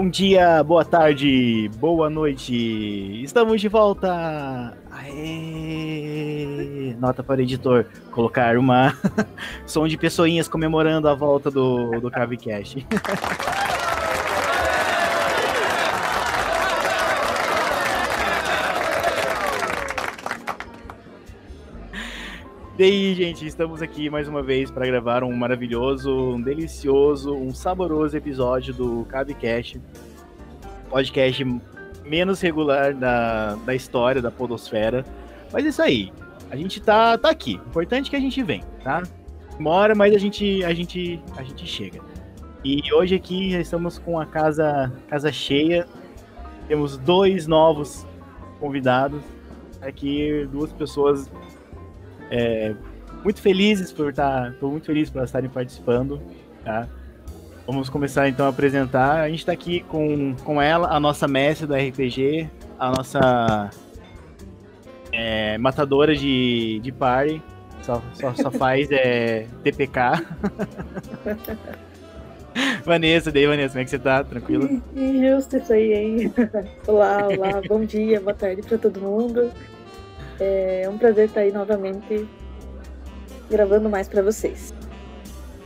Bom dia, boa tarde, boa noite. Estamos de volta. Aê! Nota para o editor colocar uma som de pessoinhas comemorando a volta do, do Cavecast. E aí, gente, estamos aqui mais uma vez para gravar um maravilhoso, um delicioso, um saboroso episódio do Cabecast, podcast menos regular da, da história da podosfera. Mas é isso aí, a gente tá, tá aqui. Importante que a gente vem, tá? Demora, mas a gente, a gente, a gente chega. E hoje aqui estamos com a casa, casa cheia. Temos dois novos convidados. Aqui duas pessoas é, muito felizes por estar, tô muito feliz por elas estarem participando, tá? Vamos começar então a apresentar. A gente está aqui com, com ela, a nossa mestre do RPG, a nossa é, matadora de, de party, só, só, só faz é, TPK. Vanessa, daí Vanessa, como é que você tá? Tranquilo? Injusto isso aí, hein? Olá, olá, bom dia, boa tarde para todo mundo. É um prazer estar aí novamente gravando mais para vocês.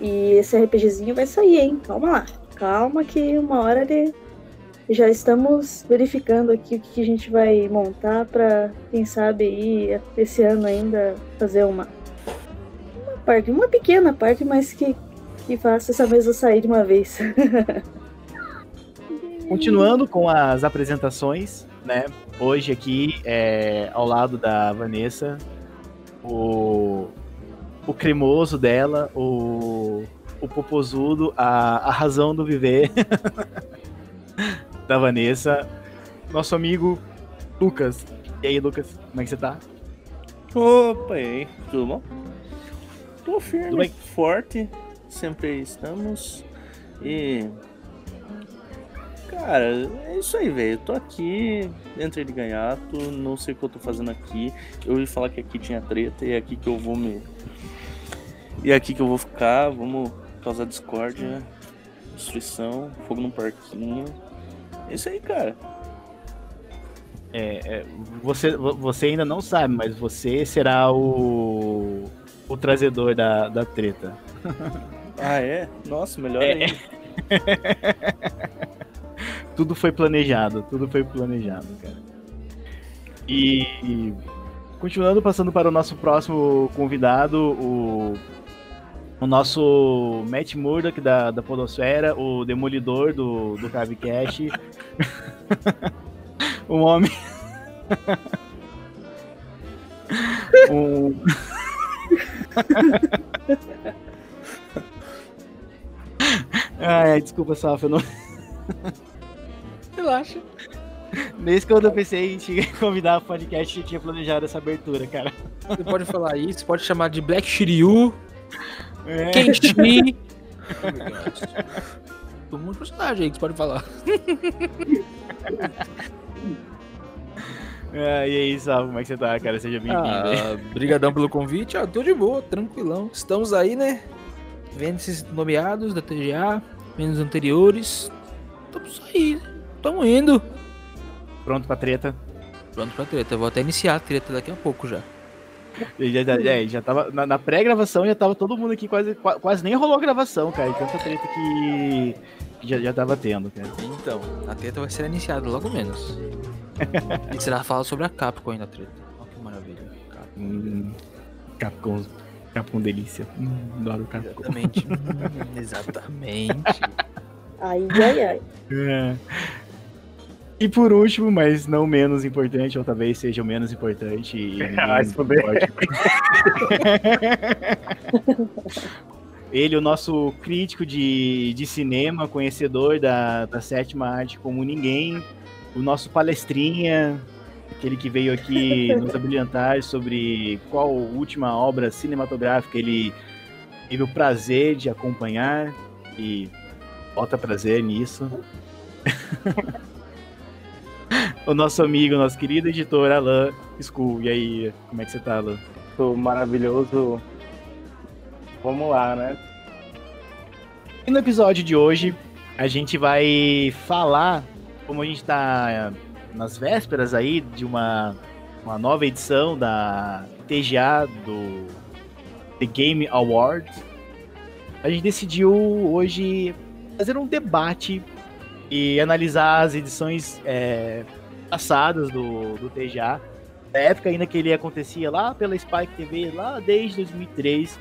E esse RPGzinho vai sair, hein? Calma lá. Calma que uma hora ele... já estamos verificando aqui o que a gente vai montar para quem sabe aí esse ano ainda fazer uma uma parte, uma pequena parte, mas que que faça essa mesa sair de uma vez. Continuando com as apresentações, né? Hoje aqui, é, ao lado da Vanessa, o, o cremoso dela, o, o popozudo, a, a razão do viver da Vanessa, nosso amigo Lucas. E aí, Lucas, como é que você tá? Opa, e aí, tudo bom? Tô firme, forte, sempre estamos. E. Cara, é isso aí, velho. Eu tô aqui, entrei de ganhato, não sei o que eu tô fazendo aqui. Eu ouvi falar que aqui tinha treta e é aqui que eu vou me. E é aqui que eu vou ficar, vamos causar discórdia, destruição, fogo no parquinho. É isso aí, cara. É, é, você, vo- você ainda não sabe, mas você será o, o trazedor da, da treta. Ah, é? Nossa, melhor É. ainda. Tudo foi planejado, tudo foi planejado, cara. E continuando passando para o nosso próximo convidado, o, o nosso Matt Murdock da, da Podosfera, o demolidor do, do Cavecast. um homem. um... Ai, desculpa, Saf, eu não. Relaxa. Desde quando eu pensei em te convidar pro podcast, eu tinha planejado essa abertura, cara. Você pode falar isso, pode chamar de Black Shiryu, É. Kenshi. Oh, um monte de personagem aí que você pode falar. É, e aí, Salvo, como é que você tá, cara? Seja bem-vindo. Ah, brigadão pelo convite. Ah, tô de boa, tranquilão. Estamos aí, né? Vendo esses nomeados da TGA, vendo os anteriores. Estamos aí, estamos indo. Pronto pra treta. Pronto pra treta. Eu vou até iniciar a treta daqui a pouco já. E Já, já, é, já tava. Na, na pré-gravação já tava todo mundo aqui, quase, qua- quase nem rolou a gravação, cara. E tanta treta que, que já, já tava tendo, cara. Então, a treta vai ser iniciada logo menos. e será falar sobre a Capcom aí na treta. Olha que maravilha. Capcom. Hum, Capcom. Capcom delícia. Hum, adoro Capcom. Exatamente. Hum, exatamente. ai, ai, ai. É. E por último, mas não menos importante, ou talvez seja o menos importante. e Ah. Ele, o nosso crítico de, de cinema, conhecedor da, da sétima arte como ninguém, o nosso palestrinha, aquele que veio aqui nos abrilhantar sobre qual última obra cinematográfica ele teve o prazer de acompanhar e bota prazer nisso. o nosso amigo, nosso querido editor Alan School. E aí, como é que você tá, Alan? Tô maravilhoso. Vamos lá, né? E no episódio de hoje, a gente vai falar, como a gente está nas vésperas aí de uma, uma nova edição da TGA do The Game Awards, a gente decidiu hoje fazer um debate e analisar as edições é, passadas do, do TGA, da época ainda que ele acontecia lá pela Spike TV, lá desde 2003.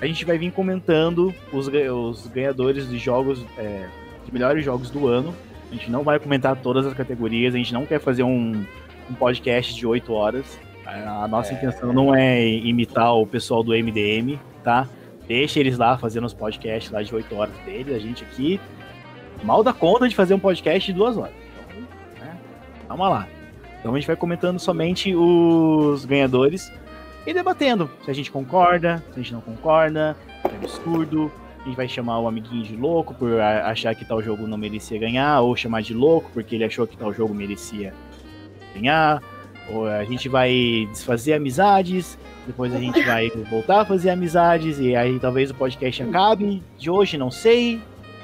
A gente vai vir comentando os, os ganhadores de jogos, é, de melhores jogos do ano. A gente não vai comentar todas as categorias, a gente não quer fazer um, um podcast de 8 horas. A nossa é... intenção não é imitar o pessoal do MDM, tá? Deixa eles lá fazendo os podcasts lá de 8 horas deles. A gente aqui mal dá conta de fazer um podcast de 2 horas. Calma lá. Então a gente vai comentando somente os ganhadores e debatendo se a gente concorda, se a gente não concorda, se é absurdo. A gente vai chamar o amiguinho de louco por achar que tal jogo não merecia ganhar, ou chamar de louco porque ele achou que tal jogo merecia ganhar. Ou a gente vai desfazer amizades, depois a gente vai voltar a fazer amizades, e aí talvez o podcast acabe. De hoje, não sei.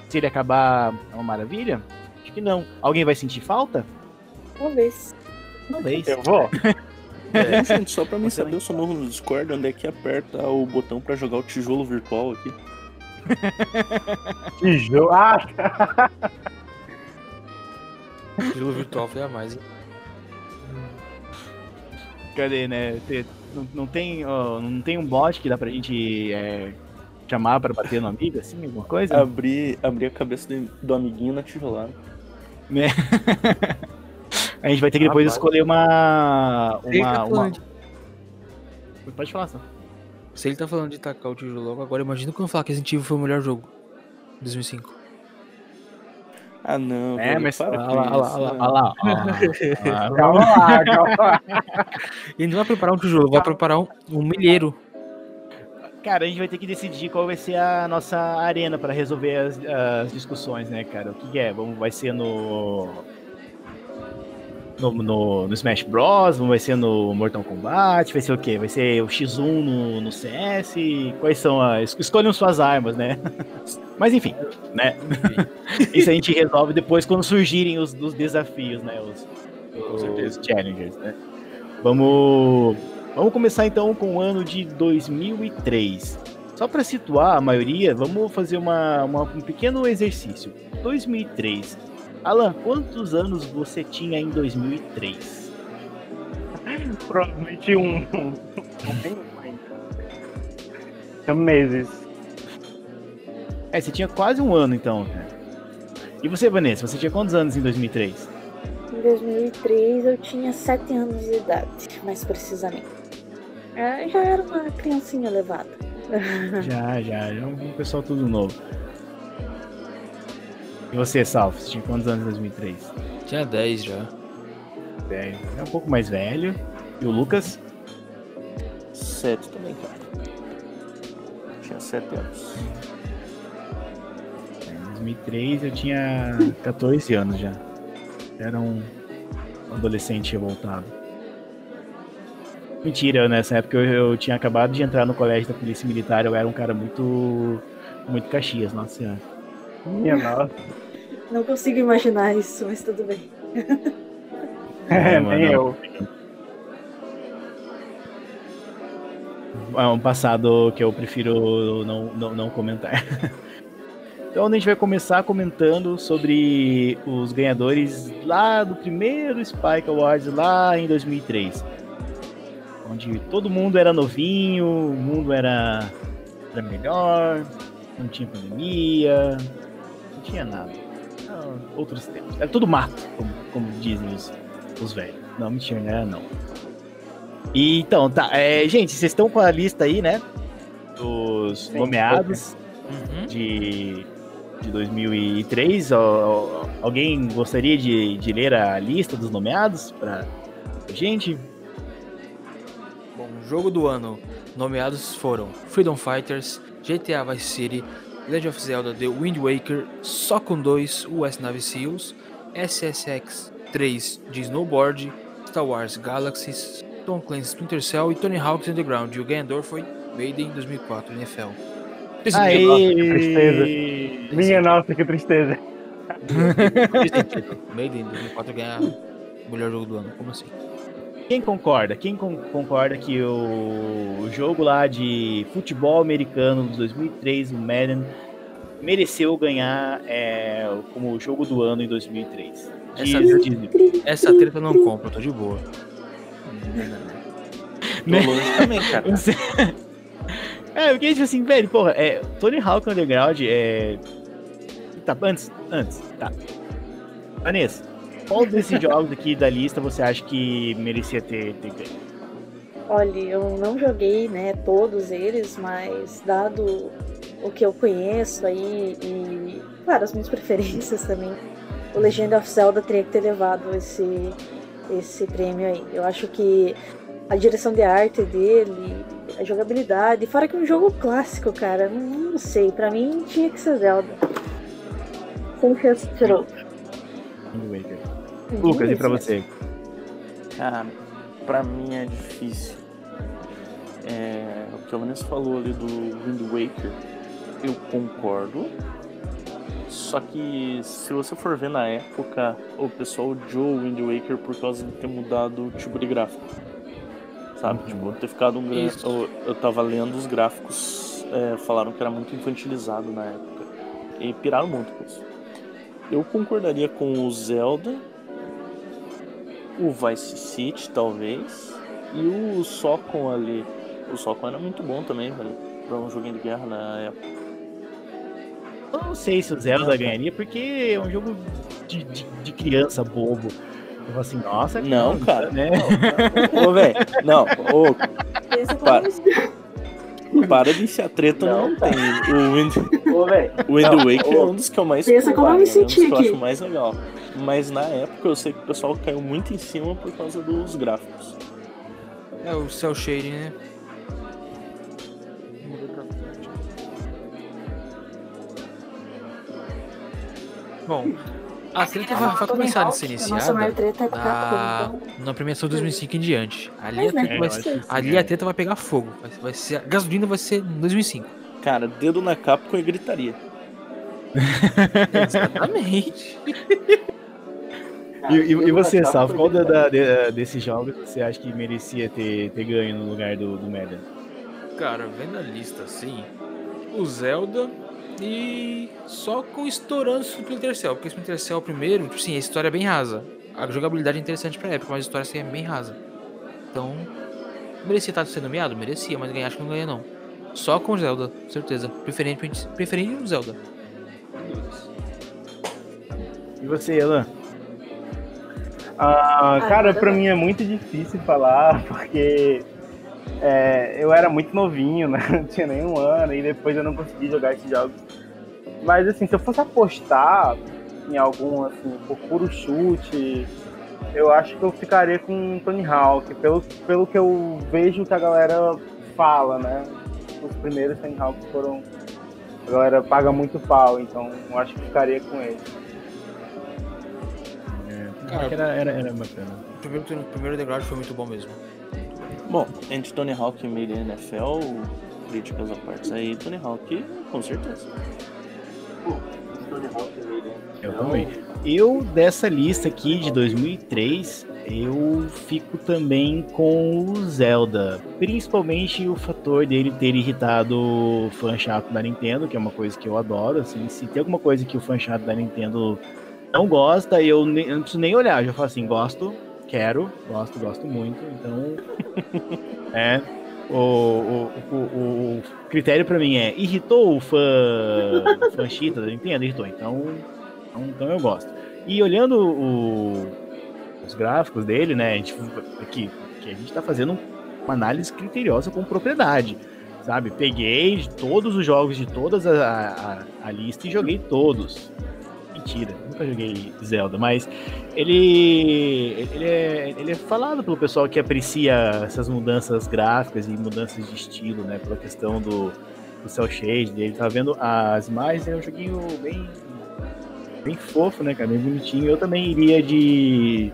Se ele acabar, é uma maravilha? Acho que não. Alguém vai sentir falta? Talvez. Talvez. Eu vou. É, gente, só pra mim Você saber, eu sou novo no Discord, onde é que aperta o botão pra jogar o tijolo virtual aqui? tijolo. Ah! tijolo virtual foi a mais, hein? Cadê, né? Não, não, tem, ó, não tem um bot que dá pra gente é, chamar pra bater no amigo, assim, alguma coisa? Abrir, abrir a cabeça do, do amiguinho na tijolada. É. A gente vai ter que depois ah, escolher uma. Uma, uma... De... Pode falar, só. Se ele tá falando de tacar o tijolo logo, agora imagina quando falar que Resident Evil foi o melhor jogo. 2005. Ah, não. É, mas. Olha lá, olha lá, olha lá. Calma lá, calma lá. Ele não vai preparar um tijolo, vai preparar um, um milheiro. Cara, a gente vai ter que decidir qual vai ser a nossa arena para resolver as, as, discussões, né, cara? O que, que é? Vamos, vai ser no no, no, no, Smash Bros, vai ser no Mortal Kombat, vai ser o quê? Vai ser o X1 no, no CS? Quais são as. Escolham suas armas, né? Mas enfim, né? Isso a gente resolve depois quando surgirem os, os desafios, né? Os, os, challengers, né? Vamos, vamos começar então com o ano de 2003. Só para situar a maioria, vamos fazer uma, uma, um pequeno exercício. 2003 Alan, quantos anos você tinha em 2003? Provavelmente um. Tinha meses. É, você tinha quase um ano então. E você, Vanessa, você tinha quantos anos em 2003? Em 2003 eu tinha 7 anos de idade, mais precisamente. É, já era uma criancinha levada. Já, já, já é um pessoal tudo novo. E você, Salvo, você tinha quantos anos em 2003? Tinha 10 já. 10. É um pouco mais velho. E o Lucas? 7 também, cara. Tinha 7 anos. Em 2003 eu tinha 14 anos já. Era um adolescente revoltado. Mentira, nessa época eu, eu, tinha acabado de entrar no colégio da Polícia Militar, eu era um cara muito. muito Caxias, nossa senhora. Minha nossa. Não consigo imaginar isso, mas tudo bem. É, nem eu. É um passado que eu prefiro não, não, não comentar. Então a gente vai começar comentando sobre os ganhadores lá do primeiro Spike Awards lá em 2003. Onde todo mundo era novinho, o mundo era, era melhor, não tinha pandemia, não tinha nada outros tempos. Era tudo mato, como, como dizem os, os velhos. Não, mentira, não era não. E, então, tá. É, gente, vocês estão com a lista aí, né? Dos Sim, nomeados uhum. de, de 2003. alguém gostaria de, de ler a lista dos nomeados pra gente? Bom, jogo do ano. Nomeados foram Freedom Fighters, GTA Vice City, Legend of Zelda The Wind Waker, Socon 2, US Navy SEALs, SSX 3 de Snowboard, Star Wars Galaxies, Tom Clancy's Splinter Cell e Tony Hawk's Underground. E o ganhador foi Maiden 2004 NFL. Aê! que tristeza. Minha nossa, que tristeza. Made in 2004 ganhar o melhor jogo do ano. Como assim? Quem concorda? Quem con- concorda que o jogo lá de futebol americano de 2003, o Madden, mereceu ganhar é, como o jogo do ano em 2003? Essa Disney. Essa treta eu não compro, eu tô de boa. Né? Tô longe também, cara. É, porque, tipo assim, velho, porra, é, Tony Hawk Underground é. Tá, antes, antes, tá. Vanessa, qual desses jogos aqui da lista você acha que merecia ter, ter ganho? Olha, eu não joguei, né, todos eles, mas dado o que eu conheço aí e, claro, as minhas preferências também, o Legend of Zelda teria que ter levado esse, esse prêmio aí. Eu acho que a direção de arte dele, a jogabilidade, fora que é um jogo clássico, cara, não, não sei, pra mim tinha que ser Zelda. Sem chance de outro. Lucas, e pra você? Cara, pra mim é difícil. É, o que a Vanessa falou ali do Wind Waker, eu concordo. Só que se você for ver na época, o pessoal odiou o Wind Waker por causa de ter mudado o tipo de gráfico. Sabe? Tipo, ter ficado um grande. Eu, eu tava lendo os gráficos, é, falaram que era muito infantilizado na época. E piraram muito com isso. Eu concordaria com o Zelda, o Vice City, talvez, e o Socon ali. O Socon era muito bom também, velho, pra um joguinho de guerra na época. Eu não sei se o Zelda ganharia, porque é um jogo de, de, de criança bobo. Eu falo assim, nossa, Não, criança, cara. Né? Ô, velho, não, ô, Para. para de encher a treta, não, Não, tem. O Wind, Ô, o Wind Não, Waker é um dos que eu mais Pensa como eu me é senti que eu aqui. acho mais legal. Mas na época eu sei que o pessoal caiu muito em cima por causa dos gráficos. É o Cell Shading, né? Bom, a treta vai, vai começar a ser iniciada treta é com na, na premiação 2005 em diante. Ali, a treta vai, É, que ali a treta vai pegar fogo. Vai, vai ser, a gasolina vai ser em 2005. Cara, dedo na Capcom e gritaria. Exatamente. E, e- e você, Salvo, qual da, da- de- desses jogos você acha que merecia ter, ter ganho no lugar do, do Madden? Cara, vendo a lista assim, o Zelda e só com estourando o Splinter Cell, porque o Splinter Cell primeiro, tipo assim, a história é bem rasa. A jogabilidade é interessante pra época, mas a história assim, é bem rasa. Então, merecia estar sendo nomeado? Merecia, mas ganhar acho que não ganha não. Só com o Zelda, certeza. Preferentemente, preferindo o Zelda. E você, Elan? Ah, Ah, cara, não. mim é muito difícil falar, porque é, eu era muito novinho, né? Não tinha nenhum ano, e depois eu não consegui jogar esses jogos. Mas assim, se eu fosse apostar em algum, assim, por puro chute, eu acho que eu ficaria com Tony Hawk, pelo, pelo que eu vejo que a galera fala, né? Os primeiros Tony Hawks foram. A galera paga muito pau, então eu acho que ficaria com ele. É, que era, era, era bacana. O primeiro, o primeiro The foi muito bom mesmo. Bom, entre Tony Hawk e Made in NFL, críticas à parte aí, Tony Hawk, com certeza. Eu também. Eu, dessa lista aqui de 2003, eu fico também com o Zelda. Principalmente o fator dele ter irritado o fã chato da Nintendo, que é uma coisa que eu adoro. Assim, se tem alguma coisa que o fã chato da Nintendo não gosta, eu, ne- eu não preciso nem olhar. Eu já falo assim, gosto, quero, gosto, gosto muito. Então, é... O, o, o, o critério pra mim é irritou o fã, o fã chita da Nintendo? Irritou. Então, então, então eu gosto. E olhando o- os gráficos dele, né? A gente, aqui, aqui a gente tá fazendo uma análise criteriosa com propriedade. Sabe? Peguei todos os jogos de todas a, a, a lista e joguei todos. Mentira, nunca joguei Zelda, mas ele, ele, é, ele é falado pelo pessoal que aprecia essas mudanças gráficas e mudanças de estilo, né? Pela questão do, do cel shade dele. Tá vendo as imagens, é um joguinho bem bem fofo, né, cara? Bem bonitinho. Eu também iria de,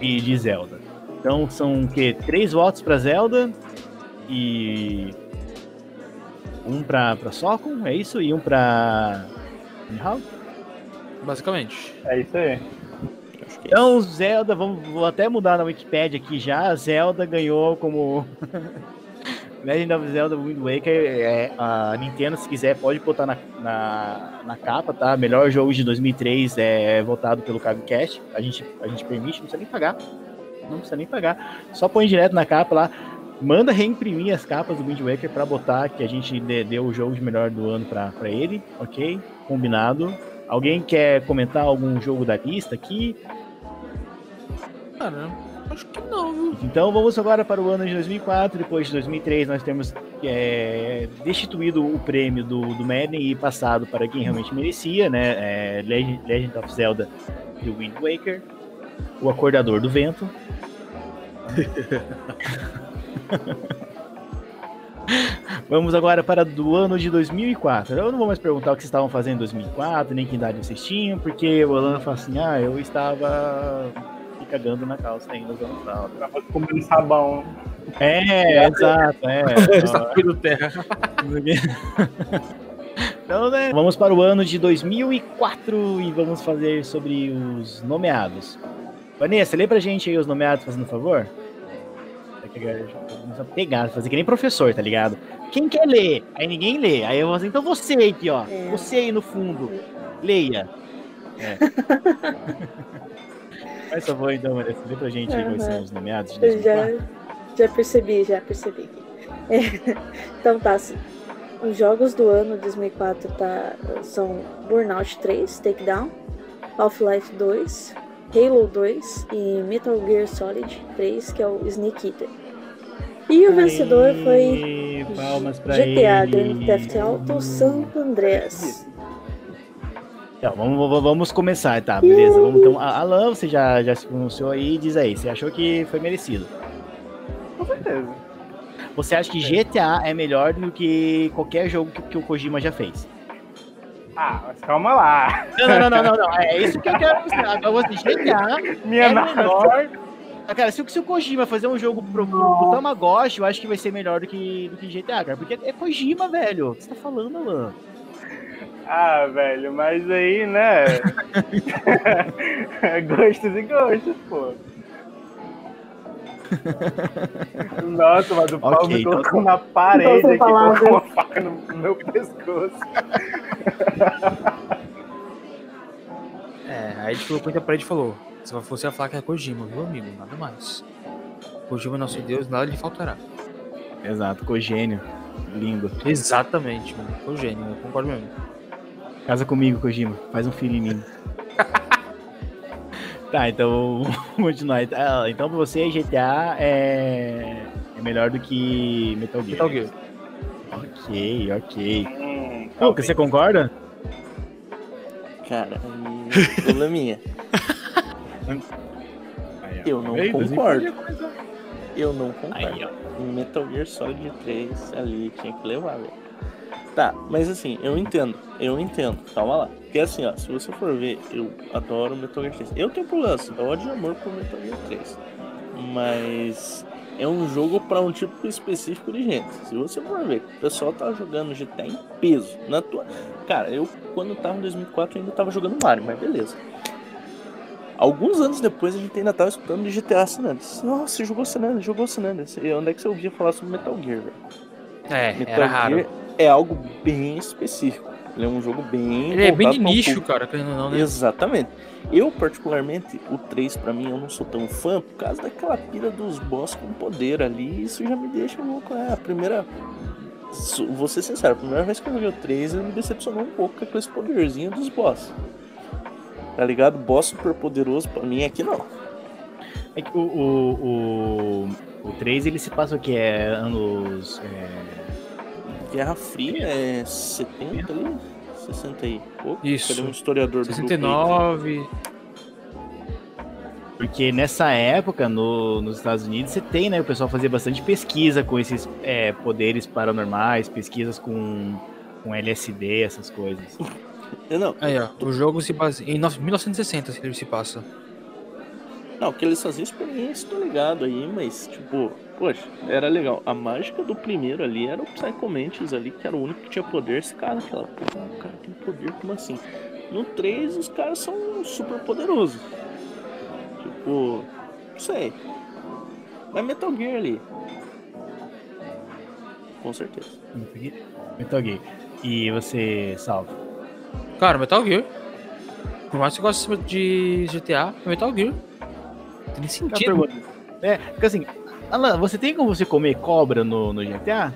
de, de Zelda. Então são o quê? Três votos pra Zelda e. Um pra Sokun, é isso? E um pra. Mihawk? Basicamente. É isso aí. É Então, Zelda, vamos, vou até mudar na Wikipedia aqui já. Zelda ganhou como. Legend of Zelda Wind Waker. É, a Nintendo, se quiser, pode botar na, na, na capa, tá? Melhor jogo de 2003 é votado pelo Cabcast. A gente, a gente permite, não precisa nem pagar. Não precisa nem pagar. Só põe direto na capa lá. Manda reimprimir as capas do Wind Waker pra botar que a gente de- deu o jogo de melhor do ano pra, pra ele, ok? Combinado. Alguém quer comentar algum jogo da lista aqui? Cara, acho que não, viu? Então vamos agora para o ano de 2004. Depois de 2003, nós temos é, destituído o prêmio do, do Madden e passado para quem realmente merecia, né? É, Legend, Legend of Zelda The Wind Waker, O Acordador do Vento. Vamos agora para do ano de 2004. Eu não vou mais perguntar o que vocês estavam fazendo em 2004, nem que idade vocês tinham, porque o Alan fala assim: ah, eu estava me cagando na calça ainda nos anos tal. Tava comendo sabão. É, exato, é. Está do terra. Então, né, vamos para o ano de 2004 e vamos fazer sobre os nomeados. Vanessa, lê pra gente aí os nomeados, fazendo favor. A pegar, fazer que nem professor, tá ligado? Quem quer ler? Aí ninguém lê. Aí eu vou assim, então você aqui, ó. É. Você aí no fundo. Leia. É. Faz favor, então, Vanessa, lê pra gente aí quais são os nomeados de Eu já, 2004. já percebi, já percebi. É, Então tá, assim, os jogos do ano 2004 tá, são Burnout 3, Takedown, Half-Life 2, Halo 2 e Metal Gear Solid 3, que é o Sneak Eater. E o vencedor foi Aê, Palmas pra GTA ele. Grand Theft Auto San Andreas. Então, vamos, vamos- começar, tá? Beleza. Vamos, então, Alan, você já, já se pronunciou aí, diz aí, você achou que foi merecido? Com certeza. Você acha que GTA é melhor do que qualquer jogo que, que o Kojima já fez? Ah, mas calma lá. Não, não, não, não, não, não. É isso que eu quero mostrar. Agora você, GTA Minha é melhor. Ah, Cara, se, o- se o Kojima fazer um jogo pro, pro, pro Tamagotchi, eu acho que vai ser melhor do que, do que GTA, cara. Porque é Kojima, velho. O que você tá falando, Alan? Ah, velho, mas aí, né? gostos e gostos, pô. Nossa, mas o Paulo Ok, me então colocou na parede Então, aqui, palavras. colocou uma faca no, no meu pescoço. É, aí a gente colocou entre a parede e falou: se você falar que é Kojima, viu, amigo? Nada mais. Kojima é nosso Deus, nada lhe faltará. Exato, Cogênio. Lindo. Exatamente, mano. Kojima, eu concordo mesmo. Casa comigo, Kojima. Faz um filho em mim. tá, então vamos continuar. Ah, Então pra você, GTA é, é melhor do que Metal Gear. Metal Gear. Ok, ok. Hum, Lucas, você concorda? Cara, aí. Eu não Ei, concordo. Eu não Aí, concordo. ó. Metal Gear Solid 3 ali tinha que levar, velho. Tá, mas assim, eu entendo, eu entendo, calma lá. Porque assim, ó, se você for ver, eu adoro Metal Gear 3. Eu tenho problema, assim, ódio de amor por Metal Gear 3. Mas é um jogo pra um tipo específico de gente. Se você for ver, o pessoal tá jogando GTA em peso. Na tua... Cara, eu quando eu tava em 2004 ainda tava jogando Mario, mas beleza. Alguns anos depois a gente ainda tava escutando de GTA San Andreas. Nossa, jogou San Andreas, jogou San Andreas. E onde é que você ouvia falar sobre Metal Gear, velho? É, Metal era raro. Gear é algo bem específico. Ele é um jogo bem. Ele é bem de nicho, cara, querendo não, né? Exatamente. Eu, particularmente, o 3 pra mim eu não sou tão fã por causa daquela pira dos boss com poder ali. Isso já me deixa louco. É a primeira. Vou ser sincero, a primeira vez que eu joguei o 3 ele me decepcionou um pouco com aqueles poderzinhos dos boss. Tá ligado? Boss super poderoso pra mim aqui não. É que o, o, o, o 3 ele se passa o que? É anos. é, Guerra Fria é 70 ali? 60 e pouco? Isso. Cadê um historiador do grupo aí? 69. Porque nessa época, no- nos Estados Unidos, você tem, né? O pessoal fazia bastante pesquisa com esses é, poderes paranormais, pesquisas com, com LSD, essas coisas. Eu Não, Aí, ó. O jogo se baseia. Em 1960 ele se passa. Não, que eles faziam experiência, tô ligado aí, mas, tipo, Poxa, era legal. A mágica do primeiro ali era o Psycho Mantis ali, que era o único que tinha poder. Esse cara, aquela, pô, o cara tem poder, como assim? No 3, os caras são super poderosos. Tipo, não sei. Mas Metal Gear ali. Com certeza. Metal Gear. E você, Salvo? Cara, Metal Gear. Por mais que você goste de GTA, é Metal Gear. Tem sentido. É, porque assim, Alan, você tem como você comer cobra no, no GTA?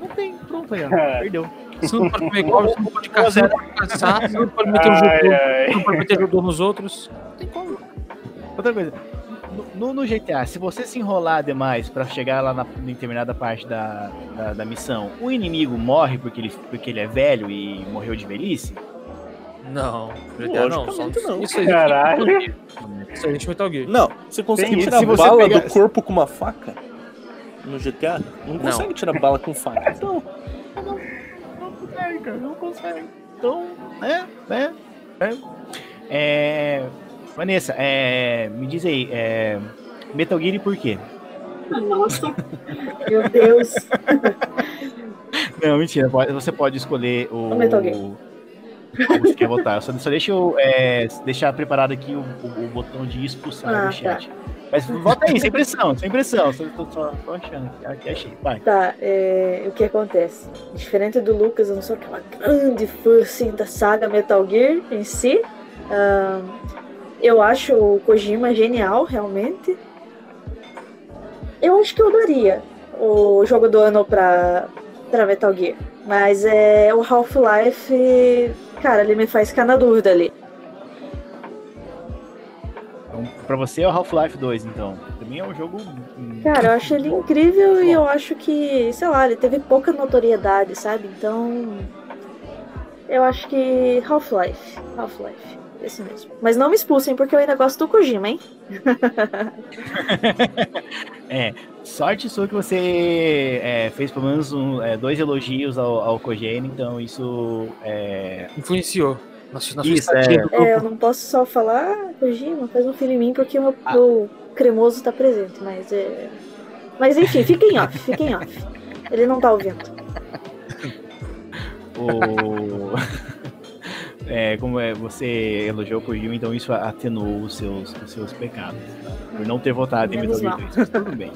Não tem, pronto aí, ó. É. Perdeu. Você não pode comer cobra, você não pode caçar, você não pode caçar, você não pode meter o ai. você não pode meter judô nos outros. Não tem como. Outra coisa, no, no GTA, se você se enrolar demais pra chegar lá na, em determinada parte da, da, da missão, o inimigo morre porque ele, porque ele é velho e morreu de velhice? Não, GTA não. Só, não. Isso aí Caralho. Isso aí é Metal Gear. Não, você consegue Tem- tirar se você bala pegar- do corpo com uma faca? No GTA? Não, Não. consegue tirar bala com faca. Então, Não consegue, cara, não consegue. Então, é, é, é. É, Vanessa, é, me diz aí, é, Metal Gear e por quê? Nossa, meu Deus. Não, mentira, pode- você pode escolher o... O Metal Gear. Você quer votar. Só, só deixa eu é, deixar preparado aqui o, o- o botão de expulsar Ah, do chat. Mas vota aí, sem pressão, sem pressão. Só, tô, só, tô achando aqui, aqui achei. Vai. Tá, é, o que acontece? Diferente do Lucas, eu não sou aquela grande fã assim, da saga Metal Gear em si. Ahn, eu acho o Kojima genial, realmente. Eu acho que eu daria o jogo do ano pra, pra Metal Gear. Mas é o Half-Life, cara, ele me faz ficar na dúvida ali. Então, pra você é o Half-Life 2, então. Também é um jogo. Cara, eu acho ele incrível e eu acho que, sei lá, ele teve pouca notoriedade, sabe? Então. Eu acho que Half-Life. Half-Life. Esse mesmo. Mas não me expulsem porque eu ainda gosto do Kojima, hein? É, sorte sua que você é, fez pelo menos um, é, dois elogios ao, ao Kojima, então isso é. Influenciou. Na sua Isso, é. É, eu não posso só falar, ah, Kojima, faz um filho em mim porque o meu, Ah. meu cremoso tá presente, mas é. Mas enfim, fiquem off, fiquem off. Ele não tá ouvindo. O... é, como é, você elogiou o Kojima, então isso atenuou os seus, os seus pecados, tá? Por não ter votado em Metal Gear 2, mas tudo bem.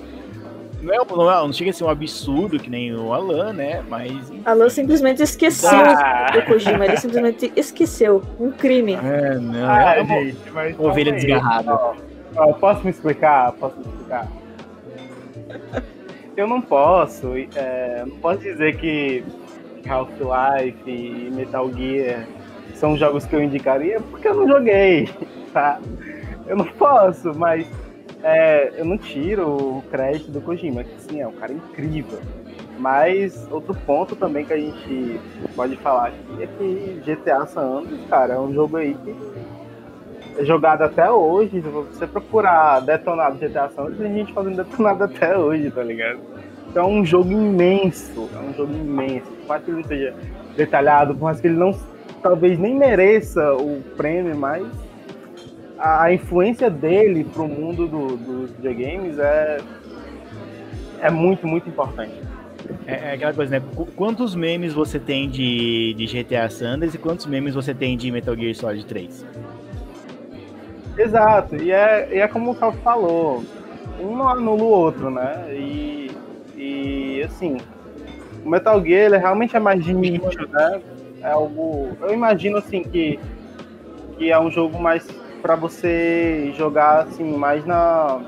Não, é, não, é- não chega a ser um absurdo que nem o Alan, né? Mas. enfim. Alan simplesmente esqueceu Ah, do Kojima, ele simplesmente esqueceu. Um crime. É, não, ah, é gente, mas ovelha desgarrada. Ó, ó, posso me explicar? Posso me explicar? Eu não posso, é, não posso dizer que Half-Life e Metal Gear são jogos que eu indicaria porque eu não joguei, tá? Eu não posso, mas é, eu não tiro o crédito do Kojima, que sim, é um cara incrível. Mas outro ponto também que a gente pode falar aqui é que GTA San Andreas, cara, é um jogo aí que é jogado até hoje. Se você procurar detonado GTA San Andreas, tem gente fazendo detonado até hoje, tá ligado? Então é um jogo imenso, é um jogo imenso. Por mais que ele não seja detalhado, por mais que ele não talvez nem mereça o prêmio, mas a, influência dele pro mundo do- dos videogames é, é muito, muito importante. É, é aquela coisa, né? Qu- Quantos memes você tem de, de GTA Sanders e quantos memes você tem de Metal Gear Solid 3? Exato, e é, e é como o Cal falou, um não anula o outro, né? E, e assim, o Metal Gear ele realmente é mais de nicho, né? É algo. Eu imagino assim que, que é um jogo mais para você jogar assim, mais na.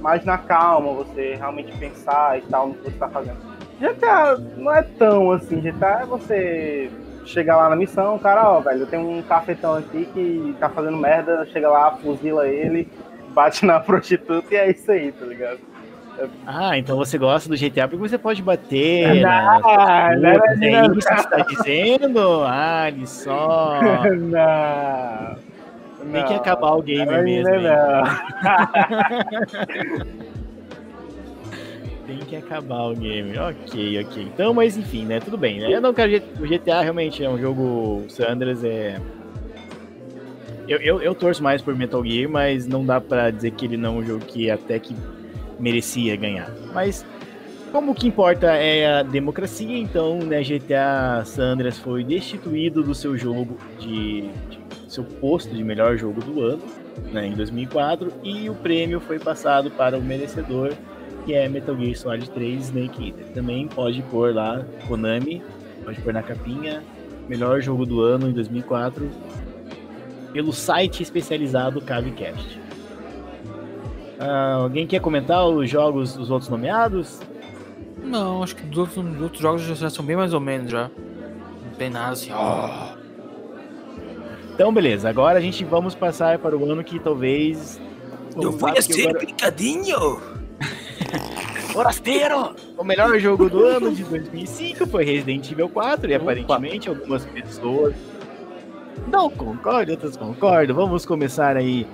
Mais na calma, você realmente pensar e tal no que você tá fazendo. GTA não é tão assim, GTA é você chega lá na missão, cara, ó, velho, tem um cafetão aqui que tá fazendo merda, chega lá, fuzila ele, bate na prostituta e é isso aí, tá ligado? Ah, então você gosta do GTA porque você pode bater Não, na- nas não, prostitutas, é não. isso que você tá dizendo? Ah, ele só... não. Tem que não. acabar o game Não, mesmo, não, não. Tem que acabar o game. Ok, ok. Então, mas enfim, né? Tudo bem, né? Eu não quero. O GTA realmente é um jogo. O Sanders é. Eu, eu, eu torço mais por Metal Gear, mas não dá pra dizer que ele não é um jogo que até que merecia ganhar. Mas como o que importa é a democracia, então né, GTA San Andreas foi destituído do seu jogo de, de seu posto de melhor jogo do ano, né, em 2004, e o prêmio foi passado para o merecedor, que é Metal Gear Solid 3 Snake Eater. Também pode pôr lá Konami, pode pôr na capinha, melhor jogo do ano em 2004, pelo site especializado Cavecast. Ah, alguém quer comentar os jogos dos outros nomeados? Não, acho que dos outros, dos outros jogos já são bem mais ou menos já. Não tem nada assim. ó. Então, beleza. Agora a gente vamos passar para o ano que talvez. Eu porque ser agora- brincadinho! Forasteiro! O melhor jogo do ano de 2005 foi Resident Evil 4 e Opa. aparentemente algumas pessoas não concordam, outras concordam. Vamos começar aí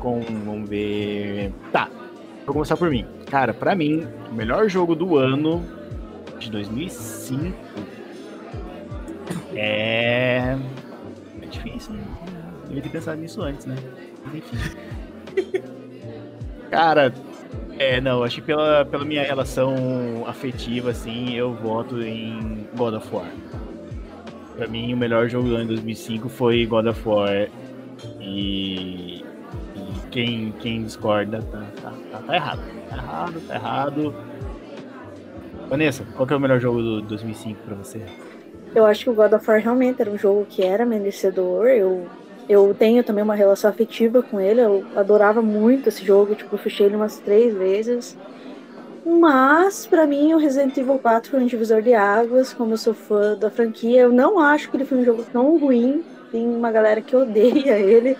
com. Vamos ver. Tá, vou começar por mim. Cara, pra mim, o melhor jogo do ano de 2005 é. É difícil, né? Devia ter pensado nisso antes, né? Mas enfim. Cara, é, não, acho que pela, pela minha relação afetiva, assim, eu voto em God of War. Pra mim, o melhor jogo do ano de 2005 foi God of War. E, e quem, quem discorda tá, tá, tá, tá errado. Tá errado, tá errado. Vanessa, qual que é o melhor jogo do 2005 pra você? Eu acho que o God of War realmente era um jogo que era merecedor. Eu, eu tenho também uma relação afetiva com ele. Eu adorava muito esse jogo. Tipo, eu fechei ele umas três vezes. Mas, pra mim, o Resident Evil 4 foi um divisor de águas. Como eu sou fã da franquia, eu não acho que ele foi um jogo tão ruim. Tem uma galera que odeia ele.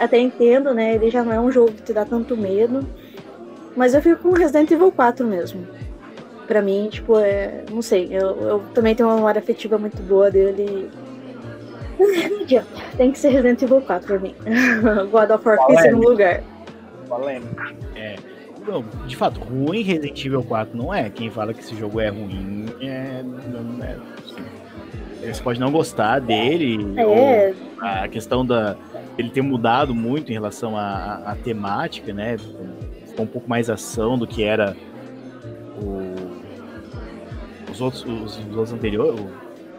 Até entendo, né? Ele já não é um jogo que te dá tanto medo. Mas eu fico com Resident Evil 4 mesmo. Pra mim, tipo, é. Não sei, eu, eu também tenho uma memória afetiva muito boa dele. Não adianta, tem que ser Resident Evil 4 pra mim. God of War em segundo lugar. Polêmica. Não, de fato, ruim Resident Evil 4 não é. Quem fala que esse jogo é ruim é. Não é você pode não gostar dele. É, ou a questão da ele ter mudado muito em relação à, à- temática, né? Ficou um pouco mais ação do que era o- os outros, os, os outros anteriores, o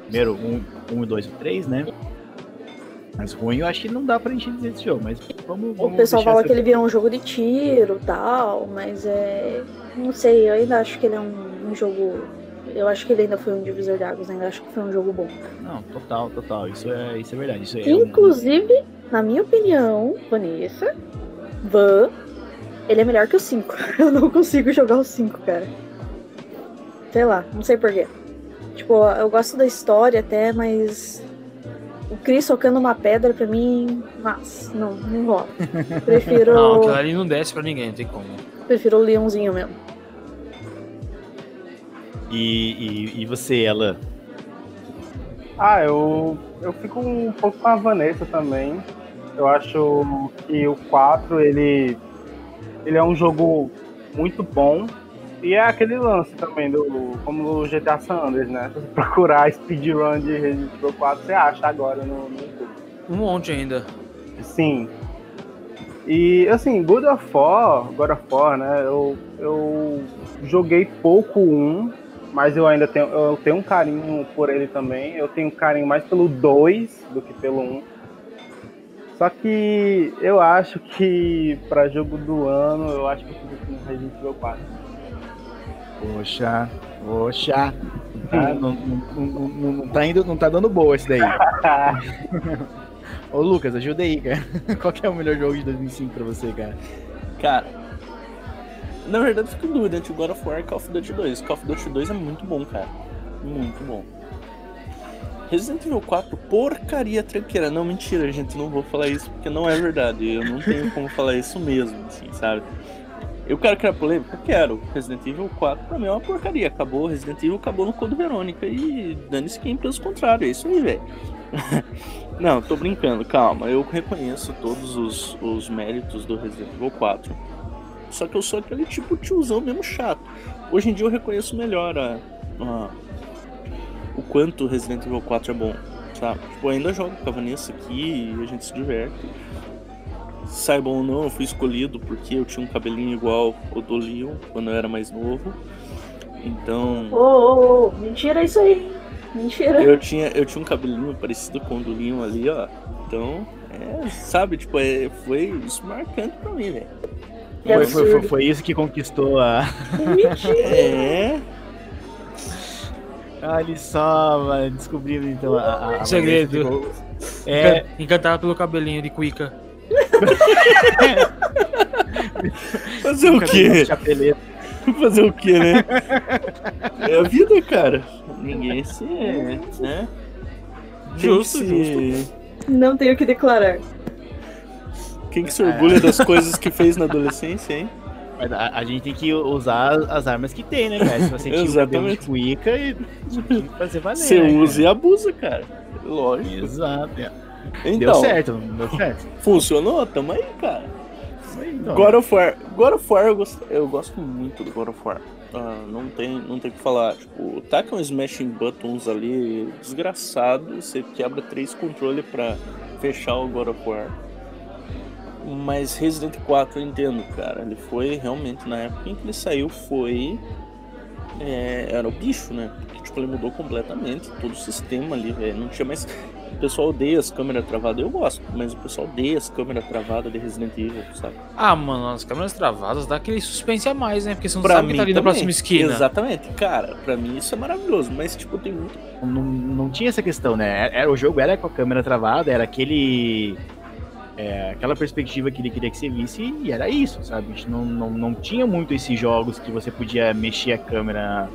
primeiro, um, um, e dois e três, né? Mas ruim eu acho que não dá pra gente dizer desse jogo, mas vamos. o vamos pessoal deixar fala essa- que ele virou um jogo de tiro e tal, mas é. Não sei, eu ainda acho que ele é um, um jogo. Eu acho que ele ainda foi um divisor de águas, ainda acho que foi um jogo bom. Não, total, total. Isso é, isso é verdade. Isso é um- Inclusive, na minha opinião, Vanessa, Van, ele é melhor que o 5. Eu não consigo jogar o 5, cara. Sei lá, não sei porquê. Tipo, eu gosto da história até, mas. O Chris socando uma pedra pra mim. Nossa, não, não rola. Prefiro. Não, aquilo ali não desce pra ninguém, não tem como. Prefiro o leãozinho mesmo. E, e, e você, Alan? Ah, eu, eu fico um pouco com a Vanessa também. Eu acho que o 4, ele, ele é um jogo muito bom. E é aquele lance também, do, como o GTA San Andreas, né? Se você procurar speedrun de Resident Evil 4, você acha agora no, no YouTube. Um monte ainda. Sim. E assim, God of War, God of War, né? Eu, eu joguei pouco um, mas eu ainda tenho, eu tenho um carinho por ele também. Eu tenho um carinho mais pelo 2 do que pelo 1. Um. Só que eu acho que para jogo do ano, eu acho que eu fico com Resident Evil 4. Poxa, poxa. Tá, não, não, não, não- não tá indo, não tá dando boa esse daí. Ô Lucas, ajuda aí, cara. Qual que é o melhor jogo de 2005 pra você, cara? Cara, na verdade eu fico em dúvida entre God of War e Call of Duty 2. Call of Duty 2 é muito bom, cara. Muito bom. Resident Evil 4, porcaria tranqueira. Não, mentira, gente, não vou falar isso porque não é verdade. Eu não tenho como falar isso mesmo, assim, sabe? Eu quero criar polêmica? Quero. Resident Evil 4 pra mim é uma porcaria. Acabou, Resident Evil acabou no Code Verônica e dane-se quem pensa o contrário. É isso aí, velho. Não, tô brincando, calma. Eu reconheço todos os, os méritos do Resident Evil 4. Só que eu sou aquele tipo tiozão mesmo chato. Hoje em dia eu reconheço melhor a, a- o quanto Resident Evil 4 é bom, sabe? Tipo, eu ainda jogo com a Vanessa aqui e a gente se diverte. saibam ou não, eu fui escolhido porque eu tinha um cabelinho igual ao do Leon quando eu era mais novo. Então. Ô, ô, ô, mentira isso aí. Mentira. Eu tinha, eu tinha um cabelinho parecido com o do Leon ali, ó. Então, é, sabe, tipo, é, foi isso marcante pra mim, velho. Que Foi, foi, foi, foi isso que conquistou a. Mentira. É, Olha só, mano. Descobrimos então a. a- Segredo. É, Encantado pelo cabelinho de Cuica. fazer o quê? Fazer o quê, né? É a vida, cara. Ninguém se. né? Justo, se, Não tenho o que declarar. Quem que se orgulha das coisas que fez na adolescência, hein? A, a gente tem que usar as armas que tem, né, cara? Se você tinha o cabelo de cuíca, e fazer valer. Você né, cara? usa e abusa, cara. Lógico. Exato. é. Deu Então, certo, deu certo. funcionou? Tamo aí, cara. Então, God of War. God of War eu gosto, eu gosto muito do God of War. Ah, não tem não tem o que falar. Tipo, taca um smashing buttons ali desgraçado. Você quebra três controles pra fechar o God of War. Mas Resident 4 eu entendo, cara. Ele foi realmente na época em que ele saiu foi. é, era o bicho, né? Porque tipo, ele mudou completamente todo o sistema ali, velho. Não tinha mais. O pessoal odeia as câmeras travadas, eu gosto, mas o pessoal odeia as câmeras travadas de Resident Evil, sabe? Ah, mano, as câmeras travadas dá aquele suspense a mais, né? Porque você não Pra sabe mim quem tá ali na também. próxima esquina. Exatamente, cara, pra mim isso é maravilhoso, mas tipo, tem muito. não, não tinha essa questão, né? Era, o jogo era com a câmera travada, era aquele. É, aquela perspectiva que ele queria que você visse e era isso, sabe? Não, não, não tinha muito esses jogos que você podia mexer a câmera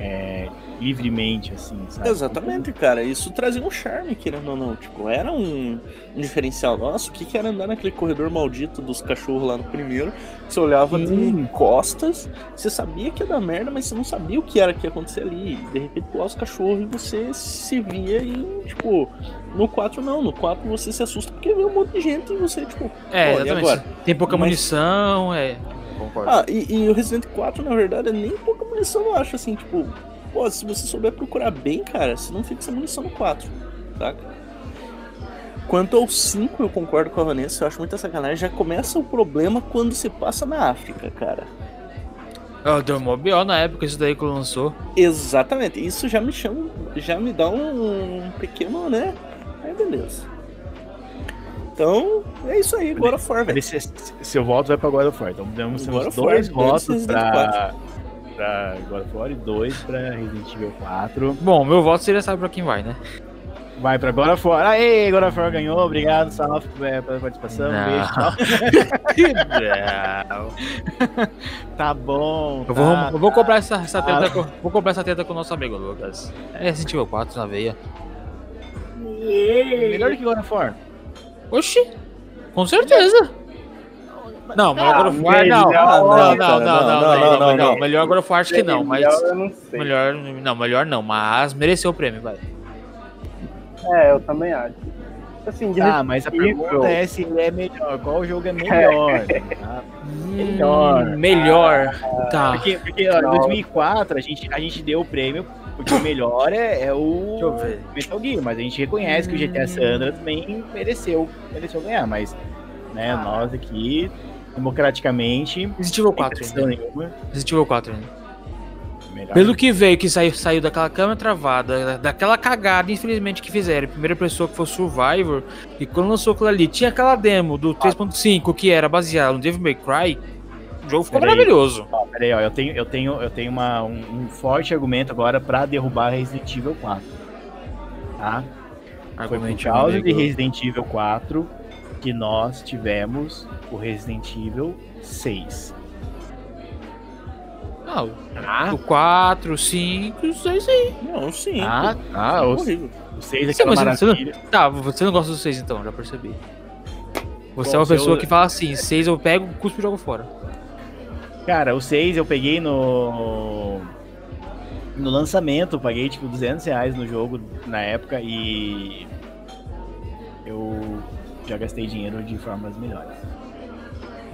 é, livremente, assim, sabe? Exatamente, cara, isso trazia um charme, querendo ou não. Tipo, era um, um diferencial. Nossa, o que, que era andar naquele corredor maldito dos cachorros lá no primeiro? Você olhava de Sim. costas, você sabia que ia dar merda, mas você não sabia o que era que ia acontecer ali. De repente pulava os cachorros e você se via e, tipo, no 4 não, no 4 você se assusta porque vê um monte de gente e você, tipo, É, e agora? Tem pouca Mas- munição, é. Concordo. Ah, e, e o Resident 4, na verdade, é nem pouca munição, eu acho, assim, tipo, pô, se você souber procurar bem, cara, você não fica sem munição no 4, saca? Quanto ao 5, eu concordo com a Vanessa, eu acho muita sacanagem, já começa o problema quando se passa na África, cara. Ah, deu mó B.O. na época isso daí que lançou. Exatamente, isso já me chama, já me dá um, um pequeno, né? Aí beleza. Então, é isso aí, agora for, velho. Esse, seu voto vai pra God of War. Então God of War, dois votos pra, pra God of War e dois pra Resident Evil 4. Bom, meu voto você já sabe pra quem vai, né? Vai pra God of War. Aê, God of War ganhou. Obrigado, Salve, é, pela participação. Não. Beijo, tchau. Não. Tá bom. Eu vou, tá, eu vou comprar essa, essa tá. teta com, vou comprar essa teta com o nosso amigo Lucas. É Resident Evil 4 na veia. Melhor que God of War. Oxi! Com certeza! Não, of War melhor- não. Não, não, não, não, não, não, não. Melhor of War acho que não, mas. Melhor eu não sei. Melhor, não, mas mereceu o prêmio, vai. É, eu também acho. Assim, de Ah, mas a pergunta é se ele é melhor. Qual jogo é melhor? tá? Melhor. Hum, melhor. Tá. Porque, porque ó, em Não. 2004 a gente, a gente deu o prêmio porque o melhor é, é o Deixa eu ver. Metal Gear, mas a gente reconhece que o GTA San Andreas também mereceu, mereceu ganhar, mas né, nós aqui, democraticamente, Resident Evil sem 4 pressão ainda. nenhuma, Resident Evil 4 ainda. melhor. Pelo que veio, que saiu, saiu daquela câmera travada, daquela cagada, infelizmente, que fizeram. Primeira pessoa que foi o Survivor, e quando lançou aquilo ali, tinha aquela demo do 3.5 que era baseado no Devil May Cry. O jogo ficou Peraí. maravilhoso. Ó, peraí, ó, eu tenho, eu tenho, eu tenho uma, um, um forte argumento agora pra derrubar Resident Evil 4. Tá? Foi por causa de Resident Evil 4 que nós tivemos o Resident Evil 6. Ah, o- Tá? o 4, o 5, o 6 aí. Não, sim. Ah, tá. é O, horrível. o 6 é Sim, mas você não-. Tá, você não gosta do 6 então, já percebi. Você Bom, é uma se eu- pessoa que fala assim, 6 eu pego, cuspo e jogo fora. Cara, o 6 eu peguei no. No lançamento, paguei tipo 200 reais no jogo na época e. Eu já gastei dinheiro de formas melhores.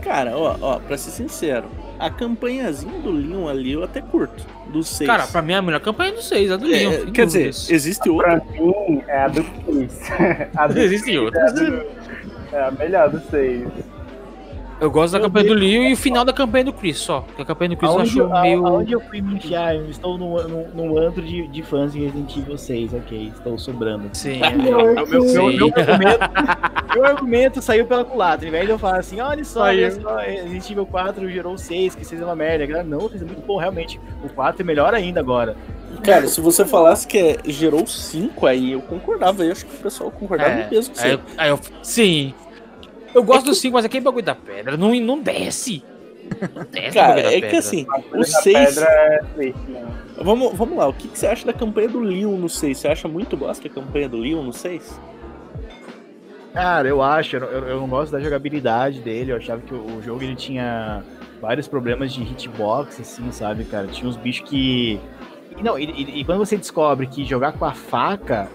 Cara, ó, ó, pra ser sincero, a campanhazinha do Leon ali eu até curto. Do 6. Cara, pra mim a melhor campanha é do 6, a do Leon. É, quer dizer, dúvidas. existe outra. Pra mim, é a do 6. a do Existem outras. é a melhor do 6. Eu gosto da Meu campanha do Deus. Leon e o final da campanha do Chris, só. Porque a campanha do Chris eu Aonde, acho eu- a- meio. aonde eu fui me enfiar? Eu estou num, num, num antro de, de fãs de Resident Evil 6, ok, estou sobrando. Sim. Meu, meu, meu, Sim. meu argumento, meu argumento saiu pela culatra. Ao invés de eu falar assim, olha só, olha só, Resident Evil 4 gerou 6, que 6 é uma merda. Galera, Não, 6 é muito bom, realmente. O 4 é melhor ainda agora. Cara, se você falasse que é- gerou 5 aí, eu concordava. Eu acho que o pessoal concordava É, mesmo com aí, você. eu- aí eu- sim. Eu gosto do 5, mas aquele bagulho da pedra não, não desce. Não desce Cara, é que pedra. assim, A o Coisa da 6. pedra é né? Vamos, vamos lá, o que, que você acha da campanha do Leon no 6? Você acha muito bosta a campanha do Leon no 6? Cara, eu acho, eu, eu- não gosto da jogabilidade dele. Eu achava que o, o jogo ele tinha vários problemas de hitbox, assim, sabe, cara? Tinha uns bichos que. Não, e, e- e quando você descobre que jogar com a faca,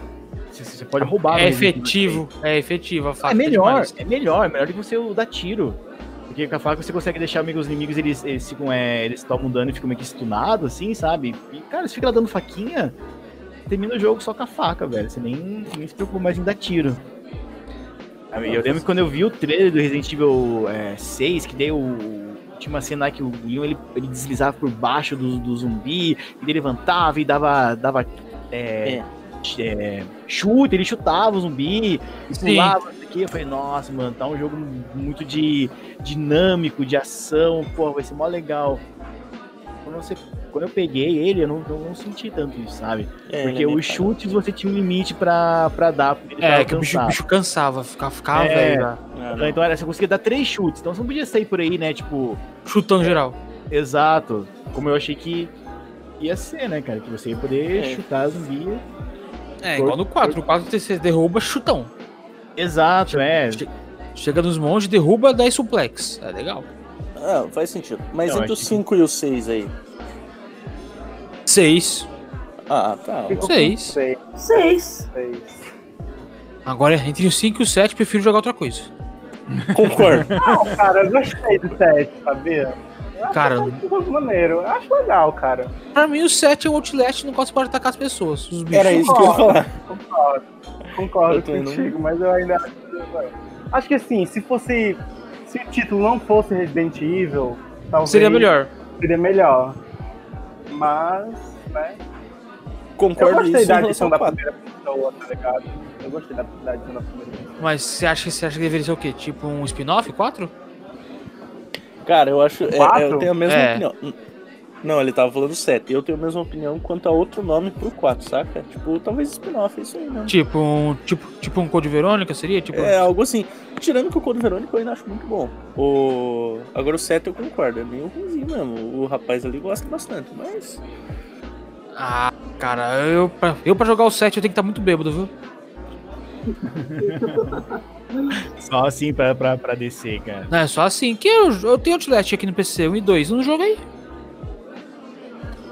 você, você pode roubar. no É Evil efetivo, é efetivo a faca. É melhor, é melhor, é melhor do que você dar tiro. Porque com a faca você consegue deixar amigos, os inimigos, eles, eles ficam, é, eles tomam dano e ficam meio que stunados, assim, sabe? E, cara, você fica lá dando faquinha, termina o jogo só com a faca, velho. Você nem, nem se preocupa mais em dar tiro. E Eu lembro que quando eu vi o trailer do Resident Evil é, 6, que o. Tinha uma cena lá que o Leon ele, ele deslizava por baixo do, do zumbi, e ele levantava e dava. dava é, é, chute, ele chutava o zumbi, e pulava isso aqui. Eu falei, nossa, mano, tá um jogo muito de dinâmico, de ação, pô, vai ser mó legal. Quando, você, quando eu peguei ele, eu não, eu não senti tanto isso, sabe? É, Porque é os chutes você tinha um limite pra, pra dar, porque ele É, que o bicho, bicho cansava, ficava, ficava É. velho já. Ah, não. Então era, você conseguia dar três chutes, então você não podia sair por aí, né? Tipo, Chutando geral. exato, como eu achei que ia ser, né, cara? Que você ia poder É. chutar zumbi. É, igual no 4. No 4 você derruba, chutão. Exato, é. Che- Chega nos montes, derruba, dá suplex. É legal. Ah, faz sentido. Mas Não, entre o acho que- 5 e o 6 aí? 6. Ah, tá. Fico com Seis. Seis, Seis. seis. Agora, entre o 5 e o 7, prefiro jogar outra coisa. Concordo. Não, cara, eu gostei do 7, sabia? Eu acho Cara, um jogo maneiro. Eu acho legal, cara. pra mim o 7 é o Outlast no qual você pode atacar as pessoas. Os bichos. Era isso que eu ia falar. Concordo. Concordo Eu também não- contigo, mas eu ainda acho que. Acho que assim, se fosse. Se o título não fosse Resident Evil, talvez. Seria melhor. Seria melhor. Mas, né? Eu Concordo gostei isso em da adição da 4. primeira pessoa, tá ligado? Eu gostei da, da adição da primeira pessoa. Mas você acha, que- você acha que deveria ser o quê? Tipo um spin-off? 4? Cara, eu acho. é, Quatro? eu tenho a mesma É. opinião. Não, ele tava falando 7. Eu tenho a mesma opinião quanto a outro nome pro 4, saca? Tipo, talvez spin-off, é isso aí mesmo. Tipo um, tipo, tipo um Code Verônica seria? Tipo, É algo assim. Tirando que o Code Verônica eu ainda acho muito bom. O... Agora o 7 eu concordo, é meio ruimzinho mesmo. O rapaz ali gosta bastante, mas. Ah, cara, eu pra, eu pra jogar o 7 eu tenho que estar muito bêbado, viu? Só assim pra, pra, pra descer, cara. Não, é só assim. Que eu, eu tenho Outlast aqui no PC, 1 e 2. Eu não joguei.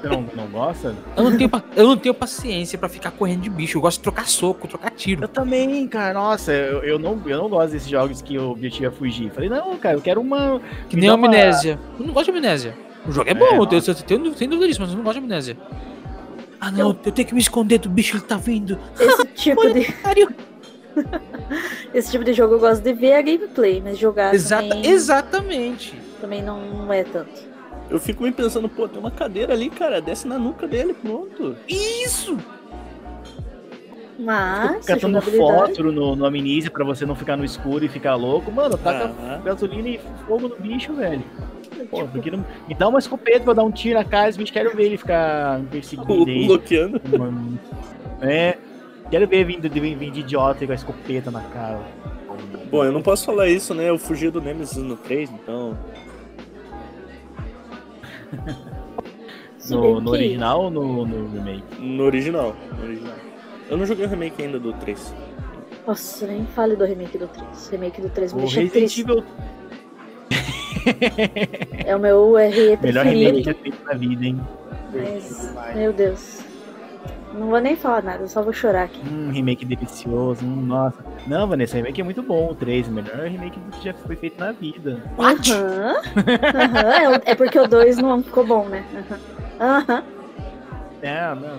Você não, não gosta? Eu não, tenho, eu não tenho paciência pra ficar correndo de bicho. Eu gosto de trocar soco, trocar tiro. Eu também, cara. Nossa, eu, eu, não, eu não gosto desses jogos que o objetivo é fugir. Falei, não, cara, eu quero uma. Que nem dá a uma- amnésia. Eu não gosto de amnésia. O jogo é É, bom, eu nossa. tenho, eu tenho, tenho dúvida disso, mas eu não gosto de amnésia. Ah não, eu tenho que me esconder do bicho, ele tá vindo. Esse tipo de. esse tipo de jogo eu gosto de ver a gameplay, mas jogar Exata, também, exatamente. também não, não é tanto. Eu fico me pensando, pô, tem uma cadeira ali, cara, desce na nuca dele, pronto. Isso! Mas, Catando jogabilidade... fósforo no, no amnesia pra você não ficar no escuro e ficar louco. Mano, taca Ah, gasolina e fogo no bicho, velho. Pô, porque não... Me dá uma escopeta pra dar um tiro na cara, os bichos querem ver ele ficar me perseguindo aí. bloqueando. Mano. É. Quero ver vindo de, vindo de idiota com a escopeta na cara. Bom, eu não posso falar isso, né? Eu fugi do Nemesis no 3, então. No, no que- original ou no, no remake? No original. No original. Eu não joguei o remake ainda do 3. Nossa, nem fale do remake do 3. O remake do 3 me O deixa Resident triste. Evil, É o meu RE melhor remake preferido. já feito na vida, hein? Mas, meu Deus. Não vou nem falar nada, eu só vou chorar aqui. Hum, remake delicioso, hum, nossa. Não, Vanessa, remake é muito bom, o 3, o melhor remake que já foi feito na vida. Aham. Aham. É, o- É porque o 2 não ficou bom, né? Aham. Aham. É, não.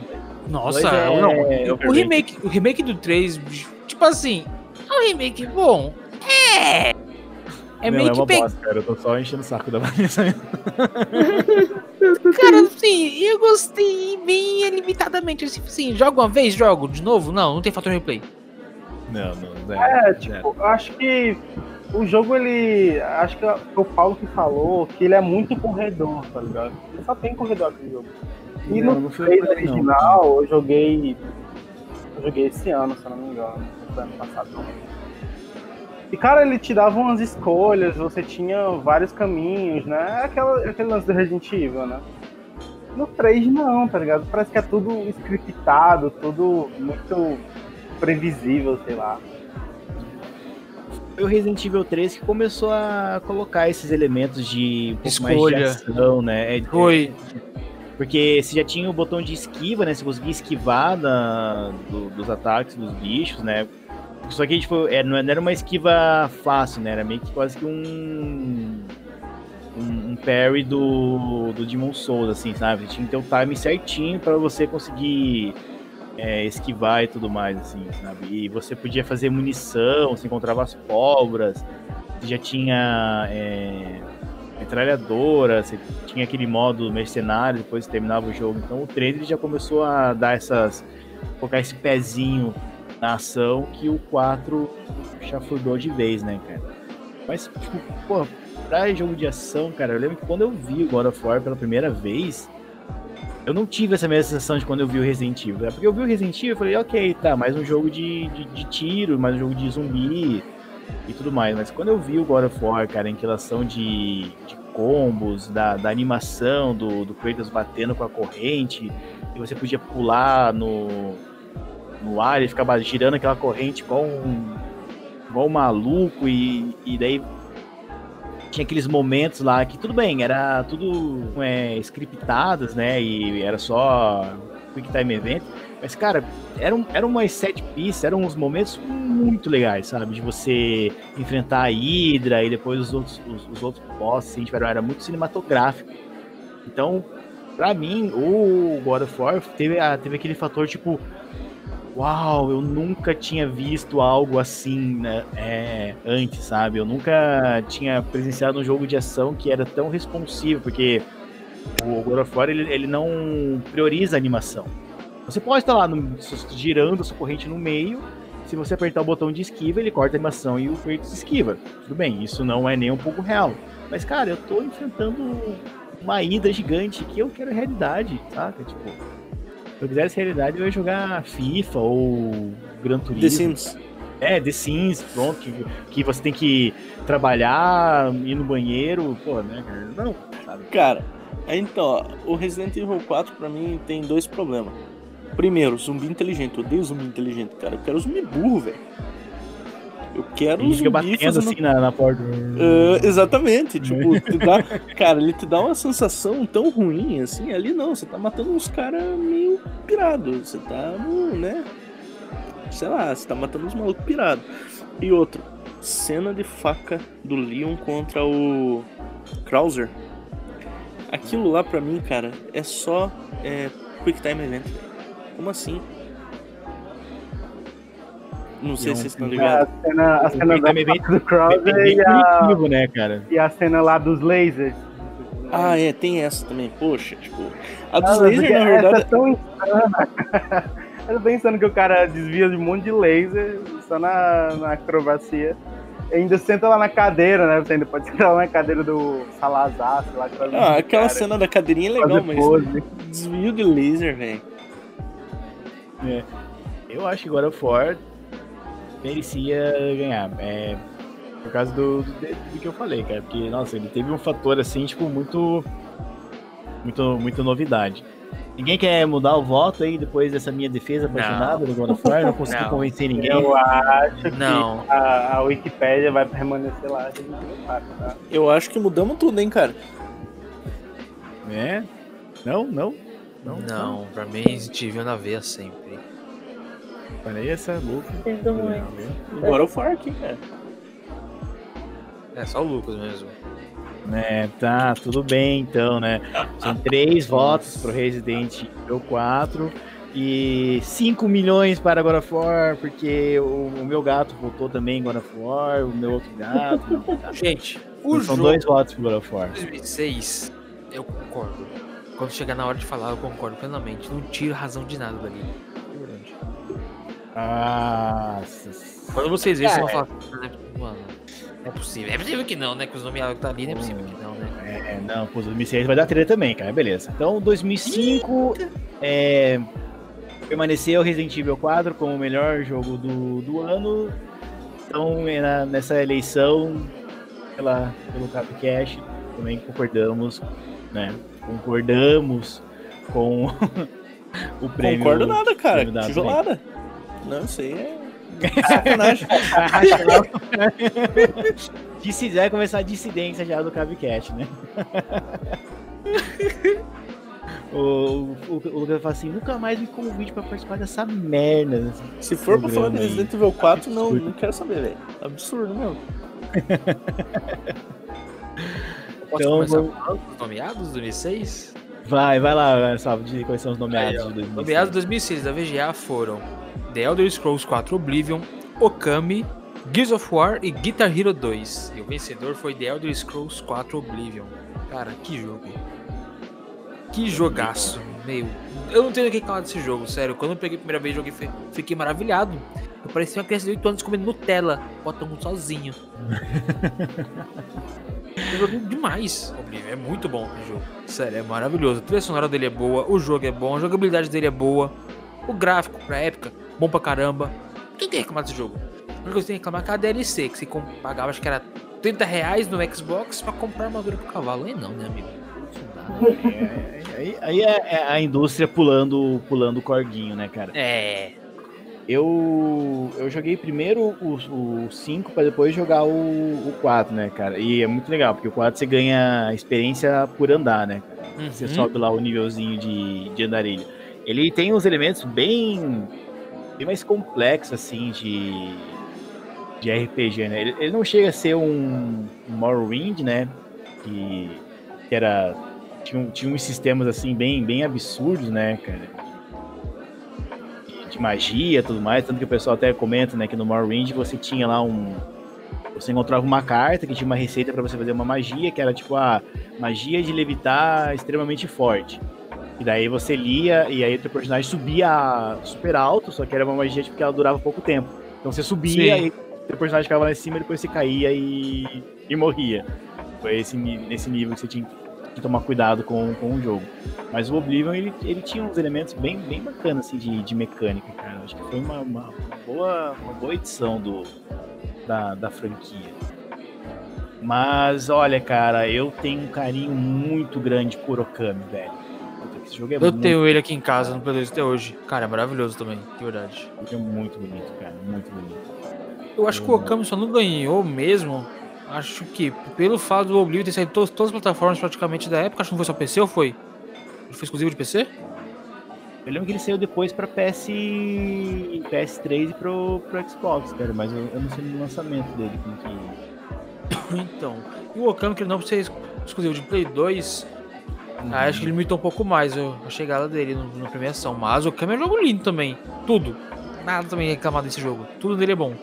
Nossa, é- não. é o, remake, o remake do 3, tipo assim, é um remake bom. É. É não, meio é que uma pe- bosta, cara. Eu tô só enchendo o saco da Vanessa. Cara, assim, eu gostei bem limitadamente. Assim, assim, jogo uma vez, jogo de novo? Não, não tem fator replay. Não, não, não. É, tipo, eu acho que o jogo, ele. Acho que o Paulo que falou que ele é muito corredor, tá ligado? Ele só tem corredor aquele jogo. E Não, no não foi 3 por aí, não. original, eu joguei. Eu joguei esse ano, se eu não me engano. ano passado, não. E, cara, ele te dava umas escolhas, você tinha vários caminhos, né? É Aquela, aquele lance do Resident Evil, né? No 3 não, tá ligado? Parece que é tudo scriptado, tudo muito previsível, sei lá. Foi o Resident Evil 3 que começou a colocar esses elementos de um pouco mais Escolha. de ação, né? É- Foi. Porque você já tinha o botão de esquiva, né? Você conseguia esquivar da- do- dos ataques dos bichos, né? Só que tipo, é, não era uma esquiva fácil, né? Era meio que quase que um. Um, um parry do, do Demon Souls, assim, sabe? Tinha que ter o time certinho para você conseguir é, esquivar e tudo mais, assim, sabe? E você podia fazer munição, você encontrava as pólvoras, você já tinha é, metralhadora, você tinha aquele modo mercenário, depois terminava o jogo. Então o 3 ele já começou a dar essas. colocar esse pezinho na ação que o 4 chafurdou de vez, né, cara? Mas, tipo, pô, pra jogo de ação, cara, eu lembro que quando eu vi o God of War pela primeira vez, eu não tive essa mesma sensação de quando eu vi o Resident Evil. É porque eu vi o Resident Evil e falei, ok, tá, mais um jogo de, de, de tiro, mais um jogo de zumbi e tudo mais. Mas quando eu vi o God of War, cara, em relação de, de combos, da, da animação do, do Kratos batendo com a corrente, e você podia pular no, no ar e ficar girando aquela corrente igual um, igual um maluco, e, e daí tinha aqueles momentos lá que tudo bem, era tudo é, scriptadas, né? E era só quick time event. Mas, cara, eram, eram umas set pieces, eram uns momentos muito legais, sabe? De você enfrentar a Hydra e depois os outros, os, os outros bosses, assim, tiveram, era muito cinematográfico. Então, pra mim, o God of War teve, teve aquele fator, tipo, uau, eu nunca tinha visto algo assim né, é, antes, sabe? Eu nunca tinha presenciado um jogo de ação que era tão responsivo, porque o God of War ele, ele não prioriza a animação. Você pode estar lá no- girando a sua corrente no meio, se você apertar o botão de esquiva, ele corta a animação e o Kratos esquiva. Tudo bem, isso não é nem um pouco real. Mas, cara, eu tô enfrentando uma ida gigante que eu quero realidade, saca? Tipo, se eu quisesse realidade, eu ia jogar FIFA ou Gran Turismo. The Sims. É, The Sims, pronto, que, que você tem que trabalhar, ir no banheiro, pô, né, cara? Não, sabe? Cara, então, ó, o Resident Evil 4 pra mim tem dois problemas. Primeiro, zumbi inteligente. Eu odeio zumbi inteligente, cara. Eu quero zumbi burro, velho. Eu quero Ele um fica batendo fazendo... assim na, na porta. Ah, exatamente, tipo, dá, cara, ele te dá uma sensação tão ruim assim, ali não, você tá matando uns caras meio pirados, você tá, né, sei lá, você tá matando uns malucos pirados. E outro, cena de faca do Leon contra o Krauser. Aquilo lá pra mim, cara, é só é, Quick Time Event. Como assim? Não sei é se vocês estão A ligados. cena, a cena da do É Krauser bem e a, punitivo, né, cara? e a cena lá dos lasers. Ah, é, tem essa também. Poxa, tipo, a dos Ah, lasers, porque na essa verdade, é tão insana. Eu tô pensando que o cara desvia de um monte de laser só na, na acrobacia. E ainda senta lá na cadeira, né? Você ainda pode sentar lá na cadeira do Salazar, sei lá. que faz Ah, aquela cara, cena da cadeirinha é legal, fazer mas pose. desvio de laser, velho. Eu acho que God of War merecia ganhar. É, por causa do, do, do que eu falei, cara. Porque, nossa, ele teve um fator assim, tipo, muito. Muito, muito novidade. Ninguém quer mudar o voto aí depois dessa minha defesa apaixonada do God of War? Não consegui Não. convencer ninguém. Eu acho que Não. a, a Wikipédia vai permanecer lá. Não tá? Eu acho que mudamos tudo, hein, cara. É? Não, não. Não, Não, pra mim Evil na veia sempre. Falei essa louca. Sinto muito. God of War aqui, cara. É só o Lucas mesmo. É, tá, tudo bem então, né? São três votos pro Resident Evil 4 E 5 milhões para God of War, porque o, o meu gato voltou também em God of War, o meu outro gato. não, tá. Gente, o São jogo dois votos pro God of War. 2006, eu concordo. Quando chegar na hora de falar, eu concordo plenamente. Não tiro razão de nada dali. Nossa. Quando vocês verem, É. vocês vão falar, "Né, mano, não é possível. É possível que não, né? Que os nomeados que tá ali, não é possível que não, né? É, não, pô, 2006 vai dar treta também, cara. Beleza. Então, 2005 é, permaneceu Resident Evil 4 como o melhor jogo do, do ano. Então, é na- nessa eleição, pela, pelo Capcast, também concordamos, né? Concordamos com o prêmio. Concordo nada, cara. Tijolada. Não, isso aí é. Sacanagem. Dissi- vai começar a dissidência já do Cabcast, né? o, o, o Lucas fala assim, nunca mais me convide pra participar dessa merda. Se for pra falar de aí. Resident Evil 4, não, não quero saber, velho. Absurdo, meu. Posso Então, começar vamos- falando dos nomeados de 2006? Vai, vai lá, salve de quais são os nomeados Aí, de 2006. Nomeados de 2006 da VGA foram The Elder Scrolls 4 Oblivion, Okami, Gears of War e Guitar Hero 2. E o vencedor foi The Elder Scrolls 4 Oblivion. Cara, que jogo. Que jogaço, meu. Eu não tenho o que falar desse jogo, sério. Quando eu peguei a primeira vez joguei, fi- fiquei maravilhado. Eu parecia uma criança de 8 anos comendo Nutella, botando sozinho. Eu demais. É muito bom o jogo. Sério, é maravilhoso. A trilha sonora dele é boa, o jogo é bom, a jogabilidade dele é boa, o gráfico pra época, bom pra caramba. Quem tem que reclamar desse jogo? A única coisa que tem reclamar é a DLC, que você pagava, acho que era 30 reais no Xbox pra comprar armadura pro cavalo. Aí não, né, amigo? Não dá. É, aí aí é, é a indústria pulando, pulando o corguinho, né, cara? É. Eu, eu joguei primeiro o 5 para depois jogar o, o 4, né, cara? E é muito legal, porque o 4 você ganha experiência por andar, né? cara? Você Uhum. sobe lá o nívelzinho de, de andarilho. Ele tem uns elementos bem, bem mais complexos, assim, de, de RPG, né? Ele, ele não chega a ser um, um Morrowind, né? Que, que era... Tinha, tinha uns sistemas, assim, bem, bem absurdos, né, cara? De, de magia e tudo mais. Tanto que o pessoal até comenta, né, que no Morrowind você tinha lá um... Você encontrava uma carta que tinha uma receita para você fazer uma magia, que era tipo a magia de levitar extremamente forte. E daí você lia e aí o teu personagem subia super alto, só que era uma magia tipo, que ela durava pouco tempo. Então você subia Sim. e teu personagem ficava lá em cima e depois você caía e, e morria. Foi esse, nesse nível que você tinha que tomar cuidado com, com o jogo. Mas o Oblivion, ele, ele tinha uns elementos bem, bem bacanas assim, de, de mecânica, cara. Acho que foi uma, uma, uma boa, uma boa edição do, da, da franquia. Mas olha, cara, eu tenho um carinho muito grande por Okami, velho. Jogo é, Eu muito, tenho ele aqui em casa no Play 2 até hoje. Cara, é maravilhoso também, de verdade. é muito bonito, cara. Muito bonito. Eu acho que o Okami só não ganhou mesmo. Acho que pelo fato do Oblivion ter saído todas, todas as plataformas praticamente da época, acho que não foi só PC ou foi? Ele foi exclusivo de PC? Eu lembro que ele saiu depois pra PS, PS3 e pro, pro Xbox, cara, mas eu, eu não sei no lançamento dele como que. Então. E o Okami, que ele não ser exclusivo de Play 2, ah, acho que limitou um pouco mais a chegada dele no- na premiação. Mas o Okami é um jogo lindo também. Tudo. Nada também reclamar desse jogo. Tudo dele é bom.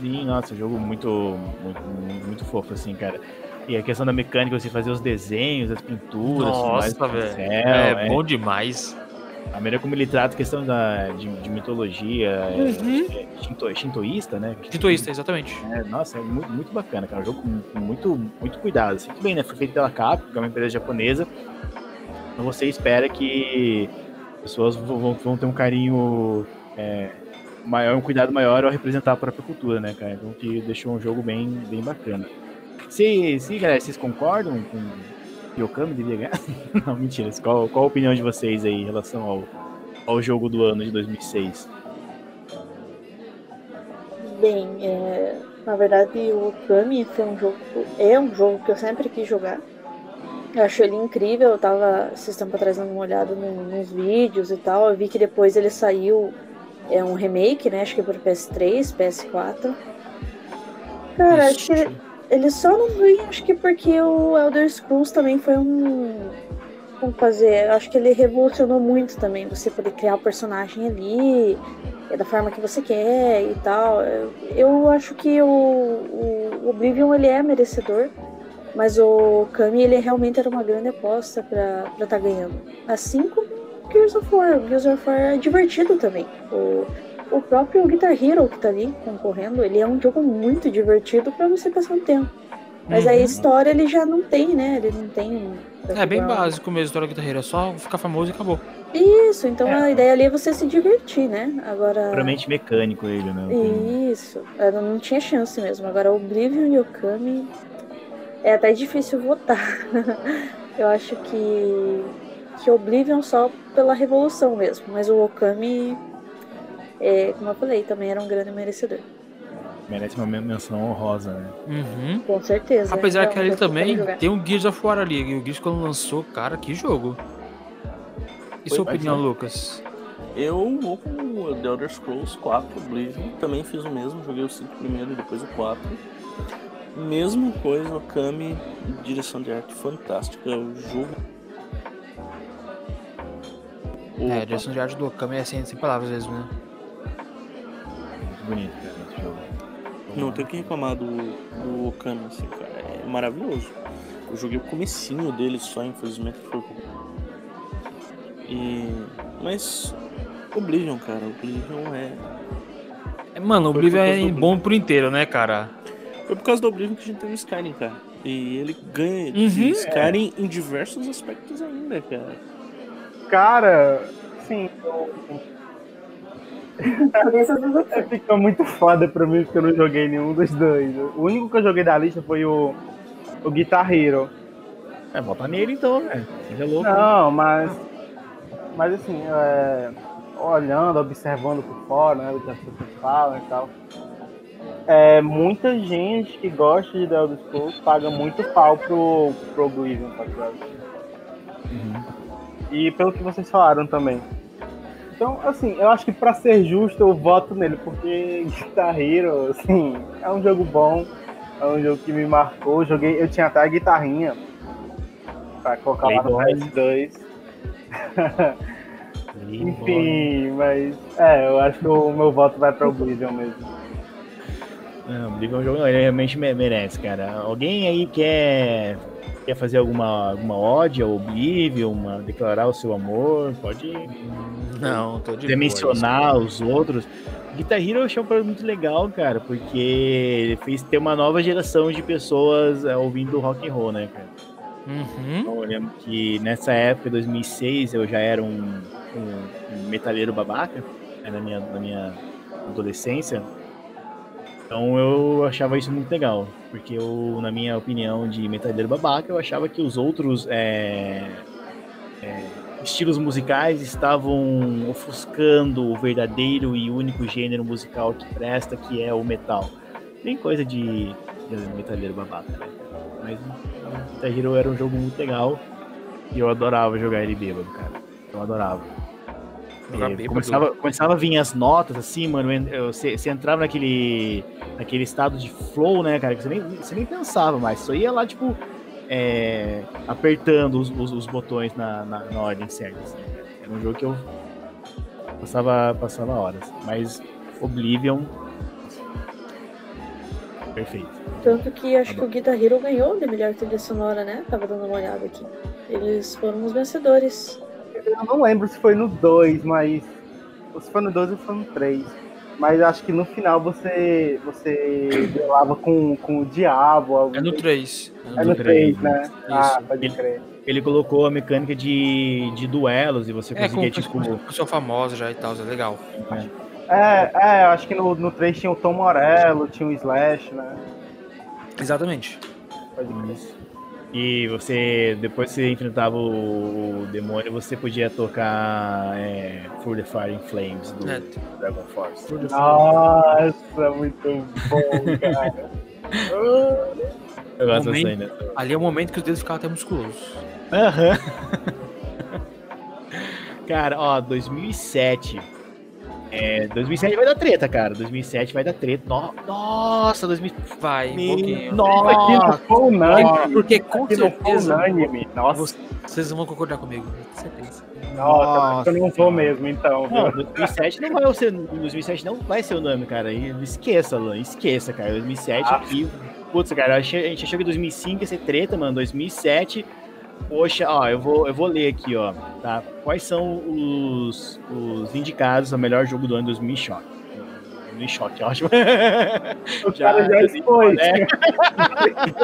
Sim, nossa, jogo muito, muito, muito fofo, assim, cara. E a questão da mecânica, você fazer os desenhos, as pinturas, mais Nossa, no velho. É, é. bom demais. A maneira como ele trata a questão da, de, de mitologia é, Uhum. é shinto- shintoísta, né? Titoísta, exatamente. É, nossa, é muito, muito bacana, cara. Um jogo com com muito, muito cuidado. Assim, tudo bem, né? Foi feito pela Capcom, que é uma empresa japonesa. Então você espera que as pessoas vão, vão- vão ter um carinho é, maior, um cuidado maior ao representar a própria cultura, né, cara? Então que deixou um jogo bem, bem bacana. Se, se galera, vocês concordam com que o Okami devia ganhar? Não, mentira. Qual, qual a opinião de vocês aí em relação ao, ao jogo do ano de 2006? Bem, é, na verdade o Okami foi um jogo, é um jogo que eu sempre quis jogar. Eu acho ele incrível, eu tava esses tempos atrás dando uma olhada no- nos vídeos e tal. Eu vi que depois ele saiu é um remake, né? Acho que por PS3, PS4. Cara, acho que ele só não veio, acho que porque o Elder Scrolls também foi um, como fazer. Acho que ele revolucionou muito também. Você poder criar o personagem ali, da forma que você quer e tal. Eu, eu acho que o, o Oblivion ele é merecedor, mas o Kami ele realmente era uma grande aposta pra estar tá ganhando. Assim como Gears of War. Gears of War é divertido também. O, o próprio Guitar Hero que tá ali concorrendo, ele é um jogo muito divertido para você passar um tempo. Mas uhum. a história ele já não tem, né? Ele não tem. É bem básico mesmo a história da Guitar Hero, é só ficar famoso e acabou. Isso, então é. a ideia ali é você se divertir, né? Agora. Puramente mecânico ele, né? Isso. Eu não tinha chance mesmo. Agora Oblivion e Okami. É até difícil votar. eu acho que. Que Oblivion só pela revolução mesmo. Mas o Okami, é, como eu falei, também era um grande merecedor merece uma menção honrosa, né? Uhum. Com certeza. Apesar que ali também tem um Gears of War ali. E o Gears quando lançou, cara, que jogo. E Foi sua opinião, ser. Lucas? Eu vou com o The Elder Scrolls 4 Oblivion. Também fiz o mesmo, joguei o 5 primeiro e depois o 4. Mesma coisa, o Kami, direção de arte fantástica. O jogo. Opa. É, a direção de arte do Kami é sem, sem palavras mesmo, né? Muito bonito, cara, esse jogo. Não tenho que reclamar do, do Okami, assim, cara. É maravilhoso. Eu joguei o comecinho dele só, infelizmente foi. E. Mas. Oblivion, cara. Oblivion é. é mano, o Oblivion é bom por inteiro, né, cara? Foi por causa do Oblivion que a gente tem o Skyrim, cara. E ele ganha uhum. de Skyrim é. em diversos aspectos ainda, cara. Cara, sim, eu Ficou muito foda pra mim porque eu não joguei nenhum dos dois. O único que eu joguei da lista foi o, o Guitar Hero. É, bota nele então, né? Seja louco. Não, mas. Mas assim, é, olhando, observando por fora, né? O que as pessoas falam e tal. É, muita gente que gosta de The Elder Scrolls paga muito pau pro, pro Oblivion, tá ligado? Uhum. E pelo que vocês falaram também. Então, assim, eu acho que pra ser justo eu voto nele, porque Guitar Hero, assim, é um jogo bom, é um jogo que me marcou. Eu joguei, eu tinha até a guitarrinha pra colocar lá no PS2. Enfim, mas é, eu acho que o meu voto vai pra Oblivion mesmo. Não, Oblivion é um jogo, ele realmente merece, cara. Alguém aí quer quer fazer alguma, alguma ode ao Oblivion, uma, declarar o seu amor, pode. Não, tô de mencionar os outros. Guitar Hero eu achei um programa muito legal, cara, porque fez ter uma nova geração de pessoas é, ouvindo rock and roll, né, cara? Uhum. Então, eu lembro que nessa época, 2006, eu já era um, um, um metalheiro babaca, né, na, minha, na minha adolescência. Então eu achava isso muito legal, porque eu, na minha opinião de metalheiro babaca, eu achava que os outros é, é, estilos musicais estavam ofuscando o verdadeiro e único gênero musical que presta, que é o metal. Tem coisa de, de metalheiro babaca, né? Mas o Guitar Hero era um jogo muito legal e eu adorava jogar ele bêbado, cara. Eu adorava. É, começava, começava a vir as notas, assim, mano. Você, você entrava naquele, naquele estado de flow, né, cara? Que você nem, você nem pensava mais. Só ia lá, tipo, é, apertando os, os, os botões na, na, na, ordem certa. Assim. Era um jogo que eu passava, passava horas. Mas Oblivion. Perfeito. Tanto que acho que o Guitar Hero ganhou de melhor trilha sonora, né? Tava dando uma olhada aqui. Eles foram os vencedores. Eu não lembro se foi no 2, mas. Ou se foi no 2 ou foi no 3. Mas acho que no final você você duelava com, com o diabo. Algo é no 3. É no 3, né? Isso. Ah, pode ele, crer. Ele colocou a mecânica de, de duelos e você é, conseguia, com, tipo. Com sua famosa já e tal, é legal. É, é, é acho que no, no 3 tinha o Tom Morello, tinha o Slash, né? Exatamente. Pode crer. E você, depois que você enfrentava o, o demônio, você podia tocar é, For the Fire in Flames do é. Dragon Force. Nossa, muito bom, cara. Eu gosto momento, ainda. Ali é o momento que os dedos ficavam até musculosos. Aham. cara, ó, 2007. É, 2007 vai dar treta, cara. 2007 vai dar treta. No- Nossa, 2000. Vai, um. Aqui Nossa, foi unânime. Porque com Aqui certeza unânime. Nossa, vocês vão concordar comigo. Com certeza. nossa, eu não vou mesmo, então. Não, 2007 não vai ser, 2007 não vai ser unânime, cara. E Esqueça, Lan, esqueça, cara. 2007 Ah. aqui. Putz, cara, a gente a gente achou que 2005 ia ser treta, mano. 2007. Poxa, ó, eu vou, eu vou ler aqui, ó, tá? Quais são os, os indicados ao melhor jogo do ano 2000 Shock? 2000 Shock, ótimo. O cara já expôs. né?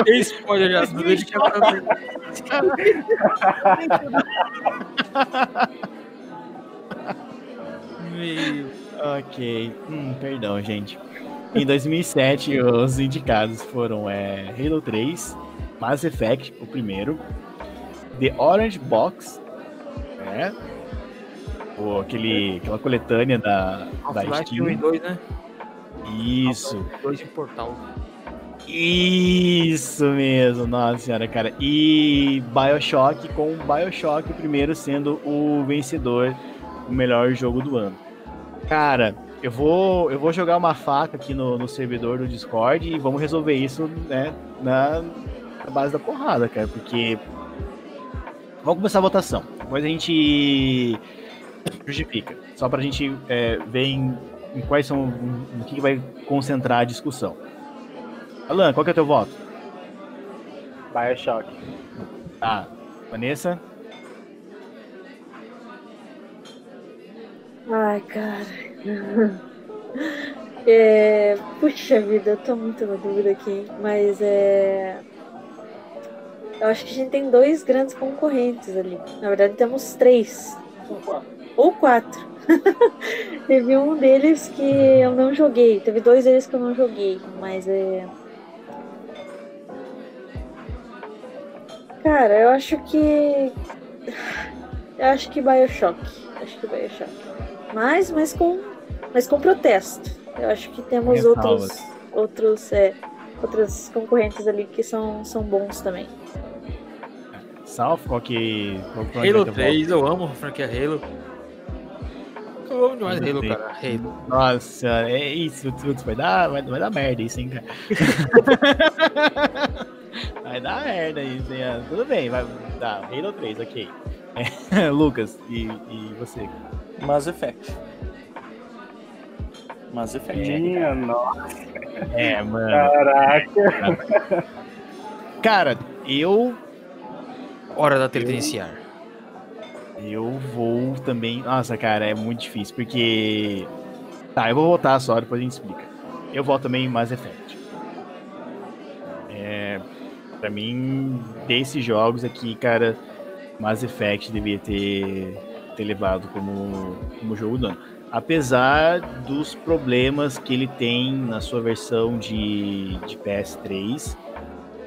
Spoiler já. Não deixa que eu- Meu. Ok. Hum, perdão, gente. Em 2007, os indicados foram é, Halo 3, Mass Effect, o primeiro, The Orange Box, né? O, aquele, aquela coletânea da, da Half-Life 1 e Steam. 2, né? Isso, 2 em portal. isso mesmo, nossa senhora, cara. E Bioshock, com o Bioshock, primeiro sendo o vencedor, o melhor jogo do ano. Cara, eu vou, eu vou jogar uma faca aqui no, no servidor do Discord e vamos resolver isso, né, na, na base da porrada, cara, porque vamos começar a votação. Depois a gente justifica, só pra gente é, ver em, em quais são, no que que vai concentrar a discussão. Alan, qual que é o teu voto? Bioshock. Tá, Vanessa? Ai, cara. É, puxa vida, eu tô muito na dúvida aqui, mas é. Eu acho que a gente tem dois grandes concorrentes ali. Na verdade, temos três. Ou quatro. Teve um deles que eu não joguei. Teve dois deles que eu não joguei, mas é. Cara, eu acho que. Eu acho que Bioshock. Acho que Bioshock. Mas, mas com, mas com protesto. Eu acho que temos outros, outros, é, outros concorrentes ali que são, são bons também. South, qual que. Qual, Halo vai ter voto? 3, eu amo a franquia Halo. Eu amo demais Halo Halo, 3. cara. Halo. Nossa, é isso, putz, vai dar, vai, vai dar merda isso, hein, cara. vai dar merda isso, hein. Tudo bem, vai dar. Halo 3, ok. É, Lucas, e, e você? Mass Effect. Mass Effect. Minha nossa, É, mano. caraca. Cara, eu Hora da treta iniciar. Eu vou também. Nossa, cara, é muito difícil, porque. Tá, eu vou voltar só, depois a gente explica. Eu volto também em Mass Effect. É. Pra mim, desses jogos aqui, cara, Mass Effect devia ter, ter levado como, como jogo do ano. Apesar dos problemas que ele tem na sua versão de, de PS3,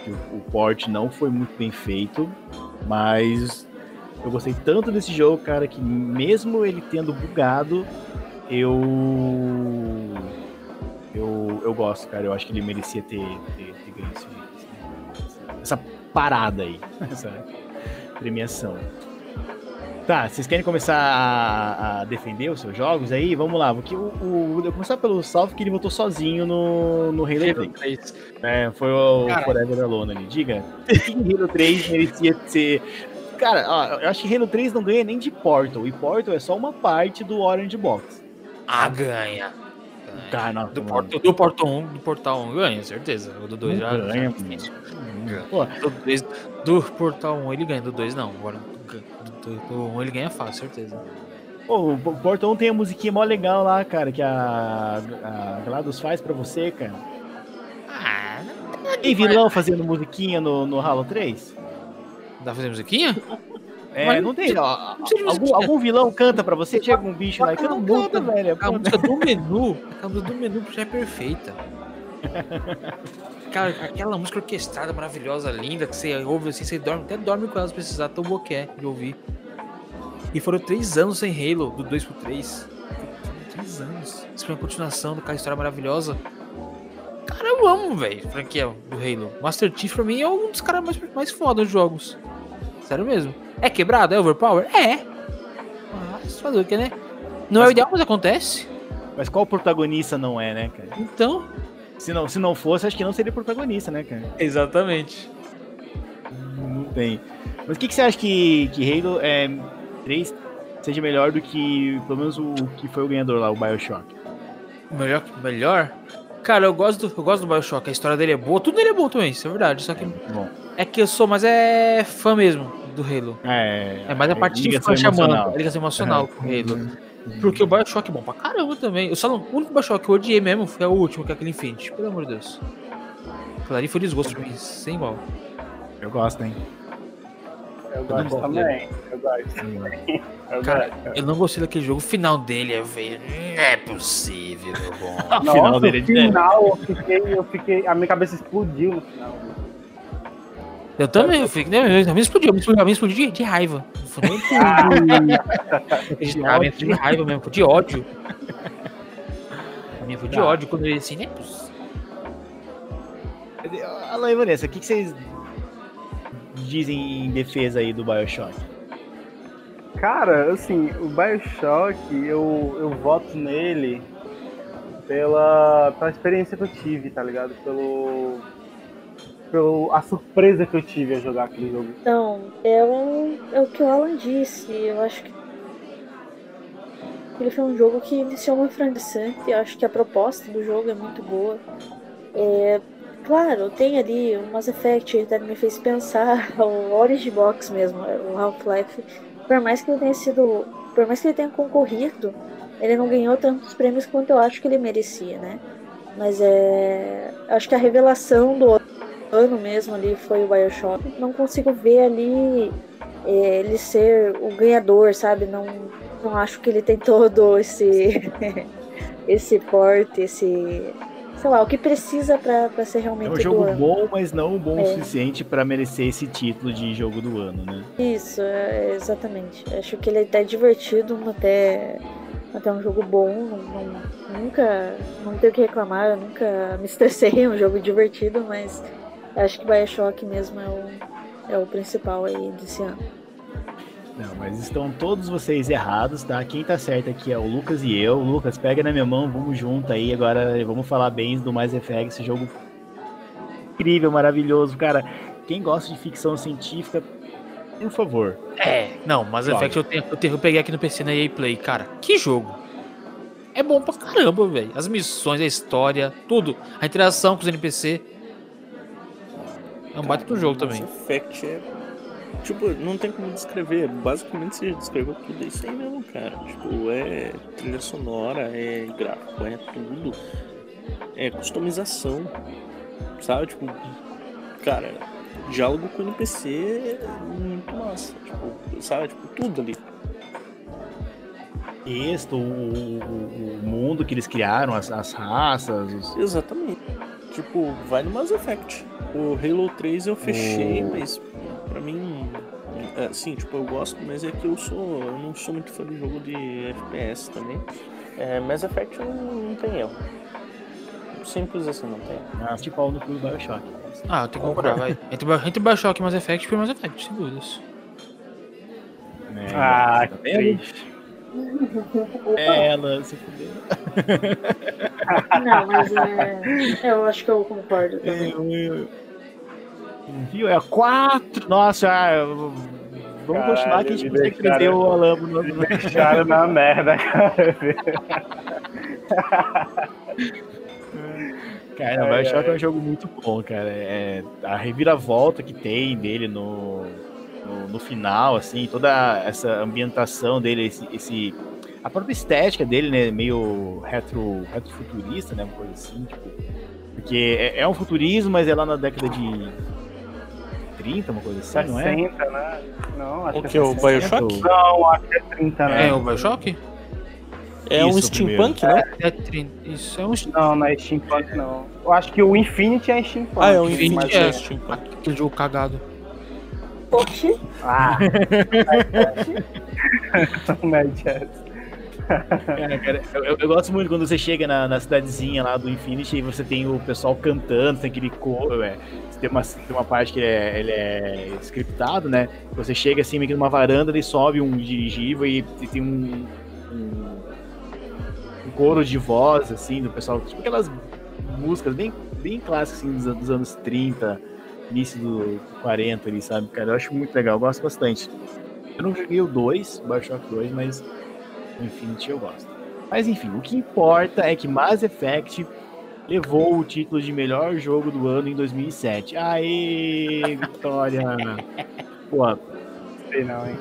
que o, o port não foi muito bem feito, mas eu gostei tanto desse jogo, cara, que mesmo ele tendo bugado, eu. Eu, eu gosto, cara. Eu acho que ele merecia ter, ter, ter ganho esse, esse- essa parada aí, essa premiação. Tá, vocês querem começar a, a defender os seus jogos aí? Vamos lá. Porque o, o, eu vou começar pelo Salve, que ele votou sozinho no, no Halo 3. Halo 3. É, foi o Cara. Forever Alone ali. Diga, que Halo 3 merecia ser. Cara, ó, eu acho que Halo 3 não ganha nem de Portal. E Portal é só uma parte do Orange Box. Ah, ganha. Ganha. Cara, nossa, Do, portal, do Portal 1, do Portal 1 ganha, certeza. O do 2 já ganha, já-. Pô, Do, 2, do Portal 1 ele ganha, do 2 não. Agora do, do, do 1 ele ganha fácil, certeza. pô, o Portal 1 tem a musiquinha mó legal lá, cara, que a, a GLaDOS faz pra você, cara. Ah, Tem vilão fazendo musiquinha no, no Halo 3? dá pra fazer musiquinha? É, Mas não tem. ó, não algum, algum vilão canta pra você? Chega um bicho lá e canta, canta, velho. A música do menu, a música do menu já é perfeita. Cara, aquela música orquestrada, maravilhosa, linda, que você ouve assim, você dorme, até dorme com ela se precisar, tão boa que é de ouvir. E foram três anos sem Halo, do 2 pro 3. Três anos. Isso foi uma continuação daquela história maravilhosa. Cara, eu amo, velho, franquia do Halo. Master Chief pra mim é um dos caras mais, mais foda dos jogos. Sério mesmo. É quebrado? É overpower? É. Mas fazer o que, né? Não é o ideal, mas acontece. Mas qual protagonista não é, né, cara? Então, Se não, se não fosse, acho que não seria protagonista, né, cara? exatamente. Não tem. Mas o que, que você acha que, que Halo é, 3 seja melhor do que, pelo menos, o que foi o ganhador lá, o Bioshock? Melhor, melhor? Cara, eu gosto, do, eu gosto do Bioshock, a história dele é boa, tudo dele é bom também, isso é verdade. Só que Bom, é que eu sou, mas é fã mesmo do Halo. é, É mais a parte de fã chamando, emocional. a ligação emocional com o Halo. Uhum. Porque o Bioshock é bom pra caramba também. Eu só não, o único Bioshock que eu odiei mesmo foi o último, que é aquele Infinity. Pelo amor de Deus. Aquilo ali foi desgosto pra mim, sem igual. Eu gosto, hein? Eu gosto gosto também. Eu gosto. Eu Cara, gosto. eu não gostei daquele jogo. O final dele é velho. Não é possível, meu bom. O Nossa, final dele é no de- final eu fiquei, eu fiquei. A minha cabeça explodiu no final. Eu também, eu fiquei. né, Eu me explodiu, me explodiu, eu me explodiu de, de raiva. Acreditamento, de raiva mesmo, foi de ódio. A minha foi de Tá. ódio quando ele assim, né? e Vanessa, o que, que vocês dizem em defesa aí do Bioshock? Cara, assim, o Bioshock, eu, eu voto nele pela, pela experiência que eu tive, tá ligado? Pelo. Pelo a surpresa que eu tive a jogar aquele jogo. Então, é o, é o que o Alan disse. Eu acho que ele foi um jogo que iniciou muito interessante. Eu acho que a proposta do jogo é muito boa. É, claro, tem ali o Mass Effect até me fez pensar, o Orange Box mesmo, o Half-Life. Por mais que ele tenha sido. Por mais que ele tenha concorrido, ele não ganhou tantos prêmios quanto eu acho que ele merecia, né? Mas é. Acho que a revelação do ano mesmo ali foi o Bioshock. Não consigo ver ali é, ele ser o ganhador, sabe? Não, não acho que ele tem todo esse esse porte, esse sei lá, o que precisa pra pra ser É realmente um do jogo bom, mas não bom o É. suficiente pra merecer esse título de jogo do ano, né? Isso, é, exatamente. Acho que ele é até divertido, até, até um jogo bom. Não, nunca não tenho o que reclamar, eu nunca me estressei, é um jogo divertido, mas acho que Bioshock mesmo é o, é o principal aí desse ano. Não, mas estão todos vocês errados, tá? Quem tá certo aqui é o Lucas e eu. Lucas, pega na minha mão, vamos junto aí. Agora vamos falar bem do Mass Effect, esse jogo incrível, maravilhoso, cara. Quem gosta de ficção científica, por favor. É, não, Mass Joga. Effect eu, tenho, eu, tenho- eu peguei aqui no PC na EA Play, cara. Que jogo! É bom pra caramba, velho. As missões, a história, tudo. A interação com os NPC. É um baita do jogo também. Mass Effect é. Tipo, não tem como descrever. Basicamente você descreveu tudo isso aí mesmo, cara. Tipo, é trilha sonora, é gráfico, é tudo. É customização. Sabe? Tipo, cara, diálogo com o NPC é muito massa. Tipo, sabe? Tipo, tudo ali. Texto, o, o- o mundo que eles criaram, as, as raças, os- Exatamente. Tipo, vai no Mass Effect. O Halo 3 eu fechei, O- mas pra mim. É, assim, tipo, eu gosto, mas é que eu sou. Eu não sou muito fã de jogo de FPS também. É, Mass Effect não, não tem erro. Simples assim, não tem. pau no cu do Bioshock. Ah, eu tenho que concordar, vai. Entre, entre Bioshock e Mass Effect, foi Mass Effect, sem dúvidas. né? Ah, Tá que vendo? Triste. Ela se fudeu. Não, mas é, eu acho que eu concordo também. Eu- eu- Viu? É quatro. Nossa, ah, eu- vamos Caralho, continuar que a gente consegue deixaram- trazer o Alambo no. Me deixaram na merda, cara. Cara, o Ai, Bioshock ai. é um jogo muito bom, cara. É, a reviravolta que tem dele no, no, no final, assim, toda essa ambientação dele, esse, esse- a própria estética dele, né, meio retro, retrofuturista, né, uma coisa assim, tipo, porque é, é um futurismo, mas é lá na década de 30, uma coisa assim, não é? 60, né? Não, acho O que que? O 60. Bioshock? Não, acho que é 30, né? É o Bioshock? É um Isso, steampunk, primeiro. né? É 30. Isso é um Não, não é steampunk, não. Eu acho que o Infinity é steampunk. Ah, é um Infinity, Infinity, é. é steampunk. aquele jogo cagado. Oxi, Ah, Mad Jazz. Cara, cara, eu, eu- eu gosto muito quando você chega na, na cidadezinha lá do Infinity e você tem o pessoal cantando, tem aquele coro, é, tem, uma, tem uma parte que ele é, ele é scriptado, né? Você chega assim, meio que numa varanda, ele sobe um dirigível e, e tem um, um- um coro de voz, assim, do pessoal, tipo aquelas músicas bem, bem clássicas, assim, dos, dos anos 30, início do 40 ali, sabe, cara? Eu acho muito legal, eu gosto bastante. Eu não joguei o 2, o Bioshock 2, mas Infinity eu gosto. Mas enfim, o que importa é que Mass Effect levou o título de melhor jogo do ano em 2007. Aê, Vitória! Pô, Sei não, hein?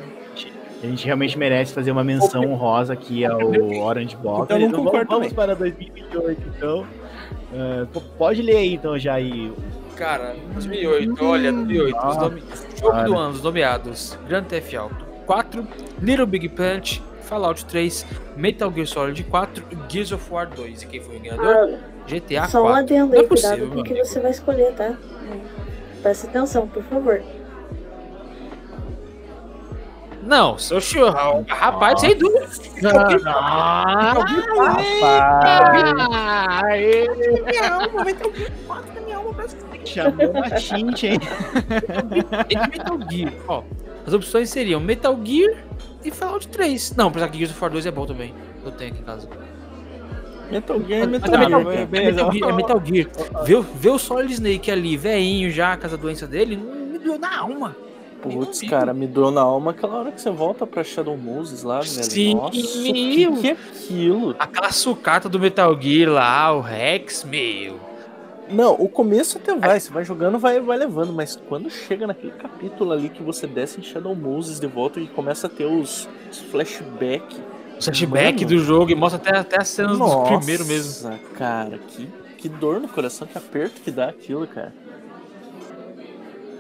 a gente realmente merece fazer uma menção honrosa aqui ao Orange Box. Eu não Então, vamos também. para 2028, então. Pô, pode ler aí, então, já aí. Cara, 2008, olha, 2008. Os Nossa, nome... Jogo cara. do ano, os nomeados: Grand Theft Auto 4, Little Big Planet, Fallout 3, Metal Gear Solid 4 e Gears of War 2. E quem foi o ganhador? Ah, GTA só um 4. adendo Não é aí, possível, cuidado com o que você vai escolher, tá? Presta atenção, por favor. Não, seu show, rapaz, sem dúvida. Ah, Rapaz, chamou a Tinte, hein? E de Metal Gear. Ó, as opções seriam Metal Gear e Fallout 3. Não, apesar que Gears of War 2 é bom também. Eu tenho aqui em casa. Metal Gear é Metal é Metal, Gear. Gear, é. Metal Gear, é Metal Gear. Ver, o- ver o Solid Snake ali, veinho já, com essa doença dele, não me doeu na alma. Putz, cara, me doeu na alma aquela hora que você volta pra Shadow Moses lá, velho. Sim, Nossa, que, que é aquilo? Aquela sucata do Metal Gear lá, o Rex, meu. Não, o começo até vai, você vai jogando, vai, vai levando, mas quando chega naquele capítulo ali que você desce em Shadow Moses de volta e começa a ter os, os flashbacks. O flashback Mano. do jogo e mostra até, até as cenas do primeiro mesmo. Nossa, cara, que, que dor no coração, que aperto que dá aquilo, cara.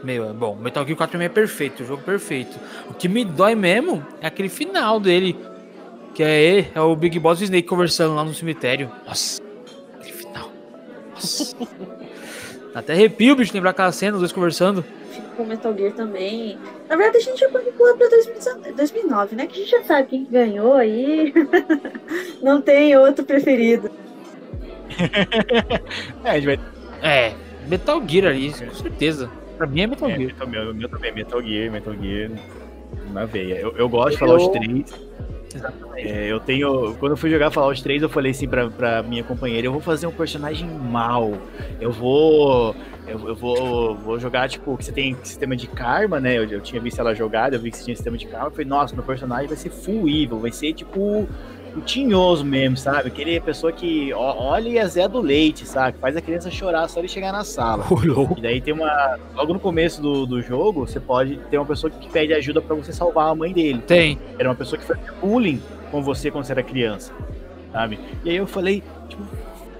Meu, é bom. Metal Gear 4 pra mim é perfeito, o jogo perfeito. O que me dói mesmo é aquele final dele. Que é, ele, é o Big Boss e o Snake conversando lá no cemitério. Nossa, Até arrepio, bicho, lembrar aquela cena, os dois conversando. Fico com Metal Gear também. Na verdade, a gente já pular pra 2019, 2009, né? Que a gente já sabe quem ganhou aí. Não tem outro preferido. É, a gente vai. É, Metal Gear ali, com certeza. Pra mim é Metal É, Gear. Metal, meu, meu também, Metal Gear, Metal Gear na veia. Eu, eu gosto de Fallout Eu- 3. É, eu tenho. Quando eu fui jogar Fallout 3, eu falei assim pra, pra minha companheira: eu vou fazer um personagem mal. Eu vou. Eu, eu vou, vou jogar, tipo, que você tem sistema de karma, né? Eu, eu tinha visto ela jogada, eu vi que você tinha sistema de karma. Eu falei, nossa, meu personagem vai ser full evil, vai ser tipo o tinhoso mesmo, sabe? Aquele pessoa que olha e é Zé do leite, sabe? Faz a criança chorar só ele chegar na sala. Louco. E daí tem uma. Logo no começo do, do jogo, você pode ter uma pessoa que pede ajuda pra você salvar a mãe dele. Tem. Era uma pessoa que fazia bullying com você quando você era criança. Sabe? E aí eu falei, tipo,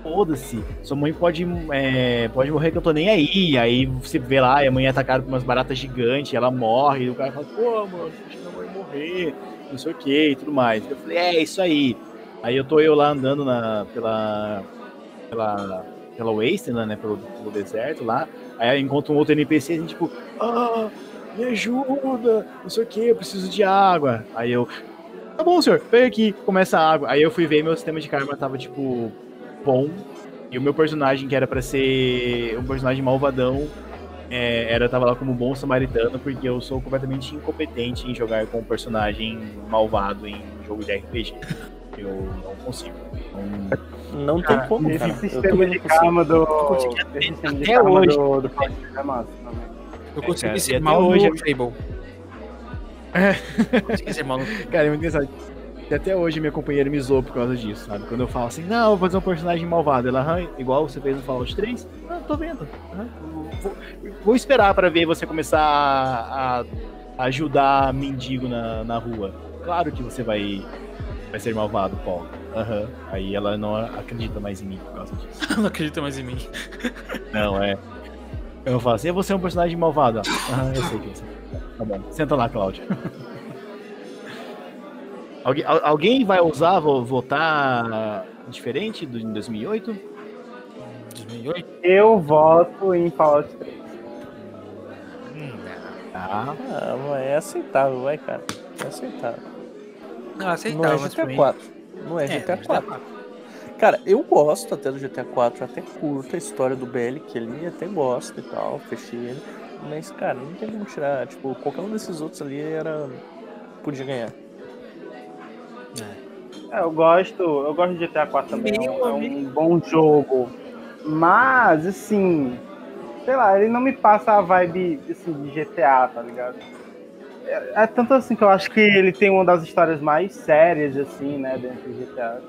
foda-se, sua mãe pode, é, pode morrer que eu tô nem aí. Aí você vê lá, e a mãe é atacada por umas baratas gigantes, ela morre, e o cara fala, pô, mano, deixa minha mãe morrer, não sei o que e tudo mais. Eu falei, é, isso aí. Aí eu tô eu lá andando na, pela. pela. pela Wasteland, né? Pelo, pelo deserto lá. Aí eu encontro um outro NPC assim, tipo, ah, me ajuda, não sei o que, eu preciso de água. Aí eu, tá bom, senhor, vem aqui, começa a água. Aí eu fui ver meu sistema de karma tava, tipo, bom. E o meu personagem, que era pra ser um personagem malvadão, é, era, tava lá como bom samaritano, porque eu sou completamente incompetente em jogar com um personagem malvado em jogo de RPG. Eu não consigo. Não- Não tem como, Esse cara. Eu sistema de karma do. Esse sistema de até hoje. do, é massa. Eu É, consegui cara, ser mal hoje- no Fable. Eu consegui ser mal no Cara, é muito engraçado. E até hoje minha companheira me zoou por causa disso, sabe? Quando eu falo assim, não, vou fazer um personagem malvado. Ela, "Aham, igual você fez no Fallout 3? Ah, tô vendo. Aham, vou, vou esperar pra ver você começar a, a ajudar mendigo na, na rua. Claro que você vai, vai ser malvado, Paul. Aham. Aí ela não acredita mais em mim por causa disso. não acredita mais em mim. Não, é. Eu falo assim, você é um personagem malvado. Aham, eu sei que você. Tá bom. Senta lá, Cláudio. Alguém, al- alguém vai ousar vo- votar diferente do em 2008? 2008? Eu voto em Fallout 3. Hum. Ah, mas é aceitável, vai, cara. É aceitável. Não, Não aceitável, é mas pra GTA mim- 4. Não é É, GTA 4. Cara, eu gosto até do GTA 4, até curto a história do Bellic ali, até gosto e tal, fechei ele. Mas, cara, não tem como tirar. Tipo, qualquer um desses outros ali era. podia ganhar. É, eu gosto, eu gosto de GTA 4 também. É Meu um, é um bom jogo. Mas, assim, sei lá, ele não me passa a vibe assim, de GTA, tá ligado? É, é tanto assim que eu acho que ele tem uma das histórias mais sérias, assim, né, dentro de GTA.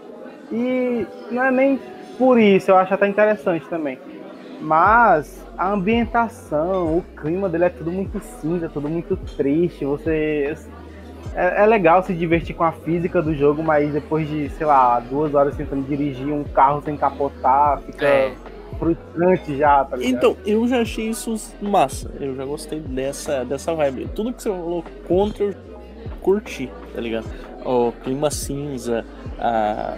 E não é nem por isso, eu acho até interessante também. Mas a ambientação, o clima dele é tudo muito cinza, tudo muito triste. Você. É, é legal se divertir com a física do jogo, mas depois de, sei lá, duas horas tentando dirigir um carro sem capotar, fica É. frustrante já, tá ligado? Então, eu já achei isso massa. Eu já gostei dessa, dessa vibe. Tudo que você falou contra, eu curti, tá ligado? O clima cinza, a,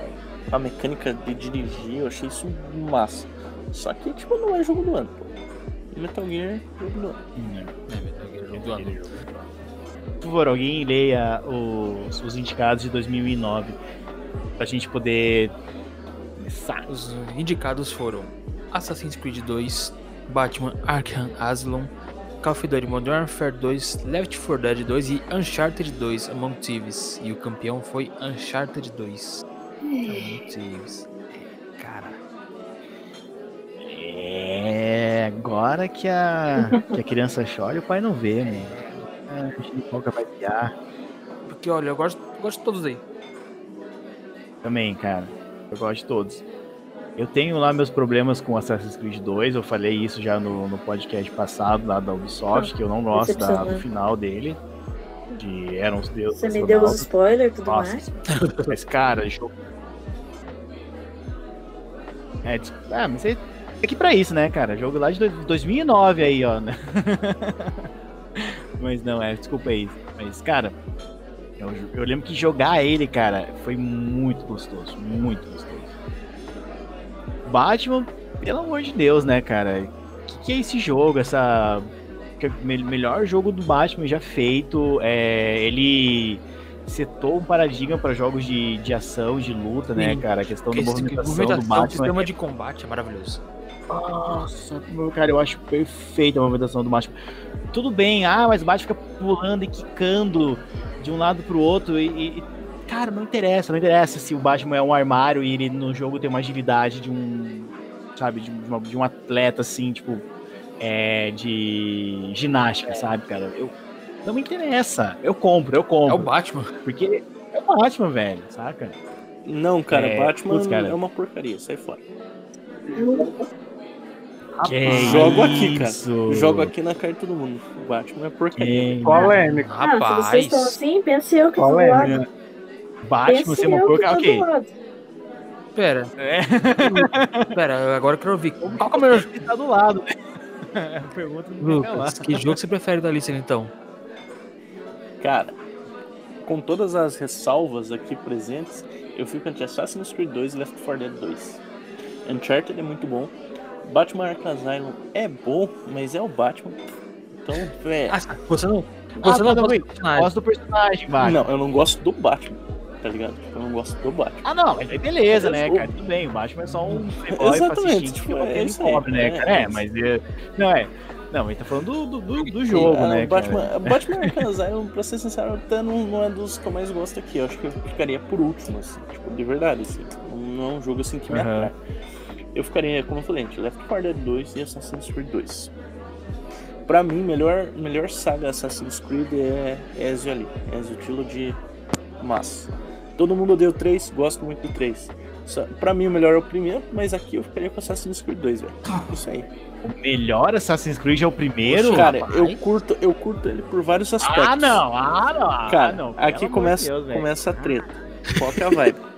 a mecânica de dirigir, eu achei isso massa. Só que, tipo, não é jogo do ano, pô. Metal Gear, jogo do ano. É, Metal Gear, jogo do ano. Por favor, alguém leia os, os indicados de 2009 pra gente poder começar. Os indicados foram Assassin's Creed 2, Batman Arkham Asylum, Call of Duty Modern Warfare 2, Left 4 Dead 2 e Uncharted 2 Among Thieves. E o campeão foi Uncharted 2 Among Thieves. Cara. É. Agora que a, que a criança chora, o pai não vê, mano. A Chiripoca vai piar. Porque olha, eu gosto, gosto de todos aí. Também, cara. Eu gosto de todos. Eu tenho lá meus problemas com Assassin's Creed 2. Eu falei isso já no, no podcast passado lá da Ubisoft, que eu não gosto da- do final dele. De eram os deuses. Você me deu os spoilers e tudo Nossa, mais. mas cara, jogo. É, ah, mas é aqui pra isso, né, cara? Jogo lá de dois- 2009 aí, ó, né? mas não, é, desculpa aí. Mas, cara, eu, eu lembro que jogar ele, cara, foi muito gostoso. Muito gostoso. Batman, pelo amor de Deus, né, cara? O que, que é esse jogo? Essa. é melhor jogo do Batman já feito. É, ele setou um paradigma para jogos de, de ação, de luta, né, Sim. cara? A questão da Esse movimentação do movimentação, o Batman. sistema de combate é maravilhoso. Nossa, meu cara, eu acho perfeita a movimentação do Batman. Tudo bem, ah, mas o Batman fica pulando e quicando de um lado pro outro e, e- cara, não interessa, não interessa se o Batman é um armário e ele no jogo tem uma agilidade de um, sabe, de, uma- de um atleta assim, tipo, é, de ginástica, sabe, cara? Eu não me interessa, eu compro, eu É o compro, Batman. porque é o Batman, velho, saca? Não, cara, É, Batman putz, cara. é uma porcaria, sai fora. Que Jogo aqui, cara. isso? Jogo aqui na cara de todo mundo. O Batman é porcaria. Que Polêmico. Ah, se vocês estão Rapaz, assim, pense eu que do é, né? Batman ser uma que porca, ok. pera, É, pera, agora eu quero ouvir. Qual que é o melhor ele tá do lado. Pergunta do Lucas, que jogo você prefere da lista então? Cara, com todas as ressalvas aqui presentes, eu fico entre Assassin's Creed 2 e Left 4 Dead 2. Uncharted é muito bom. Batman Arkham Asylum é bom, mas é o Batman. Então, é. Ah, você não, Ah, você não não, gosta do personagem. Gosto do personagem, Batman. Não, eu não gosto do Batman, tá ligado? Eu não gosto do Batman. Ah, não, mas aí beleza, né, cara? Tudo bem, o Batman é só um playboy Exatamente, tipo, que é aí, pobre, né, é, cara? É, é mas... é- Não, é... Não, ele tá falando do, do, do, jogo, Ah, né, Batman, cara? Batman Arkham Asylum, pra ser sincero, até não, não é dos que eu mais gosto aqui. Eu acho que eu ficaria por último, assim, tipo, de verdade, assim. Não é um jogo assim que me Aham. atrai. Eu ficaria, como eu falei, entre Left 4 Dead 2 e Assassin's Creed 2. Pra mim, melhor, melhor saga Assassin's Creed é Ezio ali. Ezio Trilogy massa. Todo mundo odeia o 3, gosto muito do 3. Só- Pra mim, o melhor é o primeiro, mas aqui eu ficaria com Assassin's Creed 2, velho. Isso aí. O melhor Assassin's Creed é o primeiro? Cara, rapaz? eu curto, eu curto ele por vários aspectos. Ah, não, ah, não, ah, Cara, não. aqui começa, de Deus, começa a treta. Qual que é a vibe?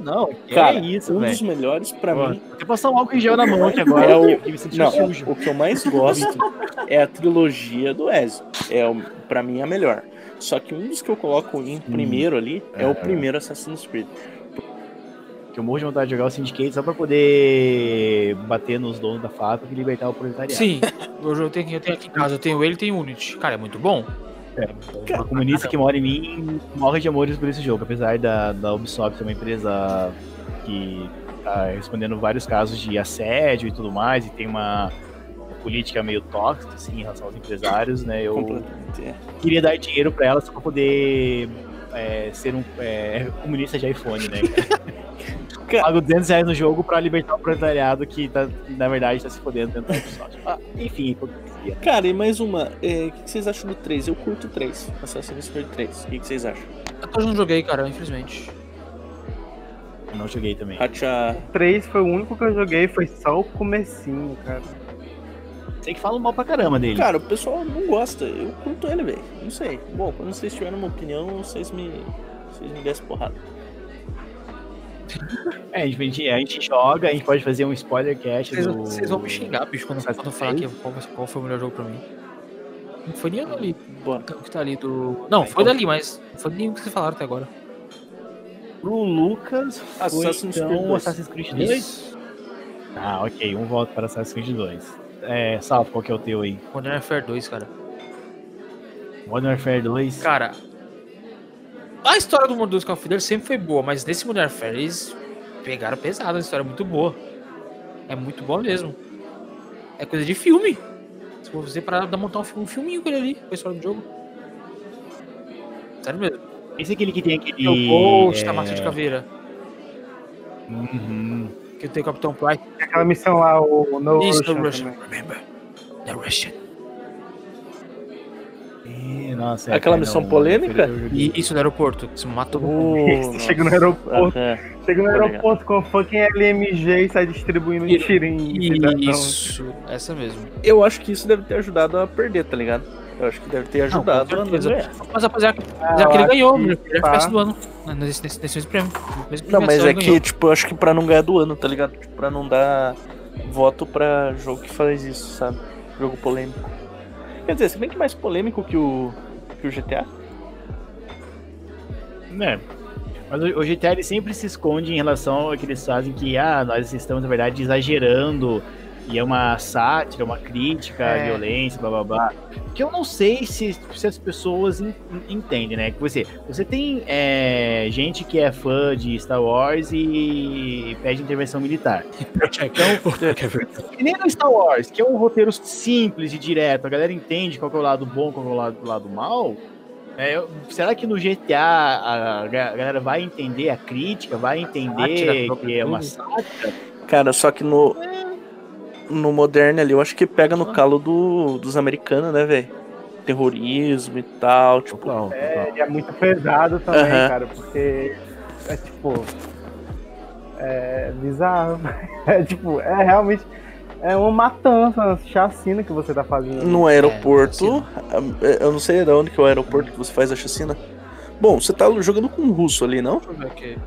Não, que Cara, é isso, um velho. dos melhores pra Ó, mim Vou passar um álcool em gel na mão aqui agora, É o- que me senti Não, sujo. o que eu mais gosto é a trilogia do Ezio. É o- pra mim a melhor. Só que um dos que eu coloco em primeiro ali é, o É. primeiro Assassin's Creed. Que eu morro de vontade de jogar o Syndicate só pra poder bater nos donos da fábrica e libertar o proletariado. Sim, hoje eu tenho, eu tenho aqui em casa, eu tenho ele e tenho Unity. Cara, é muito bom. O comunista que mora em mim morre de amores por esse jogo, apesar da, da Ubisoft ser uma empresa que tá respondendo vários casos de assédio e tudo mais, e tem uma política meio tóxica assim, em relação aos empresários, né? Eu. É. queria dar dinheiro pra ela só pra poder é, ser um é, comunista de iPhone, né? Pago 200 reais no jogo pra libertar o proletariado que, tá, que, na verdade, tá se fodendo dentro da Microsoft. Ah, enfim. Cara, e mais uma. é, O que que vocês acham do 3? Eu curto o 3. Assassin's Creed 3. O que que vocês acham? Eu não joguei, cara, infelizmente. Eu não joguei também. Hacha. 3 foi o único que eu joguei, foi só o comecinho, cara. Sei que falam mal pra caramba dele. Cara, o pessoal não gosta. Eu curto ele, velho. Não sei. Bom, quando vocês tiverem uma opinião, vocês me. Vocês me dessem porrada. É, a gente, a gente joga, a gente pode fazer um spoiler cast Vocês, do... vocês vão me xingar, bicho, quando, quando eu falar que, qual, qual foi o melhor jogo pra mim. Não foi nem ali. Bora. O que tá ali do. Não, foi então- dali, mas não foi nem o que vocês falaram até agora. Pro Lucas, foi Assassin's Creed então 2. Assassin's Creed 2. Isso. Ah, ok, um voto para Assassin's Creed 2. É, Salvo, qual que é o teu aí? Modern Warfare 2, cara. Modern Warfare 2. Cara, a história do Modern Call of Duty sempre foi boa, mas nesse Modern Warfare eles pegaram pesado, a história é muito boa. É muito boa mesmo. É coisa de filme. Se for você parar pra montar um, filme, um filminho com ele ali, com a história do jogo. Sério mesmo. Esse é aquele que tem aquele. E o Ghost, é, massa de caveira. Uhum. Que tem o Capitão Price. Aquela missão lá, o No Isso, Russian Russian. Remember, the Russian. Ih, Nossa, é, Aquela cara, missão não, polêmica? E isso no aeroporto, Uh, mundo. Você chega no aeroporto, Aham. chega no aeroporto com fucking LMG e sai distribuindo um tirinho. Isso, essa mesmo. Eu acho que isso deve ter ajudado a perder, tá ligado? Eu acho que deve ter ajudado a não ganhar. Mas Ah, apesar eu que ele acho ganhou, que pá. FPS do ano. né, Nesse, nesse, nesse mesmo prêmio. Mesmo Não, mas é ele que, ganhou. tipo, eu acho que pra não ganhar do ano, tá ligado? Tipo, pra não dar voto pra jogo que faz isso, sabe? Jogo polêmico. Quer dizer, se bem que mais polêmico que o, que o GTA. É. Mas o, o GTA ele sempre se esconde em relação ao que eles fazem que, ah, nós estamos, na verdade, exagerando. E é uma sátira, uma crítica à É. violência, blá blá blá. Que eu não sei se, se as pessoas en- entendem, né? Que você, você tem é, gente que é fã de Star Wars e pede intervenção militar. Então, nem no Star Wars, que é um roteiro simples e direto, a galera entende qual que é o lado bom, qual que é o lado, lado mal. É, eu- será que no GTA a, ga- galera vai entender a crítica, vai entender Sátira, que é uma sátira? Cara, só que no. No moderno ali, eu acho que pega no calo do, dos americanos, né, velho? Terrorismo e tal, tipo. Total, É, e é muito pesado também, cara, porque é tipo. É bizarro. É tipo, é realmente. É uma matança, uma chacina que você tá fazendo. No aeroporto. É, eu não sei de onde que é o aeroporto que você faz a chacina. Bom, você tá jogando com um russo ali, não? deixa eu ver aqui.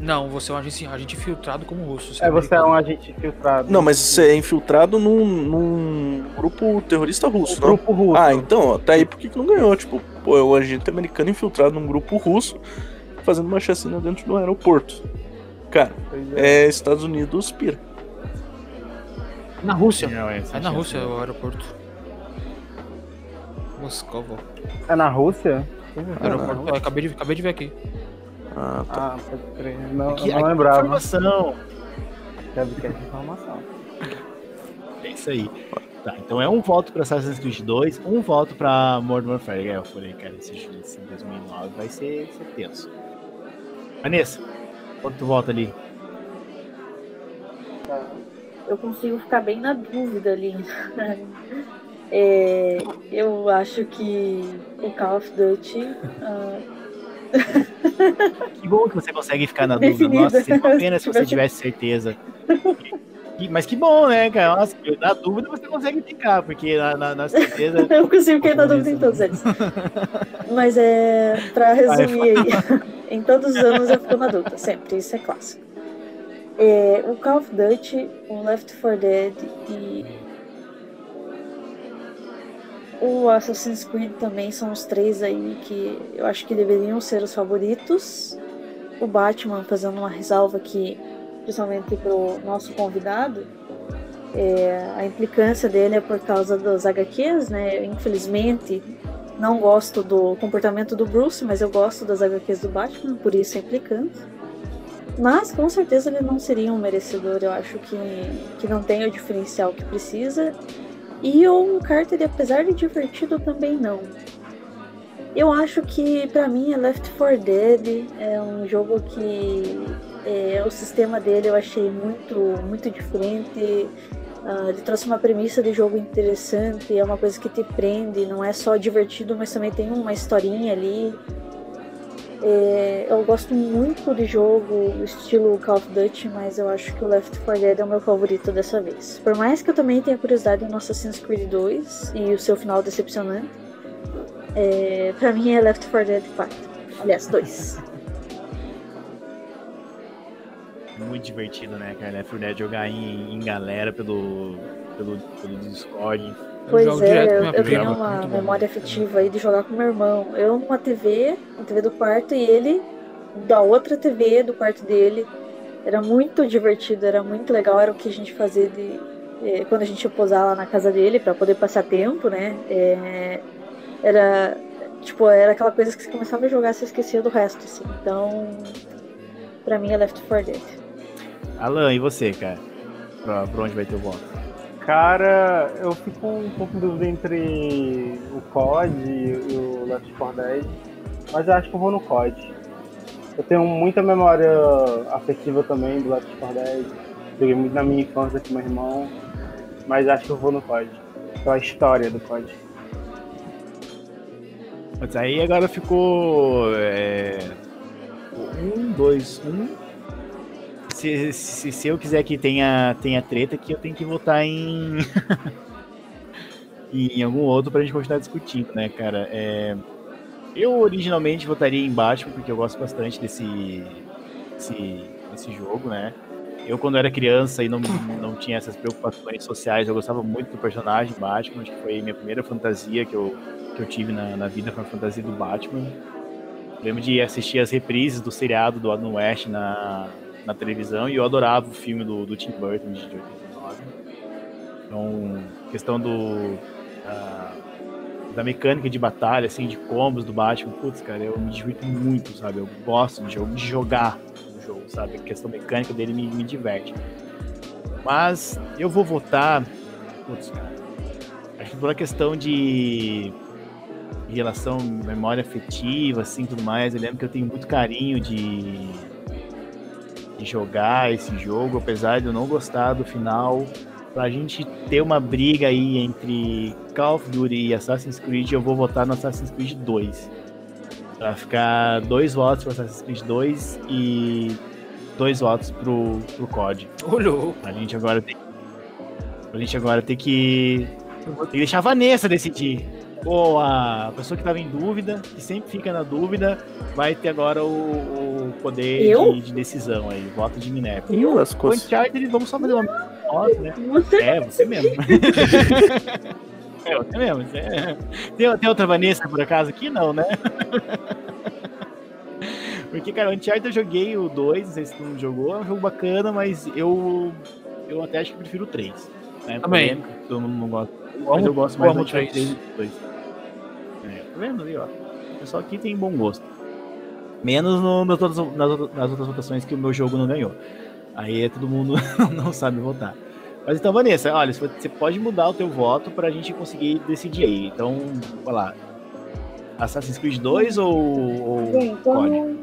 Não, você é um agente, agente filtrado como russo. É, você é um agente infiltrado. Não, mas você é infiltrado num, num grupo terrorista russo, O não? grupo russo. Ah, então, ó, tá aí por que não ganhou? Tipo, pô, é o agente americano infiltrado num grupo russo fazendo uma chacina dentro do aeroporto. Cara, é. é Estados Unidos pira. Na Rússia. Não, é, É na Rússia o aeroporto. Moscova. É na Rússia? Aeroporto, eu acabei de, acabei de ver aqui. Ah, tá. Ah, pode crer. Não, Aqui, eu não aqui é lembrava. informação. Deve ter informação. É isso aí. Tá, então é um voto pra Assassin's Creed 2, um voto pra Modern Warfare. É, eu falei, cara, esse jogo esse 2009 vai ser, ser tenso. Vanessa, quanto tu vota ali? eu consigo ficar bem na dúvida ali. É, eu acho que o Call of Duty. ah, Que bom que você consegue ficar na dúvida. Definida. Nossa, seria uma pena se você tivesse certeza. Mas que bom, né, cara? Nossa, na dúvida você consegue ficar, porque na, na, na certeza. eu consigo ficar na dúvida em todos eles. Mas é. Pra resumir aí, em todos os anos eu fico na dúvida, sempre, isso é clássico. É, o Call of Duty, o Left 4 Dead e o Assassin's Creed também são os três aí que eu acho que deveriam ser os favoritos. O Batman, fazendo uma ressalva aqui, principalmente pro nosso convidado, é, a implicância dele é por causa das HQs, né? Infelizmente, não gosto do comportamento do Bruce, mas eu gosto das HQs do Batman, por isso é implicante. Mas com certeza ele não seria um merecedor, eu acho que, que não tem o diferencial que precisa. E o Carter, apesar de divertido, também não. Eu acho que pra mim é Left 4 Dead é um jogo que é, o sistema dele eu achei muito, muito diferente. Uh, ele trouxe uma premissa de jogo interessante, é uma coisa que te prende, não é só divertido, mas também tem uma historinha ali. É, eu gosto muito de jogo estilo Call of Duty, mas eu acho que o Left 4 Dead é o meu favorito dessa vez. Por mais que eu também tenha curiosidade no Assassin's Creed 2 e o seu final decepcionante, é, pra mim é Left 4 Dead 4. Aliás, 2. Muito divertido, né, cara? Left 4 Dead jogar em, em galera pelo, pelo, pelo Discord Pois é, eu, eu tenho uma memória afetiva aí de jogar com meu irmão. Eu numa TV, na TV do quarto, e ele da outra TV do quarto dele. Era muito divertido, era muito legal, era o que a gente fazia de, é, quando a gente ia posar lá na casa dele para poder passar tempo, né? É, era tipo, era aquela coisa que você começava a jogar e você esquecia do resto, assim. Então, pra mim é Left 4 Dead. Alan, e você, cara? Pra, pra onde vai ter o voto? Cara, eu fico um pouco em dúvida entre o COD e o Left 4 Dead, mas eu acho que eu vou no COD. Eu tenho muita memória afetiva também do Left 4 Dead, joguei muito na minha infância com meu irmão, mas acho que eu vou no COD, pela história do COD. Mas aí agora ficou. É, um, dois, um, se, se, se, eu quiser que tenha, tenha treta, que eu tenho que votar em. em algum outro pra gente continuar discutindo, né, cara? É... Eu originalmente votaria em Batman, porque eu gosto bastante desse, desse, desse jogo, né? Eu, quando era criança e não, não tinha essas preocupações sociais, eu gostava muito do personagem Batman, acho que foi minha primeira fantasia que eu, que eu tive na, na vida, foi a fantasia do Batman. Eu lembro de assistir as reprises do seriado do Adam West na, na televisão e eu adorava o filme do, do Tim Burton de 89. Então, questão do uh, da mecânica de batalha, assim, de combos do Batman, putz, cara, eu me divirto muito, sabe? Eu gosto de, de jogar o jogo, sabe? A questão mecânica dele me, me diverte. Mas eu vou votar, putz, cara, acho que por uma questão de relação, memória afetiva, assim, tudo mais, eu lembro que eu tenho muito carinho de de jogar esse jogo, apesar de eu não gostar do final. Pra gente ter uma briga aí entre Call of Duty e Assassin's Creed, eu vou votar no Assassin's Creed 2. Pra ficar dois votos pro Assassin's Creed 2 e dois votos pro, pro COD. Olhou. A gente agora tem. A gente agora tem que. Tem que deixar a Vanessa decidir ou a pessoa que estava em dúvida, que sempre fica na dúvida, vai ter agora o, o poder de, de, decisão aí, voto de Minerva. Eu, o Uncharted, vamos só fazer uma voto, né? É, você mesmo. é, você mesmo. Você é. Tem, tem outra Vanessa por acaso aqui? Não, né? Porque, cara, o Uncharted eu joguei o 2, não sei se tu não jogou, é um jogo bacana, mas eu, eu até acho que prefiro o 3. Né? Também. Todo mundo não gosta. Mas eu gosto mais do Uncharted 2 tá vendo ali, ó? O pessoal aqui tem bom gosto. Menos no, nas, outras, nas, nas outras votações que o meu jogo não ganhou. Aí todo mundo não sabe votar. Mas então, Vanessa, olha, você pode mudar o teu voto pra gente conseguir decidir aí. Então, vai lá. Assassin's Creed 2 ou, ou Bem, então,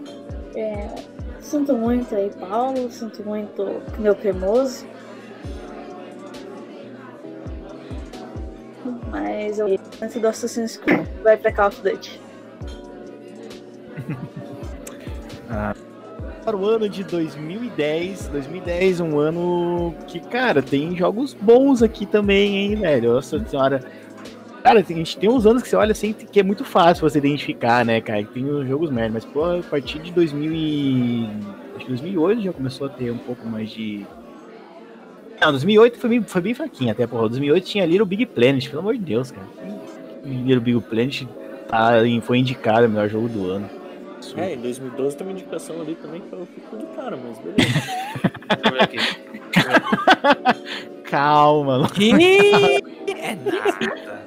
é, sinto muito aí, Paulo, sinto muito meu cremoso. Mas eu antes do Assassin's Creed vai pra Call of Duty. ah, para o ano de 2010, 2010 um ano que, cara, tem jogos bons aqui também, hein, velho? Nossa senhora. Cara, a gente tem uns anos que você olha assim que é muito fácil você identificar, né, cara? Tem os jogos merda, mas pô, a partir de 2000 e... acho que 2008 já começou a ter um pouco mais de não, 2008 foi bem, foi bem fraquinho até, porra. 2008 tinha Little Big Planet, pelo amor de Deus, cara. Little Big Planet tá, foi indicado o melhor jogo do ano. É, em 2012 tem uma indicação ali também que eu fico do cara, mas beleza. Calma, mano. é nada.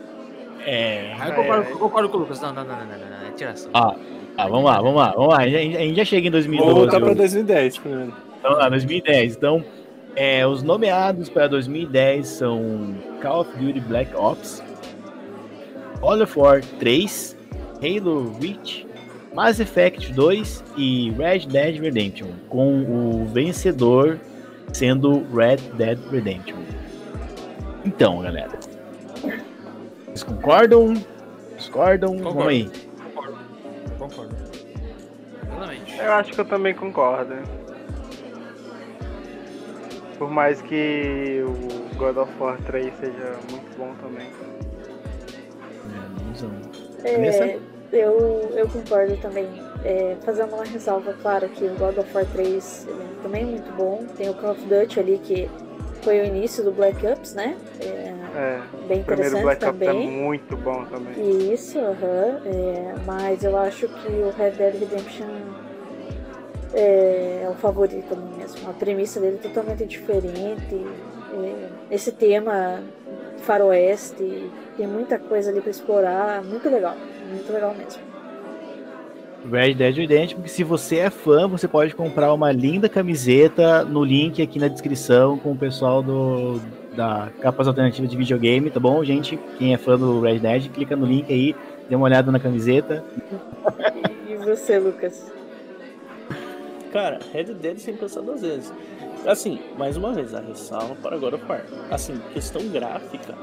É. Eu concordo, eu concordo com o Lucas. Não, não, não, não, não, não. É tiração. Ah, ah, vamos lá, vamos lá, vamos lá. A gente, a gente já chega em 2012. Vou voltar pra 2010 primeiro. Então lá, 2010. Então, é, os nomeados para 2010 são Call of Duty Black Ops, God of War 3, Halo Reach, Mass Effect 2 e Red Dead Redemption, com o vencedor sendo Red Dead Redemption. Então, galera, vocês concordam? Discordam? Concordo. Vamos aí. Concordo. Concordo. Plenamente. Eu acho que eu também concordo. Por mais que o God of War 3 seja muito bom também. É. É, eu, eu concordo também. É, fazendo uma ressalva, claro, que o God of War 3 ele é também muito bom. Tem o Call of Duty ali, que foi o início do Black Ops, né? É, É, bem o primeiro interessante Black Ops é também. muito bom também. Isso, aham. é, mas eu acho que o Red Dead Redemption é, é o favorito mesmo. A premissa dele é totalmente diferente. é, esse tema faroeste, tem muita coisa ali pra explorar. Muito legal, muito legal mesmo. Red Dead Redemption, que se você é fã, você pode comprar uma linda camiseta no link aqui na descrição com o pessoal do da capas alternativas de videogame, tá bom, gente? Quem é fã do Red Dead, clica no link aí, dê uma olhada na camiseta. E você, Lucas? Cara, Red Dead sem pensar duas vezes. Assim, mais uma vez, a ressalva para God of War. Assim, questão gráfica,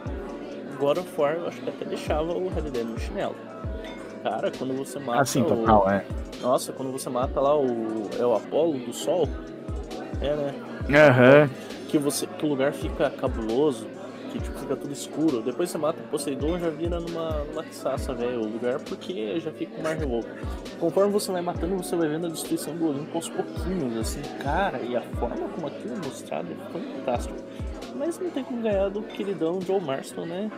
God of War eu acho que até deixava o Red Dead no chinelo. Cara, quando você mata Assim, o... total, é. Nossa, quando você mata lá o... É o Apolo do Sol? É, né? Aham. que você que o lugar fica cabuloso, que tipo, fica tudo escuro. Depois você mata o Poseidon, já vira numa, numa quiçaça, velho, o lugar, porque já fica mar revolto. Conforme você vai matando, você vai vendo a destruição do Olimpo aos pouquinhos, assim, cara, e a forma como aquilo é mostrado é fantástico. Mas não tem como ganhar do queridão Joe Marston, né?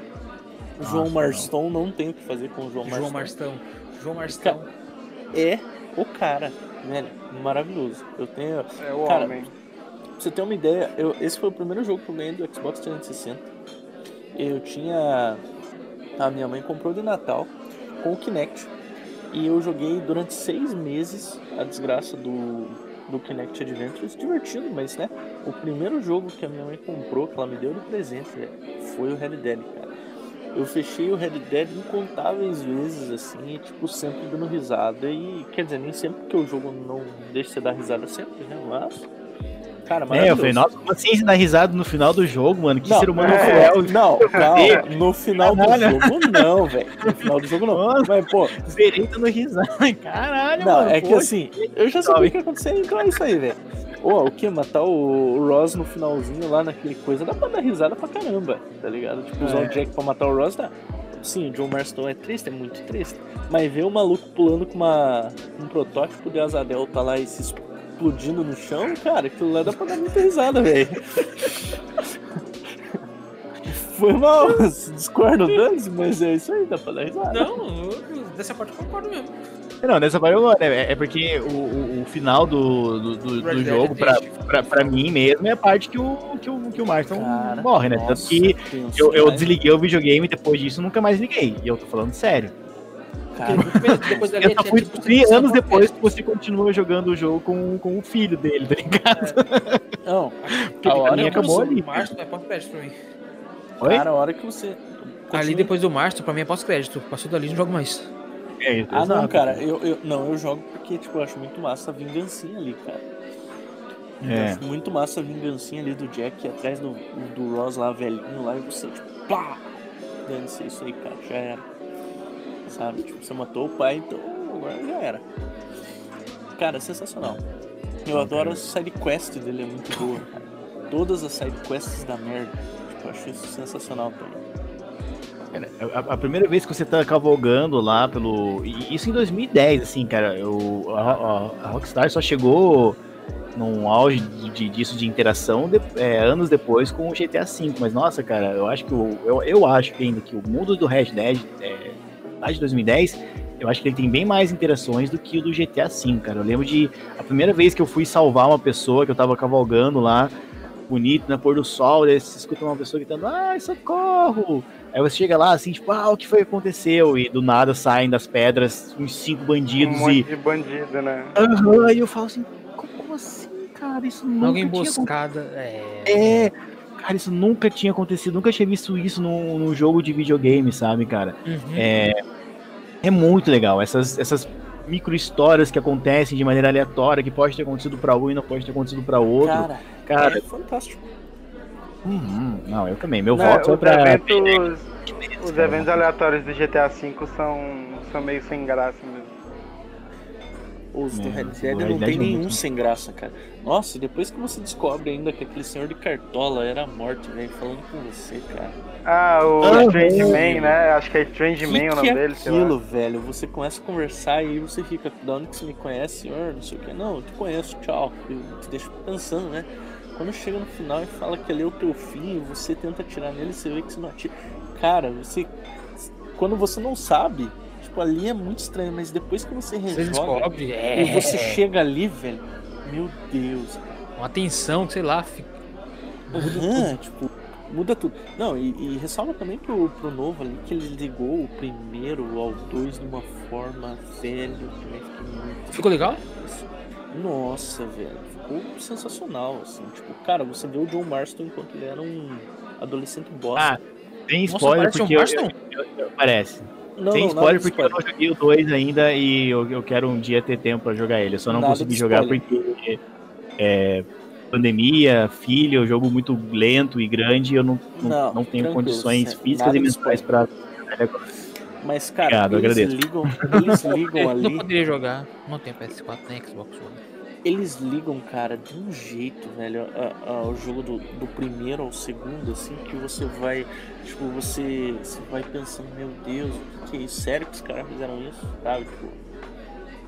Nossa, João não. Marston não. tem o que fazer com o João Marston. João Marstão. João Marstão. É o cara, velho, maravilhoso. Eu tenho. É o Cara, homem. Pra você ter uma ideia, eu- esse foi o primeiro jogo que eu ganhei do Xbox 360. Eu tinha. A minha mãe comprou de Natal com o Kinect. E eu joguei durante seis meses a desgraça do, do Kinect Adventures. Divertido, mas né? O primeiro jogo que a minha mãe comprou, que ela me deu de presente, foi o Red Dead, cara. Eu fechei o Red Dead incontáveis vezes, assim, e, tipo, sempre dando risada. E quer dizer, nem sempre que o jogo não deixa você dar risada sempre, né? Mas. Cara, É, eu falei, nossa, como assim dá risada no final do jogo, mano? Que Não, ser humano é, cruel. Não, calma. No final do Caralho. jogo, não, velho. No final do jogo, não. Mano. Mas, pô, Zerei dando risada. Caralho, não, mano. é que pô, assim, eu já sabia o que ia acontecer, então é isso aí, velho. Ô, o que? Matar o, Ross no finalzinho lá naquele coisa, dá pra dar risada pra caramba, tá ligado? Tipo, usar É. o Jack pra matar o Ross, dá. Sim, o John Marston é triste, é muito triste. Mas ver o maluco pulando com uma, um protótipo de asa delta lá e se explodindo no chão, cara, aquilo lá dá pra dar muita risada, velho. Foi mal, discordo dane mas é isso aí, dá pra dar risada. Não, dessa parte eu concordo mesmo. Não, dessa parte eu. É, é porque o, o, o final do, do, do- do Dead jogo, é pra, pra, pra mim mesmo, é a parte que o, que o, que o Marston morre, né? Tanto nossa, que tenso eu, eu desliguei o videogame depois disso nunca mais liguei. E eu tô falando sério. Cara, Depois dali Eu é fui descobrir anos depois que você continua jogando o jogo com, com o filho dele, tá ligado? não, Porque a pra hora eu acabou ali. Março é pós-crédito pra mim. Oi? cara, a hora que você. Ali Continue. depois do Março, pra mim é pós-crédito. Passou dali, não jogo mais. É, isso, Ah, não, cara, eu, eu, não, eu jogo porque, tipo, eu acho muito massa a vingancinha ali, cara. Eu É. acho muito massa a vingancinha ali do Jack atrás do, do Ross lá, velhinho lá, e você, tipo, pá! Deve ser isso aí, cara, já era. Sabe? Tipo, você matou o pai, então agora já era. Cara, sensacional. Eu adoro a side quest dele, é muito boa. Todas as side quests da merda. Tipo, eu acho isso sensacional também. Cara, a, primeira vez que você tá cavalgando lá pelo. Isso em 2010, assim, cara. Eu, a, Rockstar só chegou num auge de, disso de interação de- é, anos depois com o GTA V. Mas nossa, cara, eu acho que o, eu, eu acho ainda que o mundo do Red Dead é, lá de 2010, eu acho que ele tem bem mais interações do que o do GTA V, cara. Eu lembro de a primeira vez que eu fui salvar uma pessoa que eu tava cavalgando lá, bonito, na pôr do sol, daí você escuta uma pessoa gritando, ai, socorro! Aí você chega lá assim, tipo, ah, o que foi que aconteceu? E do nada saem das pedras uns cinco Um bandidos monte e. de bandido, né? Aham, e eu falo assim, como, assim, cara? Isso nunca Alguém tinha emboscada. É. é, cara, isso nunca tinha acontecido, nunca tinha visto isso num, num jogo de videogame, sabe, cara? Uhum. É, É muito legal. Essas, essas micro histórias que acontecem de maneira aleatória, que pode ter acontecido pra um e não pode ter acontecido pra outro. Cara, Cara, é fantástico. uhum, não, eu também. Meu Não, voto é os, pra. eventos, os eventos aleatórios do GTA V são, são meio sem graça mesmo. Os do É, Red Dead não tem é nenhum muito- sem graça, cara. Nossa, e depois que você descobre ainda que aquele senhor de cartola era a morte, velho, falando com você, cara. Ah, o Ah, Strange. Man, né? Acho que é Strange que Man o nome que é dele, sei lá. aquilo, velho? Você começa a conversar e você fica, da onde que você me conhece, senhor? Não sei o que. Não, eu te conheço, tchau. Eu te deixo pensando, né? Quando chega no final e fala que ali é o teu fim, você tenta atirar nele e você vê que você não atira. Cara, você. Quando você não sabe, tipo, ali é muito estranho, mas depois que você Você rejoga descobre, é, e você chega ali, velho, meu Deus. uma tensão, sei lá, fica... Aham, tipo, muda tudo. Não, e, e ressalva também pro, pro novo ali que ele ligou o primeiro ao dois de uma forma velho. Fiquei muito. Ficou legal? Nossa, velho. Ficou sensacional, assim. Tipo, cara, você vê o John Marston enquanto ele era um adolescente bosta. Ah, Tem Nossa, spoiler um porque eu, Marston? eu- eu- parece. Não, Tem não, spoiler porque eu não joguei o 2 ainda e eu, eu quero um dia ter tempo pra jogar ele. Eu só não Nada consegui jogar porque é, pandemia, filho, jogo muito lento e grande e eu não, não, Não, não tenho condições sem- físicas nada e mentais pra jogar ele agora. Mas, cara, Obrigado, eu eles agradeço. ligam, eles ligam Eu ali. não poderia jogar, não tem PS4 nem Xbox One. Eles ligam, cara, de um jeito, velho, a- a- o jogo do, do primeiro ao segundo, assim, que você vai, tipo, você, você vai pensando, meu Deus, o que, que é isso? Sério que os caras fizeram isso? Sabe, tipo,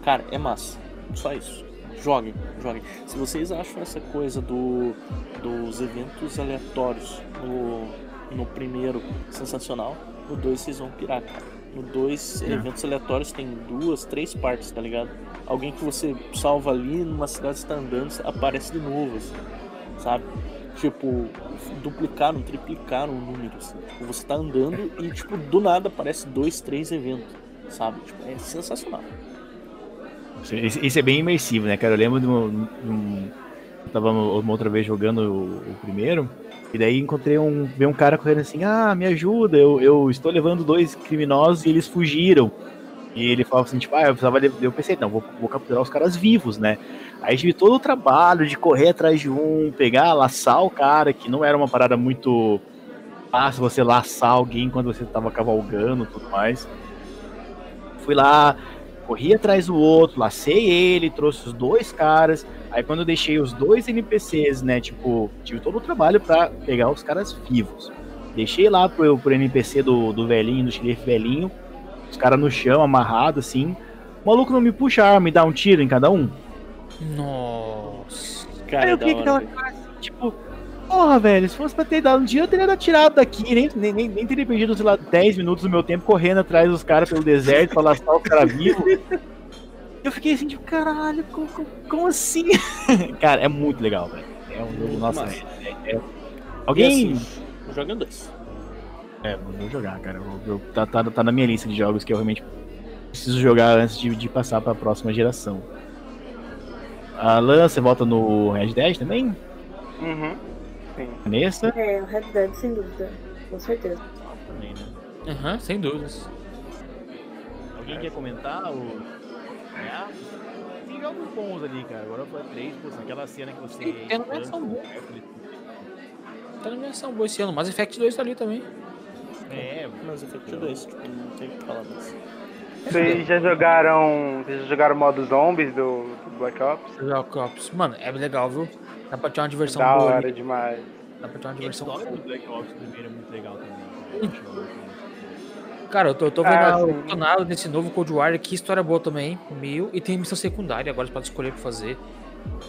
cara, é massa, só isso. Joguem, joguem. Se vocês acham essa coisa do, dos eventos aleatórios no, no primeiro sensacional, no dois vocês vão pirar, cara. No dois, É. eventos aleatórios tem duas, três partes, tá ligado? alguém que você salva ali numa cidade que você tá andando, aparece de novo, assim, sabe? Tipo, duplicaram, triplicaram o número, assim. Tipo, você tá andando e, tipo, do nada aparece dois, três eventos, sabe? Tipo, é sensacional. Isso, isso é bem imersivo, né, cara? Eu lembro de um. de um- eu tava uma outra vez jogando o, o primeiro, e daí encontrei um. Vi um cara correndo assim, ah, me ajuda, eu, eu estou levando dois criminosos e eles fugiram. E ele falava assim, tipo, ah, eu precisava. Eu pensei, não, vou, vou capturar os caras vivos, né? Aí tive todo o trabalho de correr atrás de um, pegar, laçar o cara, que não era uma parada muito fácil você laçar alguém quando você tava cavalgando tudo mais. Fui lá, corri atrás do outro, lacei ele, trouxe os dois caras. Aí quando eu deixei os dois NPCs, né, tipo, tive todo o trabalho pra pegar os caras vivos. Deixei lá pro, pro NPC do, do velhinho, do xerife velhinho, os caras no chão, amarrado assim. O maluco não me puxa a arma e dá um tiro em cada um. Nossa. Cara, Aí eu é fiquei com aquela cara assim, tipo, porra, velho, se fosse pra ter dado um tiro, eu teria tirado daqui, nem, nem, nem, teria perdido, sei lá, 10 minutos do meu tempo correndo atrás dos caras pelo deserto pra laçar os caras vivos. Eu fiquei assim, tipo, caralho, como, como- como assim? cara, é muito legal, velho. É um jogo, nossa, massa. é- é- Alguém. Assim, joga dois. É, vou jogar, cara. Eu, eu- tá, tá, tá na minha lista de jogos que eu realmente preciso jogar antes de, de passar pra próxima geração. Alan, você volta no Red Dead também? Uhum. Sim. Vanessa? É, o Red Dead, sem dúvida. Com certeza. Também, né? Aham, sem dúvidas. Alguém quer comentar o. Ah, Tem jogos bons ali, cara. Agora foi três, pô, aquela cena que você. Sim, tem uma versão boa. Tá na minha ação boa esse ano. Mass Effect 2 tá ali também. É, Mas Effect 2, tipo, não tem o que falar mais. Vocês já jogaram. Vocês já jogaram o modo zombies do, do Black Ops? Black Ops. Mano, é legal, viu? Dá pra ter uma diversão Da boa. hora ali. demais. Dá pra ter uma a diversão história boa. do Black Ops primeiro é muito legal também. Cara. Eu tô, eu tô vendo Ah, desse novo Cold War aqui, história boa também, mil, e tem missão secundária agora pode escolher pra fazer.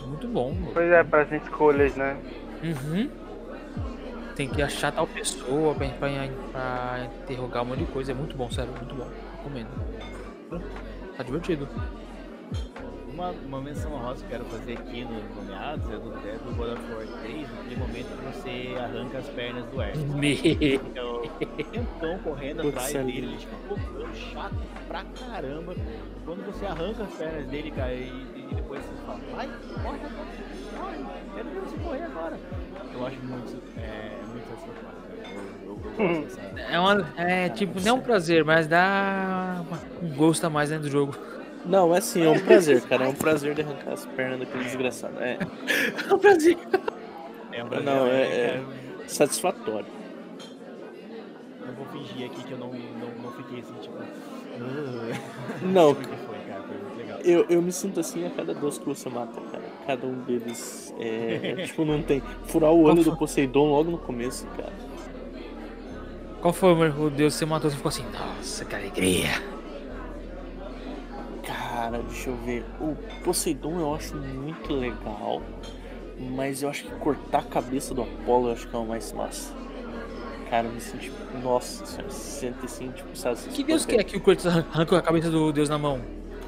Muito bom, mano. Pois é, para as escolhas, né? Uhum. Tem que achar tal pessoa pra, pra, pra interrogar um monte de coisa. É muito bom, sério, muito bom. Recomendo. Tá divertido. Uma, uma menção rosa que eu quero fazer aqui no nomeados é do, é do God of War 3, naquele momento que você arranca as pernas do Hermes. Me... Fica o tempão correndo Putz, atrás é dele, ele fica focando, chato pra caramba. Quando você arranca as pernas dele, cara, e, e depois você fala, vai, corre agora, corre, quero ver você correr agora. Eu acho muito, é, muito satisfatório, dessa. É, uma, é tipo, não é um prazer, mas dá um gosto a mais né, do jogo. Não, é assim, é um prazer, cara. É um prazer de arrancar as pernas daquele desgraçado. É, É um prazer. É um Não, é- é- cara, satisfatório. Eu vou fingir aqui que eu não, não, não fiquei assim, tipo. Não, eu, eu me sinto assim a cada dois que você mata, cara. Cada um deles é. tipo, não tem. Furar o olho do Poseidon logo no começo, cara. Qual foi o deus que você matou? Você ficou assim, nossa, que alegria. Cara, deixa eu ver. O Poseidon eu acho muito legal. Mas eu acho que cortar a cabeça do Apolo eu acho que é o mais massa. Cara, eu me senti. Nossa senhora, se sente assim, tipo, sabe? Que deus que é que o Kratos arranca a cabeça do deus na mão?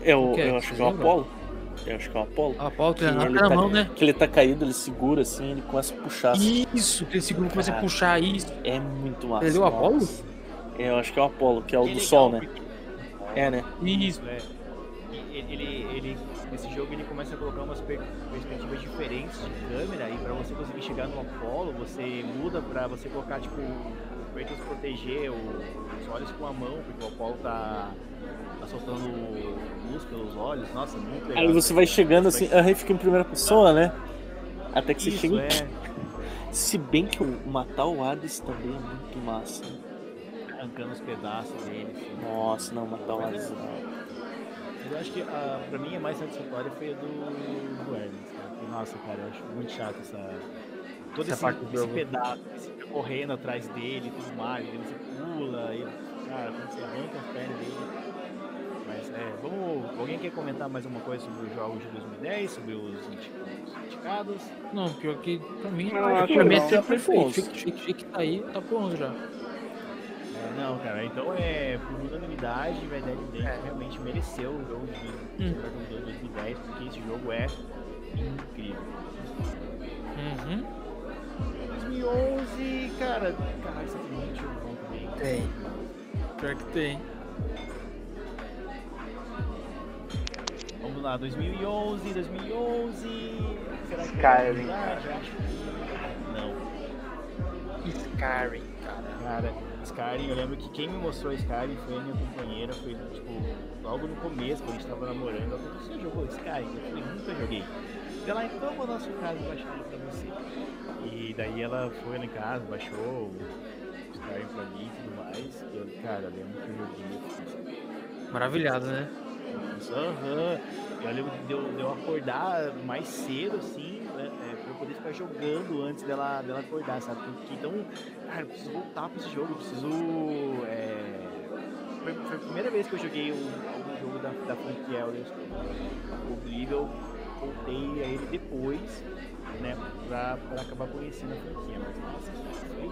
É o, O que é? eu acho que é o? Apolo. Eu acho que é o Apolo. A Apolo que Que ele, na tá, mão, né? que ele tá caído, ele segura assim, ele começa a puxar. assim. Isso, que ele segura começa a puxar isso. É muito massa. Ele é o Apolo? É, eu acho que é o Apolo, que é o E do legal, Sol, né? porque- É, né? Isso. É. Ele, ele, nesse jogo ele começa a colocar umas per- perspectivas diferentes de câmera e pra você conseguir chegar no Apollo, você muda pra você colocar tipo o Kratos proteger os olhos com a mão, porque o Apollo tá, tá soltando luz pelos olhos. Nossa, muito legal. Aí você vai chegando assim, Vai- aham, fica em primeira pessoa, né? Até que você Isso, chega. é, Se bem que o matar o Hades também é muito massa. arrancando os pedaços dele. Nossa, não, matar o Hades é- não. Mas eu acho que a, pra mim a mais satisfatória foi a do, do Hermes, cara. Nossa, cara, eu acho muito chato essa. Todo Essa esse, esse jogo. pedaço, fica correndo atrás dele e tudo mais, aí você pula, e, cara, quando você arranca as pernas dele. Mas é, vamos. Alguém quer comentar mais alguma coisa sobre os jogos de 2010, sobre os, indi- os indicados? Não, pior que pra mim, Não, pra acho mim que é tudo perfeito. Shake, shake tá aí, tá pro 11 já. Não, cara, então é, por unanimidade, Red Dead Redemption realmente mereceu o jogo de Hum. Mario 2010, porque esse jogo é incrível. Uhum. 2011, cara, caralho, você tem muito jogo bom também. Tem. Pior que tem. Vamos lá, 2011, 2011. Será que Skyrim, é verdade? Acho que não. Skyrim, cara. Cara, Skyrim, eu lembro que quem me mostrou Skyrim foi a minha companheira, foi tipo, logo no começo, quando a gente tava namorando, ela falou, você jogou Skyrim? Eu falei, nunca joguei. Ela, então vou na sua casa baixar pra você. E daí ela foi lá em casa, baixou o Skyrim pra mim e tudo mais. E eu, cara, eu lembro que eu joguei, Maravilhado, né? Aham. Eu lembro de eu, de eu acordar mais cedo, assim, ficar jogando antes dela, dela acordar, sabe? Porque eu fiquei tão. Cara, eu preciso voltar pra esse jogo, eu preciso. É... Foi, foi a primeira vez que eu joguei um, algum jogo da, da franquia Scrolls. O eu voltei a ele depois, né? Pra, pra acabar conhecendo a franquia. Mas nossa, foi.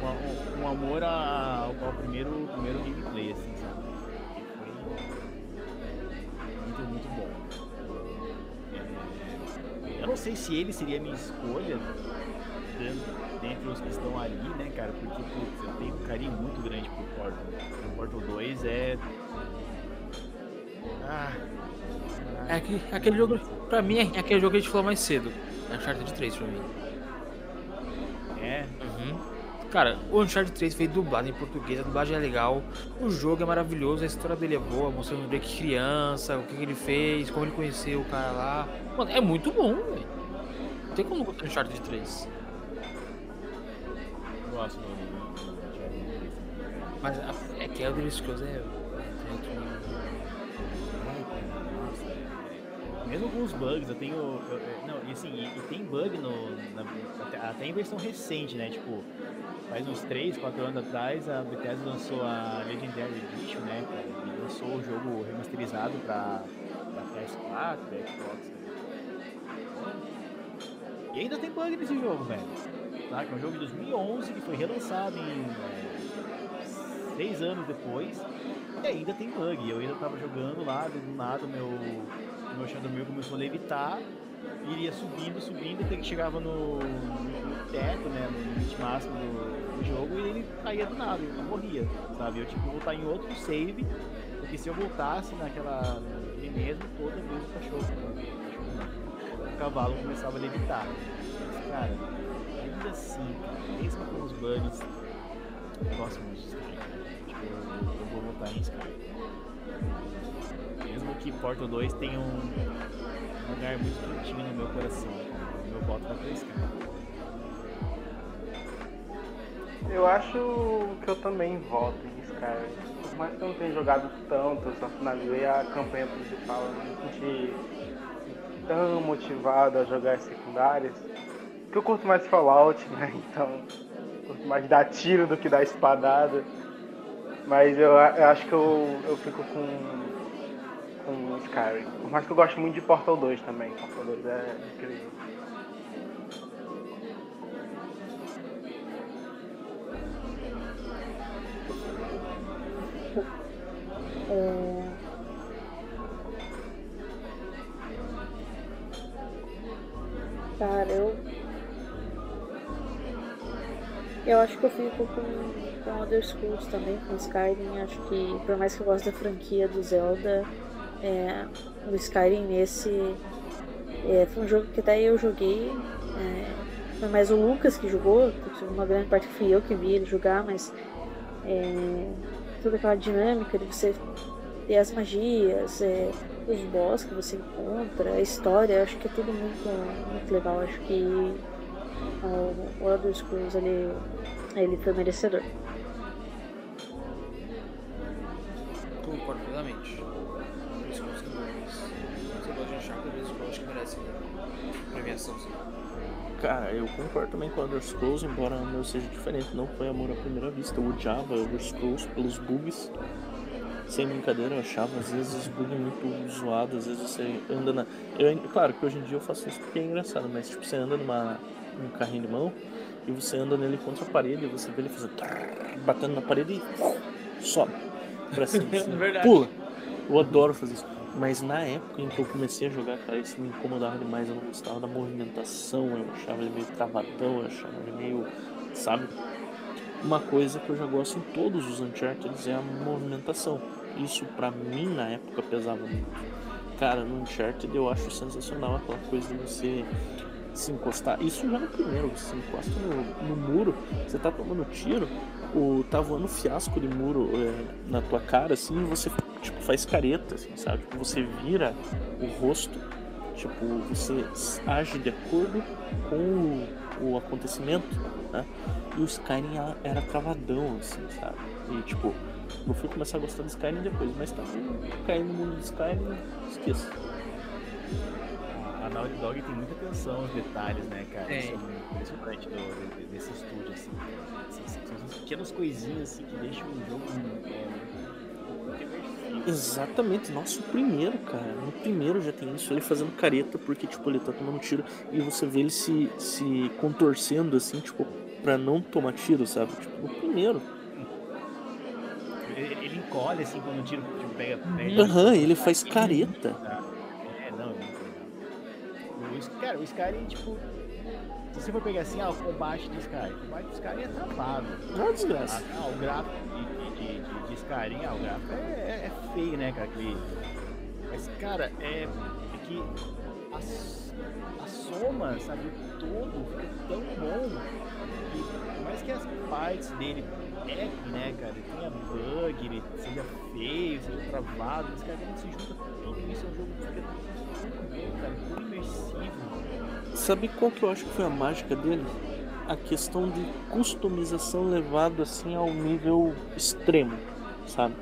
uma- um, um amor ao primeiro, primeiro gameplay, assim, sabe? Sei se ele seria a minha escolha dentre os que estão ali, né, cara? Porque, putz, eu tenho um carinho muito grande por Portal. O Portal 2 é. Ah. É aquele, aquele jogo, pra mim, é aquele jogo que a gente falou mais cedo. Uncharted 3 pra mim. É. Cara, o Uncharted 3 veio dublado em português, a dublagem é legal, o jogo é maravilhoso, a história dele é boa, mostrando o Drake criança, o que, que ele fez, como ele conheceu o cara lá. Mano, é muito bom, velho. Não tem como não gostar do Uncharted 3. Eu gosto do. do, do Uncharted 3 também, cara. Mas a- é que Scrolls é. nível. Nossa, é- mesmo com os bugs, eu tenho. eu- não, e assim, e, e tem bug no. na- até, até em versão recente, né? Tipo, faz uns 3, 4 anos atrás a Bethesda lançou a Legendary Edition, né? E lançou o jogo remasterizado pra PS4, pra Xbox. E ainda tem bug nesse jogo, velho. Tá? Que é um jogo de 2011 que foi relançado em. 6 anos depois. E ainda tem bug. Eu ainda tava jogando lá, do nada meu, meu Shadow meu começou a levitar, iria subindo, subindo, até que chegava no, no teto, né, no limite máximo do, do jogo, e ele caía do nada, eu morria, sabe? Eu tinha que voltar em outro save, porque se eu voltasse naquela, mesmo, toda vez o cachorro, não, o cavalo começava a levitar. Mas, cara, ainda assim, mesmo com os bugs, eu gosto muito Skyrim, cara. Tipo, Eu, eu vou votar em Skyrim. Mesmo que Portal 2 tenha um lugar muito quentinho no meu coração. Meu voto vai pra Skyrim. Eu acho que eu também voto em Skyrim. Por mais que eu não tenha jogado tanto, eu só finalizei a campanha principal, eu não me senti tão motivado a jogar as secundárias. Porque eu curto mais Fallout, né? Então, curto mais dar tiro do que dar espadada. Mas eu, eu acho que eu, eu fico com, com Skyrim. Por mais que eu goste muito de Portal 2 também. Portal 2 é incrível. É... Cara, eu. Eu acho que eu fico com, com Other Schools também, com Skyrim. Acho que, por mais que eu goste da franquia do Zelda, é, o Skyrim nesse. É, foi um jogo que até eu joguei. É, foi mais o Lucas que jogou, uma grande parte fui eu que vi ele jogar, mas é, toda aquela dinâmica de você ter as magias, é, os boss que você encontra, a história, acho que é tudo muito, muito legal. Acho que o Elder Scrolls ele, ele foi merecedor. Concordo plenamente. Isso com certeza. Você gosta de achar que Elder Scrolls acho que merece premiação, sim. Cara, eu concordo também com Elder Scrolls, embora o meu seja diferente. Não foi amor à primeira vista. Eu odiava Elder Scrolls pelos bugs. Sem brincadeira, eu achava às vezes os bugs muito zoados. Às vezes você anda na. Eu, claro que hoje em dia eu faço isso porque é engraçado, mas tipo, você anda numa, num carrinho de mão e você anda nele contra a parede e você vê ele fazendo. batendo na parede e sobe pra cima. assim, Verdade. Pula! Eu adoro fazer isso. Mas na época em que eu comecei a jogar, cara, isso me incomodava demais. Eu não gostava da movimentação, eu achava ele meio travadão, eu achava ele meio. Sabe? Uma coisa que eu já gosto em todos os Uncharted é a movimentação. Isso pra mim na época pesava muito. Cara, no Uncharted eu acho sensacional aquela coisa de você se encostar. Isso já no primeiro, você se encosta no, no muro, você tá tomando tiro, o, tá voando fiasco de muro é, na tua cara, assim, e você tipo, faz careta, assim, sabe? Tipo, você vira o rosto, tipo, você age de acordo com o, o acontecimento, né? E o Skyrim ela era travadão, assim, sabe? E tipo, eu fui começar a gostar do Skyrim depois, mas também cair no mundo do Skyrim, esqueça. A Naughty Dog tem muita atenção aos detalhes, né, cara? Tem. Isso é muito impressionante desse estúdio, assim. Essas, essas pequenas coisinhas, assim, que deixam o jogo é. Exatamente, nossa, o primeiro, cara. No primeiro já tem isso, ele fazendo careta, porque, tipo, ele tá tomando tiro e você vê ele se, se contorcendo, assim, tipo, pra não tomar tiro, sabe? Tipo, no primeiro. Ele, ele encolhe, assim, quando o tiro tipo, pega... Aham, ele faz careta. É, não, é muito legal. O, Sky- cara, o Skyrim, tipo... Se você for pegar assim, ah, o combate de Skyrim. O combate de Skyrim é travado. É uma desgraça. Ah, ah, o gráfico de, de, de, de, Skyrim, ah, o gráfico é, é, é feio, né, cara? Aquele... Mas, cara, é, é que a, a soma, sabe, o todo fica tão bom que, por mais que as partes dele pequem, né, cara, ele tenha bug, ele seja feio, seja travado, mas, cara, quando se junta tudo isso, é um jogo que fica tão bom, cara, tão imersivo. Sabe qual que eu acho que foi a mágica dele? A questão de customização levado assim ao nível extremo, sabe?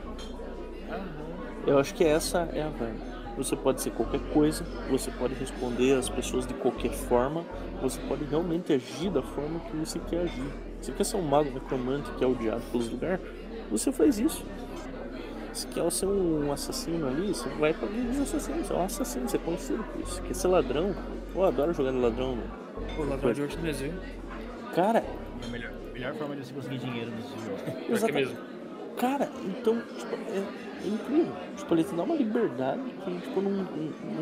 Eu acho que essa é a vibe. Você pode ser qualquer coisa, você pode responder às pessoas de qualquer forma, você pode realmente agir da forma que você quer agir. Você quer ser um mago necromante que é odiado pelos lugares? Você faz isso. Se quer ser um assassino ali, você vai Liga dos Assassinos. É um assassino, você é conhecido por isso. Quer ser ladrão? Eu adoro jogar de ladrão, mano. Pô, ladrão de urso mesmo, viu? Cara, E a melhor, melhor forma de você conseguir dinheiro nesse jogo. Exatamente. mesmo. Cara, então, tipo, é, é incrível. Tipo, ele te dá uma liberdade que, tipo, não,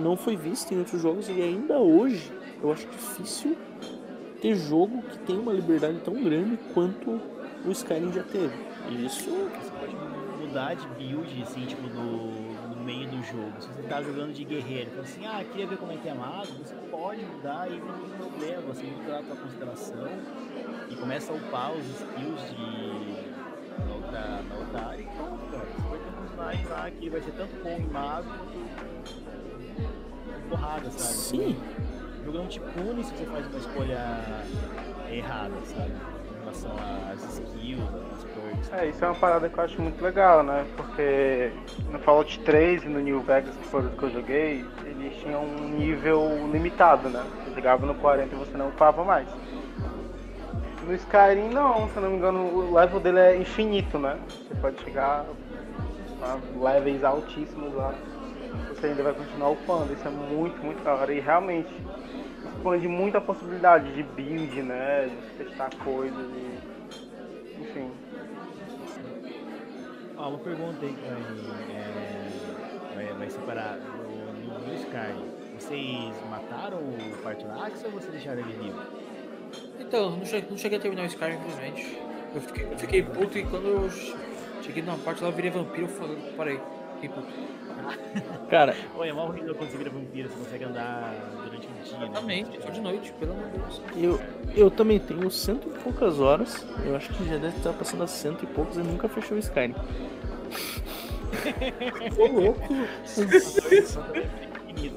não foi vista em outros jogos e ainda hoje eu acho difícil ter jogo que tem uma liberdade tão grande quanto o Skyrim já teve. E isso, Você pode mudar de build, assim, tipo, no, no meio do jogo. Se você tá jogando de guerreiro, fala assim, ah, queria ver como é que é mago, você pode mudar e não tem problema. Você muda a tua constelação e começa a upar os skills de, na outra, na outra área e pronto, cara. Você vai ter um personagem lá que vai ser tanto bom em mago quanto porrada, sabe? Sim. O jogo não te pune se você faz uma escolha errada, sabe? Em relação às skills. É, isso é uma parada que eu acho muito legal, né? Porque no Fallout 3 e no New Vegas, que foram os que eu joguei, eles tinham um nível limitado, né? Você chegava no 40 e você não upava mais. No Skyrim não, se não me engano, o level dele é infinito, né? Você pode chegar a levels altíssimos lá. Você ainda vai continuar upando. Isso é muito, muito da hora. E realmente expande muito a possibilidade de build, né? De testar coisas e. Enfim. Ó, uma pergunta aí que vai, é, vai, vai separar no, no, Skyrim. Vocês mataram o Partonax ou vocês deixaram ele vivo? Então, não cheguei, não cheguei a terminar o Skyrim, infelizmente. Eu fiquei, eu fiquei puto e quando eu cheguei numa parte lá, eu virei vampiro, eu falei, parei, fiquei puto. Cara, Oi, é mal horrível quando você vira vampiro, você consegue andar dia, né? Exatamente, só de noite, pelo amor de Deus. eu, eu também tenho cento e poucas horas. Eu acho que já deve estar passando a cento e poucos e nunca fechou o Skyrim. Ô louco!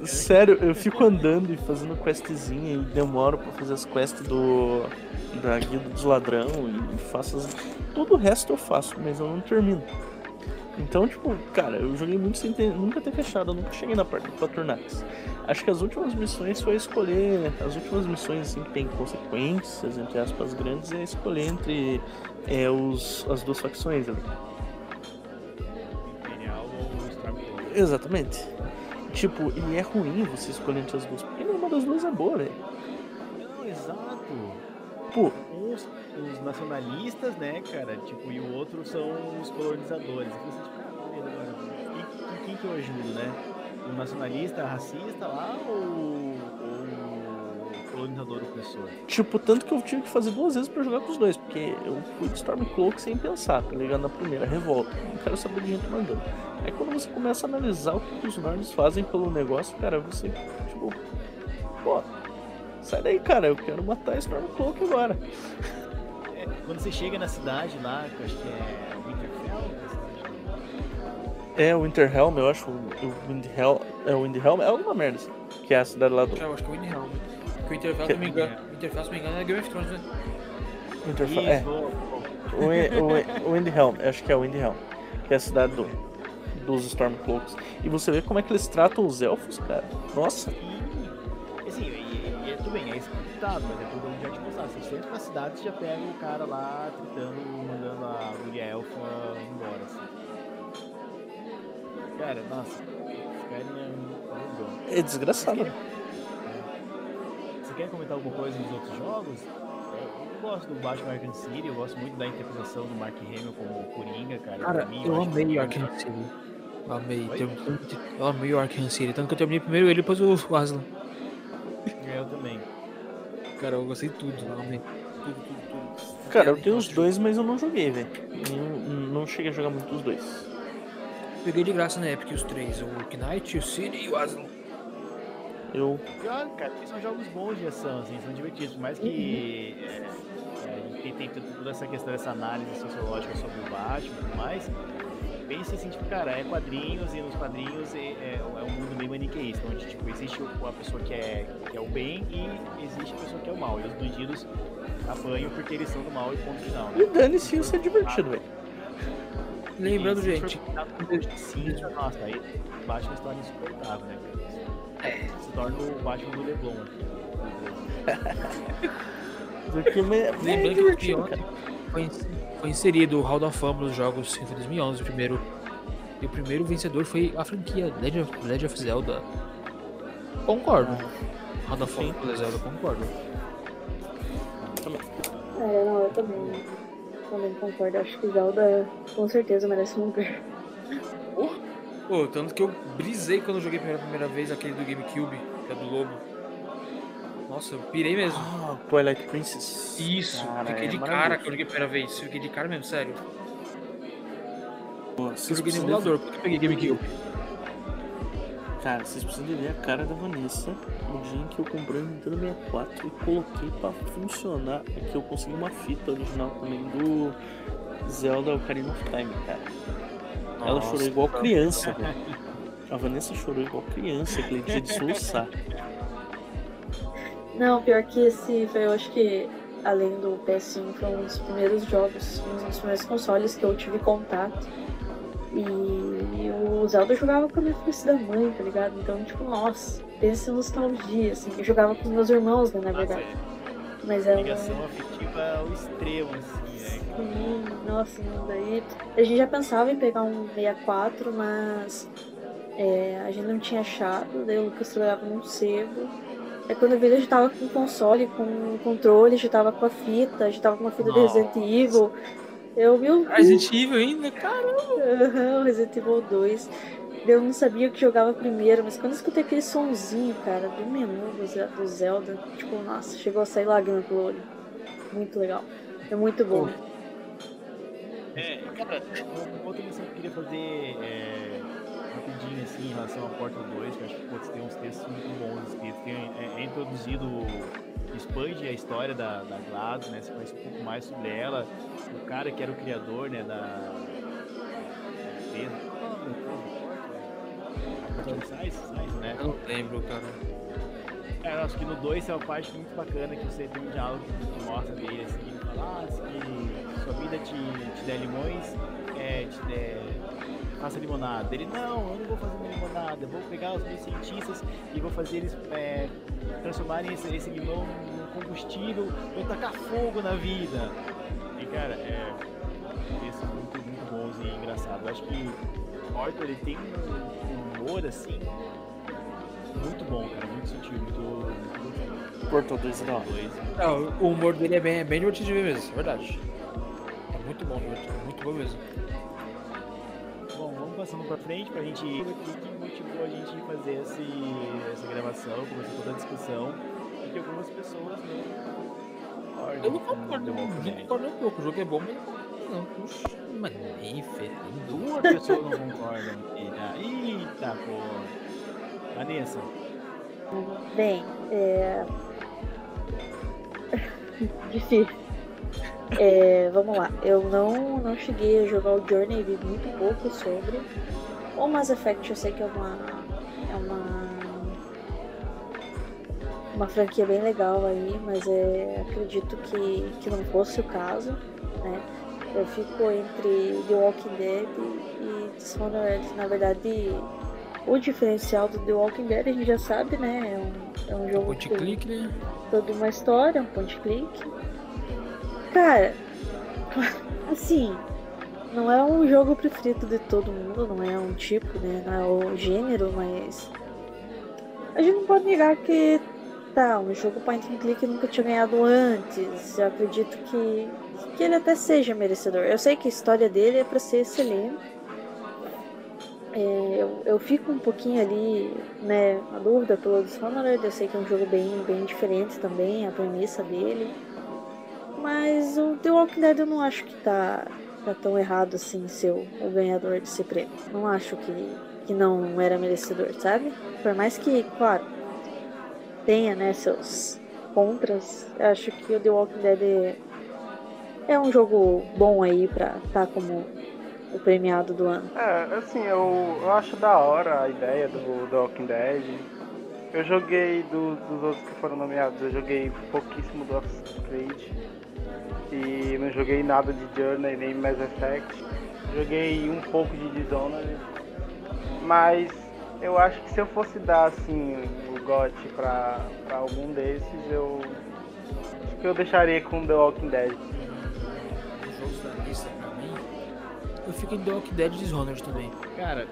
Sério, eu fico andando e fazendo questzinha e demoro pra fazer as quests do. da Guilda dos Ladrão e faço as... Todo o resto eu faço, mas eu não termino. Então, tipo, cara, eu joguei muito sem ter, nunca ter fechado, eu nunca cheguei na parte do Patronax. Acho que as últimas missões foi escolher. As últimas missões assim que tem consequências, entre aspas, grandes, é escolher entre é, os, as duas facções ali. Ou? Exatamente. Tipo, e é ruim você escolher entre as duas, porque nenhuma das duas é boa, velho. Não, exato. Pô, Uns, os nacionalistas, né, cara? Tipo, e o outro são os colonizadores. E você, tipo, agora. Quem, quem- que eu ajudo, né? O nacionalista racista lá ou, ou o colonizador opressor? Tipo, tanto que eu tive que fazer duas vezes pra jogar com os dois, porque eu fui de Stormcloak sem pensar, tá ligado? Na primeira revolta. Não quero saber de gente mandando. Aí quando você começa a analisar o que que os normes fazem pelo negócio, cara, você, tipo, pô, sai daí, cara, eu quero matar Stormcloak agora. É, quando você chega na cidade lá, que eu acho que é Winterfell, é É, Winterhelm, eu acho, o Windhelm, é o Windhelm, é alguma merda, assim, que é a cidade lá do Eu acho que é o Windhelm. Porque o Interfell, Que- se não me engano, o Interfell, se me engano, é Game of Thrones, né? Winterfell. É, o, o, o Windhelm, eu acho que é o Windhelm, que é a cidade do, dos Stormcloaks. E você vê como é que eles tratam os elfos, cara. Nossa, bem, é escutado, mas é tudo já te mostrar. Você entra na cidade, você já pega o cara lá tritando, mandando a guria elfa embora, assim. Cara, nossa, Skyrim é um bom. é desgraçado. Você quer comentar alguma coisa dos outros jogos? Eu, eu gosto do Batman Arkham City, eu gosto muito da interpretação do Mark Hamill como Coringa, cara. Cara, mim, eu acho amei que- o Arkham City. Eu amei. Tem- Eu amei o Arkham City. Tanto que eu terminei primeiro ele, depois o Aslan. É, eu também. Cara, eu gostei de tudo. Amei. Tudo, tudo, tudo. Cara, eu tenho os dois, mas eu não joguei, velho. Não, não cheguei a jogar muito os dois. Peguei de graça na Epic os três: o Knight, o City e o Aslan. Eu. Pior, cara, porque são jogos bons de ação, assim, são divertidos. Por mais que é, é, gente tem, tem toda essa questão, essa análise sociológica sobre o Batman e tudo mais, pense assim, tipo, cara, é quadrinhos e nos quadrinhos é, é, é um mundo meio maniqueísta, onde, tipo, existe o- a pessoa que é, que é o bem e existe a pessoa que é o mal. E os bandidos apanham porque eles são do mal e ponto final. né? E dane-se, isso é divertido, velho. Lembrando, E se gente, cinza, nossa, aí o Batman se torna insuportável, né, cara? Se torna o Batman do Leblon aqui. Porque é lembrando que divertido, ontem cara. foi, foi inserido o Hall da Fama nos jogos em 2011, o primeiro. E o primeiro vencedor foi a franquia Legend of, Legend of Zelda. Concordo. Hall da Fama do Zelda, concordo. É, não, eu também, também concordo. Acho que Zelda com certeza merece um lugar. Pô, tanto que eu brisei quando eu joguei pela primeira vez aquele do GameCube, que é do Lobo. Nossa, eu pirei mesmo. Ah, Twilight Princess. Isso, Cara, fiquei é de cara quando eu joguei a primeira vez. Fiquei de cara mesmo, sério. Pô, Eu joguei no emulador, porque eu peguei GameCube. Cara, vocês precisam de ver a cara da Vanessa no dia em que eu comprei o Nintendo 64 e coloquei pra funcionar. É que eu consegui uma fita original também do Zelda Ocarina of Time, cara. Ela Nossa, chorou igual criança, velho. A Vanessa chorou igual criança aquele dia de soluçar. Não, pior que esse foi, eu acho que, além do PS1, foi um dos primeiros jogos, um dos primeiros consoles que eu tive contato. E o Zelda eu jogava com a minha da mãe, tá ligado? Então, tipo, nossa, pensa em nostalgia, assim. Eu jogava com meus irmãos, né, na verdade. Mas ela. Ligação afetiva ao extremo, assim, né? Sim, nossa, daí a gente já pensava em pegar um 64, mas é, a gente não tinha achado, daí o Lucas trabalhava num sebo. Aí quando eu vi ele já tava com console, com controle, já tava com a fita, já tava com uma fita de Resident Evil. Eu vi o Resident Evil ainda, cara. Aham, Resident Evil 2. Eu não sabia o que jogava primeiro, mas quando eu escutei aquele sonzinho, cara, do menu do, Ze- do Zelda, tipo, nossa, chegou a sair lágrima pelo olho. Muito legal. É muito bom. É, cara, outra missão que eu queria fazer é, rapidinho assim em relação ao Portal 2, que acho que putz, tem uns textos muito bons escritos. Tem, é, é introduzido, expande a história da, da Gladys, né? Você conhece um pouco mais sobre ela. O cara que era o criador, né, da. Sais, Sais, né? Eu não lembro, cara. É, eu acho que no 2 é uma parte muito bacana que você tem um diálogo que mostra dele assim, ele fala, ah, se sua vida te, te der limões, é, te der. Faça limonada. Ele, não, eu não vou fazer uma limonada, eu vou pegar os meus cientistas e vou fazer eles é, transformarem esse, esse limão num combustível, vou tacar fogo na vida. E cara, é. Textos muito, muito bons e engraçados. Eu acho que o Orton ele tem um, um humor assim muito bom, cara, muito sutil, muito. muito Portal 2 é da hora. dois. Não, o humor dele é bem, é bem divertido de ver mesmo, é verdade. É muito bom, muito bom mesmo. Passando pra frente pra gente ir. O que que motivou a gente a fazer esse, essa gravação, começou toda a discussão, e que algumas pessoas não Eu não concordo, Walking não concordo um pouco. O jogo é bom, mas não. Puxa, mas nem ferrando. Duas pessoas não concordam. Eita, Eita porra. Vanessa, Bem, é. Difícil. É, vamos lá. Eu não, não cheguei a jogar o Journey, vi muito pouco sobre. O Mass Effect eu sei que é uma. É uma. Uma franquia bem legal aí, mas é, acredito que, que não fosse o caso, né? Eu fico entre The Walking Dead e Dishonored. Na verdade, o diferencial do The Walking Dead a gente já sabe, né? É um, é um jogo Point click, né? toda uma história, um point click. Cara, assim, não é um jogo preferido de todo mundo, não é um tipo, né? Não é o gênero, mas a gente não pode negar que tá, um jogo point and click nunca tinha ganhado antes. Eu acredito que, que ele até seja merecedor. Eu sei que a história dele é pra ser excelente. É, eu, eu fico um pouquinho ali, né, na dúvida pelo Dishonored. Eu sei que é um jogo bem, bem diferente também, a premissa dele. Mas o The Walking Dead eu não acho que tá, tá tão errado assim ser o, o ganhador desse prêmio. Não acho que, que não era merecedor, sabe? Por mais que, claro, tenha né, seus contras, acho que o The Walking Dead é, é um jogo bom aí pra estar como o premiado do ano. É, assim, eu, eu acho da hora a ideia do The Walking Dead. Eu joguei do- dos outros que foram nomeados, eu joguei pouquíssimo do Assassin's Creed. E não joguei nada de Journey nem Mass Effect. Joguei um pouco de Dishonored. Mas eu acho que se eu fosse dar assim o GOT pra, pra algum desses, eu acho que eu deixaria com The Walking Dead. Os jogos da lista pra mim, eu fico em The Walking Dead e Dishonored também. cara,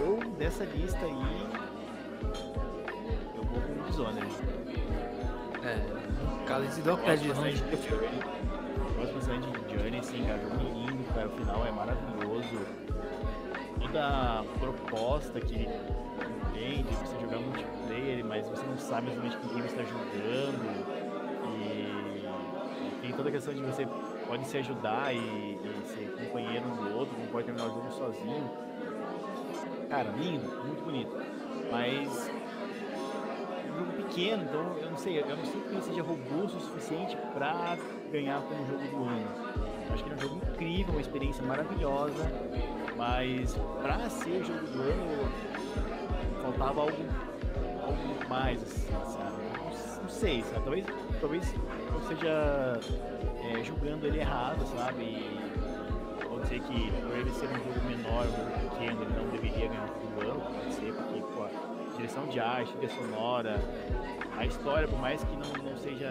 eu dessa lista aí. Eu vou com o Dishonored. É, no caso de The Walking Dead e Gosto bastante de Journey. Gosto bastante de Journey, sim, cara. Jogo lindo, cara. O final é maravilhoso. Toda a proposta que tem de você jogar multiplayer, mas você não sabe exatamente quem você está jogando. E, e tem toda a questão de você pode se ajudar e, e ser companheiro um do outro, não pode terminar o jogo sozinho. Cara, lindo, muito bonito. Mas jogo pequeno, então eu não sei, eu não sei que ele seja robusto o suficiente pra ganhar como jogo do ano. Acho que ele é um jogo incrível, uma experiência maravilhosa, mas pra ser jogo do ano faltava algo, algo mais, assim, sabe? Não, sei, sabe? Talvez, talvez eu esteja é, julgando ele errado, sabe? E, ou dizer que por ele ser um jogo menor, um jogo pequeno, ele não deveria ganhar direção de arte, trilha sonora, a história, por mais que não, não seja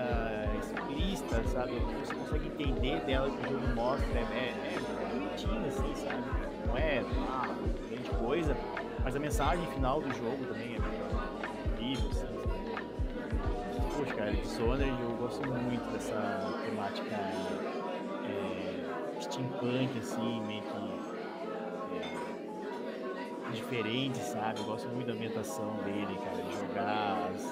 explícita, sabe? Você consegue entender dela que o jogo mostra é, é, é bonitinho, assim, sabe? Não é ah, grande coisa, mas a mensagem final do jogo também é incrível, assim, sabe? Poxa, cara, Dishonored eu gosto muito dessa temática é, steampunk, assim, meio que é, diferente, sabe? Eu gosto muito da ambientação dele, cara, de jogar as,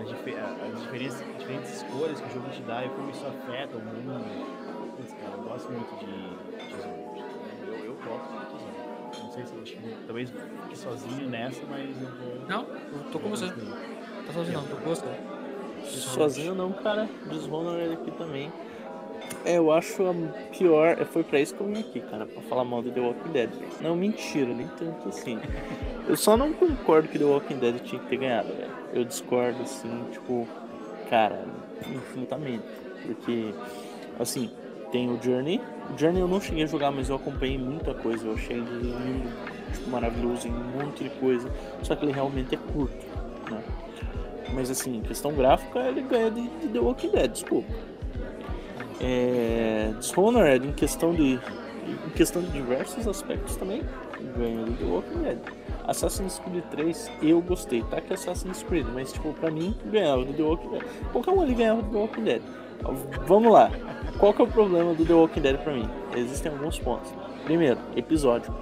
as, as diferentes, diferentes escolhas que o jogo te dá e como isso afeta o mundo. Putz, cara, eu gosto muito de Dishonored. Eu, eu gosto muito de. Não sei se eu acho que talvez fique sozinho nessa, mas eu vou. Não, eu tô com você. Tá sozinho não, tô com você. Sozinho não, cara. Dishonored aqui também. É, eu acho a pior. é, Foi pra isso que eu vim aqui, cara, pra falar mal do The Walking Dead. Não, mentira, nem tanto assim. Eu só não concordo que The Walking Dead tinha que ter ganhado, velho. Eu discordo, assim, tipo, cara, infinitamente. Porque, assim, tem o Journey. O Journey eu não cheguei a jogar, mas eu acompanhei muita coisa. Eu achei lindo, tipo, maravilhoso em um monte de coisa. Só que ele realmente é curto, né? Mas assim, questão gráfica, ele ganha de, de The Walking Dead, desculpa. É, Dishonored, em questão de em questão de diversos aspectos também, ganha de The Walking Dead. Assassin's Creed 3, eu gostei, tá que é Assassin's Creed, mas tipo, pra mim, ganhava do The Walking Dead. Qualquer um ali ganhava do The Walking Dead. Vamos lá, qual que é o problema do The Walking Dead pra mim? Existem alguns pontos. Primeiro, episódio.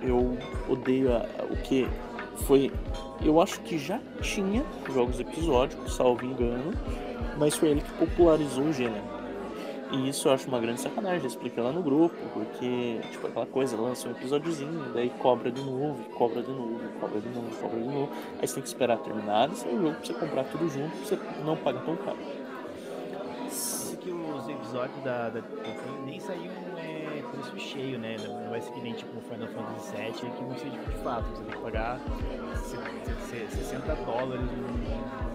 Eu odeio a- o que foi eu acho que já tinha jogos episódicos, salvo engano, mas foi ele que popularizou o gênero. E isso eu acho uma grande sacanagem, já expliquei lá no grupo, porque, tipo, aquela coisa, lança um episódiozinho, daí cobra de novo, cobra de novo, cobra de novo, cobra de novo. Aí você tem que esperar terminar e sair o jogo pra você comprar tudo junto, pra você não pagar tão caro. Isso que os episódios da, da nem saíam é, preço cheio, né? Não vai ser que nem tipo Final Fantasy VII, que vão ser tipo, de fato, você tem que pagar se- se- se- 60 dólares no,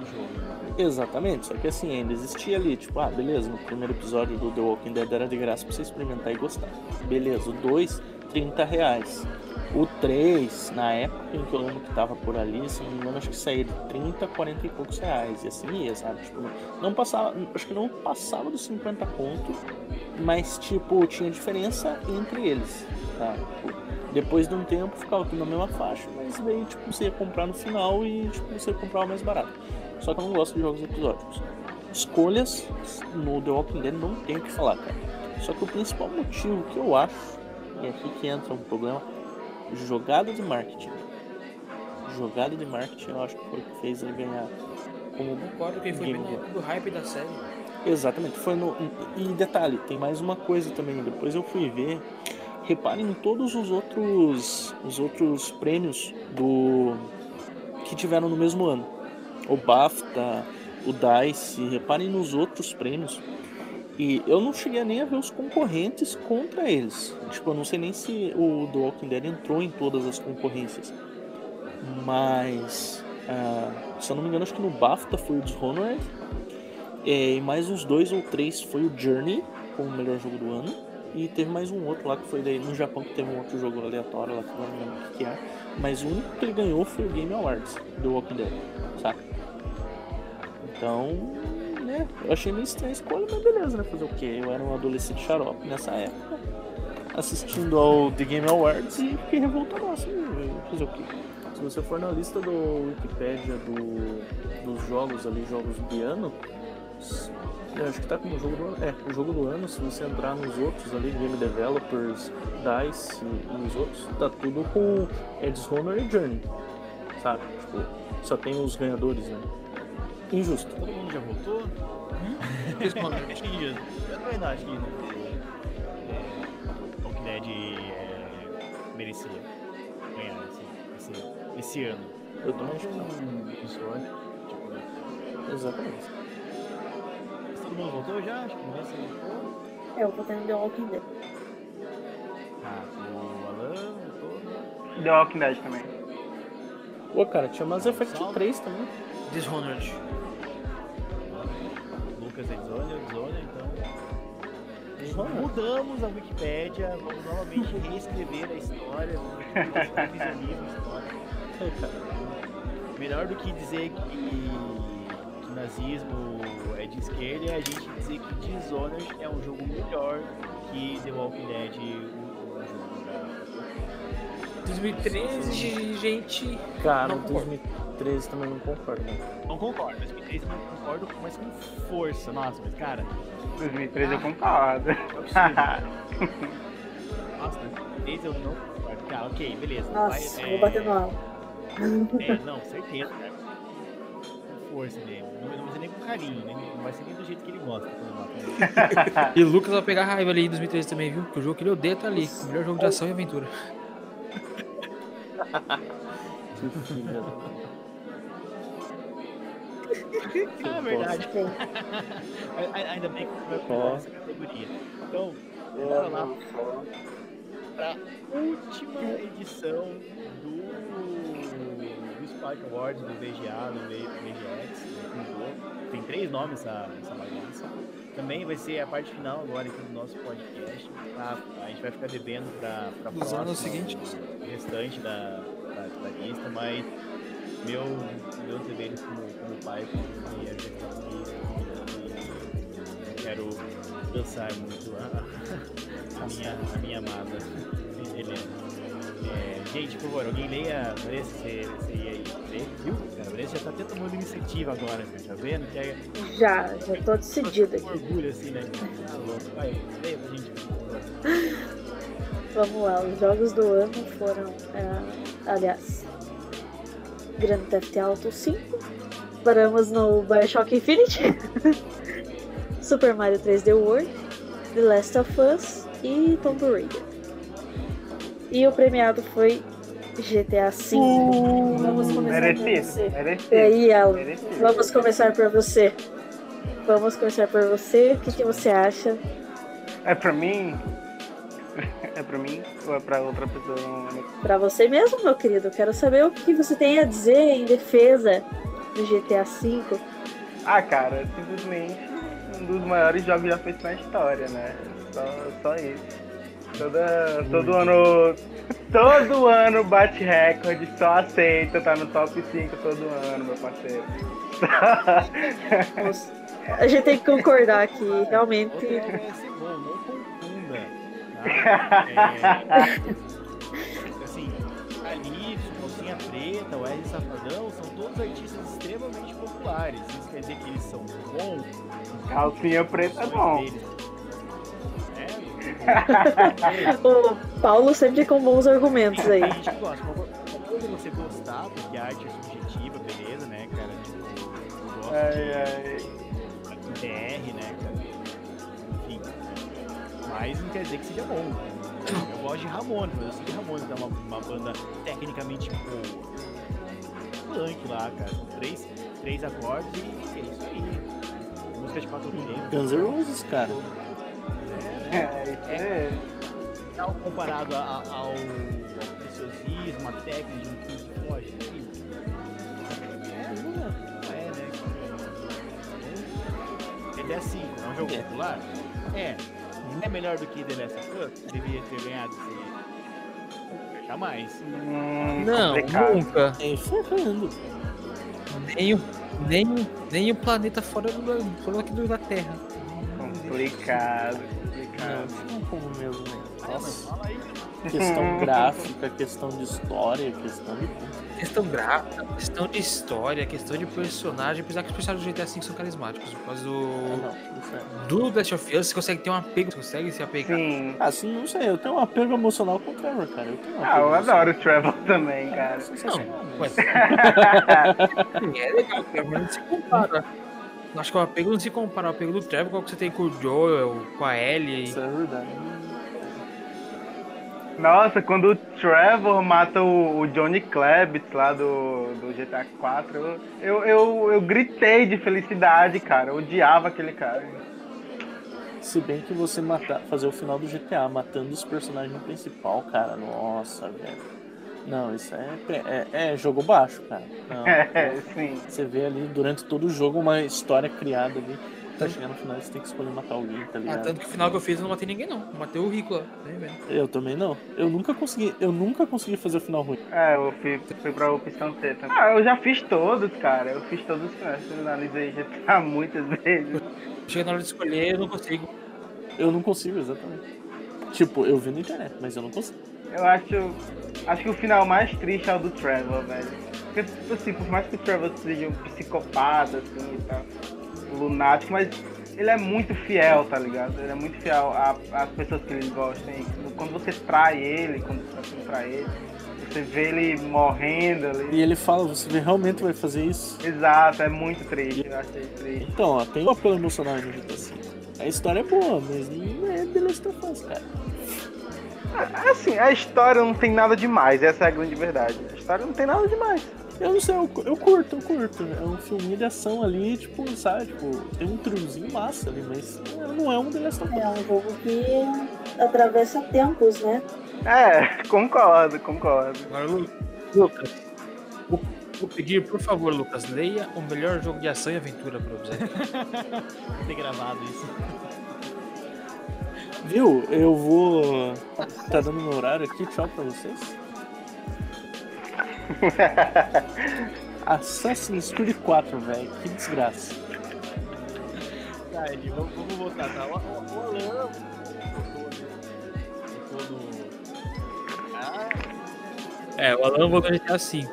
Né? Exatamente, só que assim, ainda existia ali, tipo, ah, beleza, no primeiro episódio do The Walking Dead era de graça pra você experimentar e gostar. Beleza, o 2, 30 reais. O 3, na época em que eu lembro que tava por ali, se não me engano, acho que saía de 30, 40 e poucos reais. E assim ia, sabe? Tipo, não passava, acho que não passava dos 50 pontos, mas tipo, tinha diferença entre eles, tá? Tipo, depois de um tempo ficava tudo na mesma faixa, mas daí, tipo, você ia comprar no final e, tipo, você comprava mais barato. Só que eu não gosto de jogos episódicos. Escolhas no The Walking Dead não tem o que falar, cara. Só que o principal motivo que eu acho, e é aqui que entra um problema, jogada de marketing. Jogada de marketing eu acho que foi o que fez ele ganhar como Concordo que foi bem do hype da série. Exatamente, foi no. E detalhe, tem mais uma coisa também, depois eu fui ver. Reparem em todos os outros. os outros prêmios do. que tiveram no mesmo ano. O BAFTA, o DICE, reparem nos outros prêmios. E eu não cheguei nem a ver os concorrentes contra eles. Tipo, eu não sei nem se o The Walking Dead entrou em todas as concorrências. Mas. ah, se eu não me engano, acho que no BAFTA foi o Dishonored. É, e mais uns dois ou três foi o Journey, como o melhor jogo do ano. E teve mais um outro lá que foi daí no Japão que teve um outro jogo aleatório lá que eu não lembro o que é. Mas o único que ele ganhou foi o Game Awards do Walking Dead, saca? Então, né, eu achei meio estranha a escolha, mas beleza, né? Fazer o quê? Eu era um adolescente xarope nessa época, assistindo ao The Game Awards e fiquei revoltado assim, fazer o quê? Se você for na lista do Wikipedia do, dos jogos ali, jogos de ano, eu acho que tá como jogo do ano. É, o jogo do ano, se você entrar nos outros ali, Game Developers, DICE e, os outros, tá tudo com é, Dishonored e Journey. Sabe? Tipo, só tem os ganhadores, né? Injusto. Todo mundo já votou? Que injusto. Eu não acho que é, Walking Dead é, merecia ganhar esse, esse, esse ano. Eu também acho que não. um. Tipo, Exatamente. Mundo voltou já? Acho que ninguém se voltou. É, eu vou ter The Walking Dead. Ah, o Alan voltou. The Walking Dead também. Pô, cara, tinha Mass Effect 3 também. Dishonored. Lucas é Zona, Zona, então. Dishonored. Mudamos a Wikipédia, vamos novamente reescrever a história, vamos revisionismo a história. Melhor do que dizer que nazismo é de esquerda é a gente dizer que Dishonored é um jogo melhor que The Walking Dead, o jogo da... 2013, gente. Cara, Não concordo. 2013 também não concordo. né? Não concordo, mas 2013 não concordo, mas com força. Nossa, mas cara, 2013 eu concordo. é. Nossa, 2013 eu não concordo. Cara, ok, beleza. Nossa, vai, vou bater no alto. É, não, certeza, cara. Força mesmo. Não, não vai ser nem com carinho, nem, não vai ser nem do jeito que ele gosta. E o Lucas vai pegar raiva ali em 2013 também, viu? Porque o jogo que ele odeia tá ali. O melhor jogo de ação e aventura. Que filha da- Ah, é verdade. A- a- Ainda bem que pegar essa categoria. Então, bora lá pra última edição do, do Spike Awards, do VGA, do VGX. né, mudou. Tem três nomes essa, essa bagunça. Também vai ser a parte final agora aqui do nosso podcast. tá? A gente vai ficar devendo pra, pra Dos anos seguintes. o restante da, da, da lista, mas meu, meu dever como, como pai, como mulher, e não quero cansar muito a, a, minha, a minha amada Helena. É, gente, por favor, alguém leia. Você, você ia aí viu? A Vanessa já tá até tomando iniciativa agora, cara, tá vendo? Que é Já, já tô decidida aqui. orgulho assim, né? Ah, louco. Vai, leia pra gente. Vamos lá, os jogos do ano foram, é, aliás, Grand Theft Auto 5, paramos no Bioshock Infinite, Super Mario 3D World, The Last of Us e Tomb Raider. E o premiado foi GTA V. Vamos começar por Merecido, você. E aí, Alan, Merecido. vamos começar por você. Vamos começar por você. O que, que você acha? É pra mim? É pra mim ou é pra outra pessoa? Pra você mesmo, meu querido. Quero saber o que você tem a dizer em defesa do GTA V. Ah, cara, simplesmente um dos maiores jogos já feitos na história, né? Só, só isso. Toda, todo ano. Todo ano bate recorde, só aceita, tá no top 5 todo ano, meu parceiro. A gente tem que concordar que realmente. É não confunda. Tá? É, assim, Calypso, Calcinha Preta, o R Safadão são todos artistas extremamente populares. Isso quer dizer que eles são bons? Calcinha preta é bom. eles. O Paulo sempre com bons argumentos aí. a gente gosta. Você gostar, porque a arte é subjetiva, beleza, né, cara? Tipo, eu gosto Ai, de ai. BR, né, cara? Enfim. Mas não quer dizer que seja bom. Eu gosto de Ramones, mas eu sei que Ramones é uma, uma banda tecnicamente boa. Punk lá, cara. São três, três acordes e é isso aí. Música de quatro tempos. Guns N' Roses, cara. É, né? É, isso é. Tal comparado a- a- ao, preciosismo, a técnica de um Pink Floyd. enfim. É, não é, não é, né? Ele é assim, é um jogo É. popular? É. É melhor do que The Last of Us? Deveria ter ganhado esse... Jamais. Hum, Não, complicado. nunca. Nem ferrando. Nem o, nem, o- nem o planeta fora, do, fora aqui do- da Terra. Complicado, complicado. não como mesmo, né? Nossa. Questão gráfica, questão de história, questão de Questão gráfica, questão de história, questão de personagem, apesar que os personagens do GTA V são carismáticos. Por causa Ah, do. não, é- Do Last of Us, você consegue ter um apego, você consegue se apegar. Sim. Ah, sim, não sei, eu tenho um apego emocional com o Trevor, cara. Eu tenho um Ah, eu emocional. adoro o Trevor também, cara. É Não, né? mas é legal, mas não se compara. Acho que o apego não se compara ao apego do Trevor com o que você tem com o Joel, com a Ellie. Isso é verdade. Nossa, quando o Trevor mata o, o Johnny Klebitz lá do, do GTA 4, eu, eu, eu, eu gritei de felicidade, cara. Eu odiava aquele cara. Se bem que você matar, fazer o final do GTA matando os personagens principal, cara, nossa, velho. Não, isso é, é, é jogo baixo, cara. Não, É, sim. Você vê ali durante todo o jogo uma história criada ali. Pra chegar no final você tem que escolher matar alguém, tá Ah, ligado? tanto que o final que eu fiz eu não matei ninguém, não. Eu matei o Rico lá. Tá vendo? Eu também não. Eu nunca consegui. Eu nunca consegui fazer o final ruim. É, eu fui, fui pra opção C também. Ah, eu já fiz todos, cara. Eu fiz todos os finais. Eu analisei GTA muitas vezes. Chega na hora de escolher, eu não consigo. Eu não consigo, exatamente. Tipo, eu vi na internet, mas eu não consigo. Eu acho. Acho que o final mais triste é o do Trevor, velho. Porque, tipo assim, por mais que o Trevor seja um psicopata, assim e tal, um lunático, mas ele é muito fiel, tá ligado? Ele é muito fiel às pessoas que ele gosta. E quando você trai ele, quando você tá trai ele, você vê ele morrendo ali. E ele fala, você realmente vai fazer isso? Exato, é muito triste. Eu achei triste. Então, ó, tem um apelo emocional GTA V. A história é boa, mas não é The Last of Us, cara. Assim, a história não tem nada demais, essa é a grande verdade. A história não tem nada demais. Eu não sei, eu, eu curto, eu curto. É um filme de ação ali, tipo, sabe? Tipo, tem um triozinho massa ali, mas não é um The Last of Us. É um jogo que atravessa tempos, né? É, concordo, concordo. Agora, Lu- Lucas. Vou, vou pedir, por favor, Lucas, leia o melhor jogo de ação e aventura pra você. Vou ter gravado isso. Viu? Eu vou. Tá dando meu horário aqui, tchau pra vocês. Assassin's Creed 4, velho. Que desgraça. Tá, Ed, vamos, vamos voltar, tá? O, o, o Alan no. Ah, É, o Alan votou GTA V.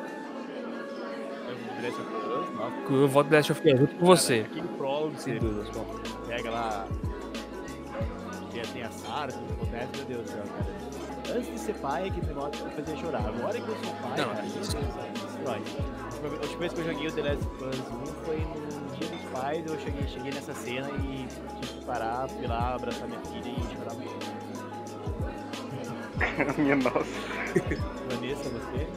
eu voto Last of Us junto com você. Aquele prólogo, Sem bom. pega lá. Que tem a Sarah, tudo que acontece, meu Deus do céu, cara. Antes de ser pai, aquele negócio me fazia chorar. Agora que eu sou pai, Não, cara, é isso destrói. A última vez que eu joguei o The Last of Us 1 foi no Dia dos Pais, eu cheguei, cheguei nessa cena e tive que parar, fui lá, abraçar minha filha e chorar muito. Minha nossa. Vanessa, você?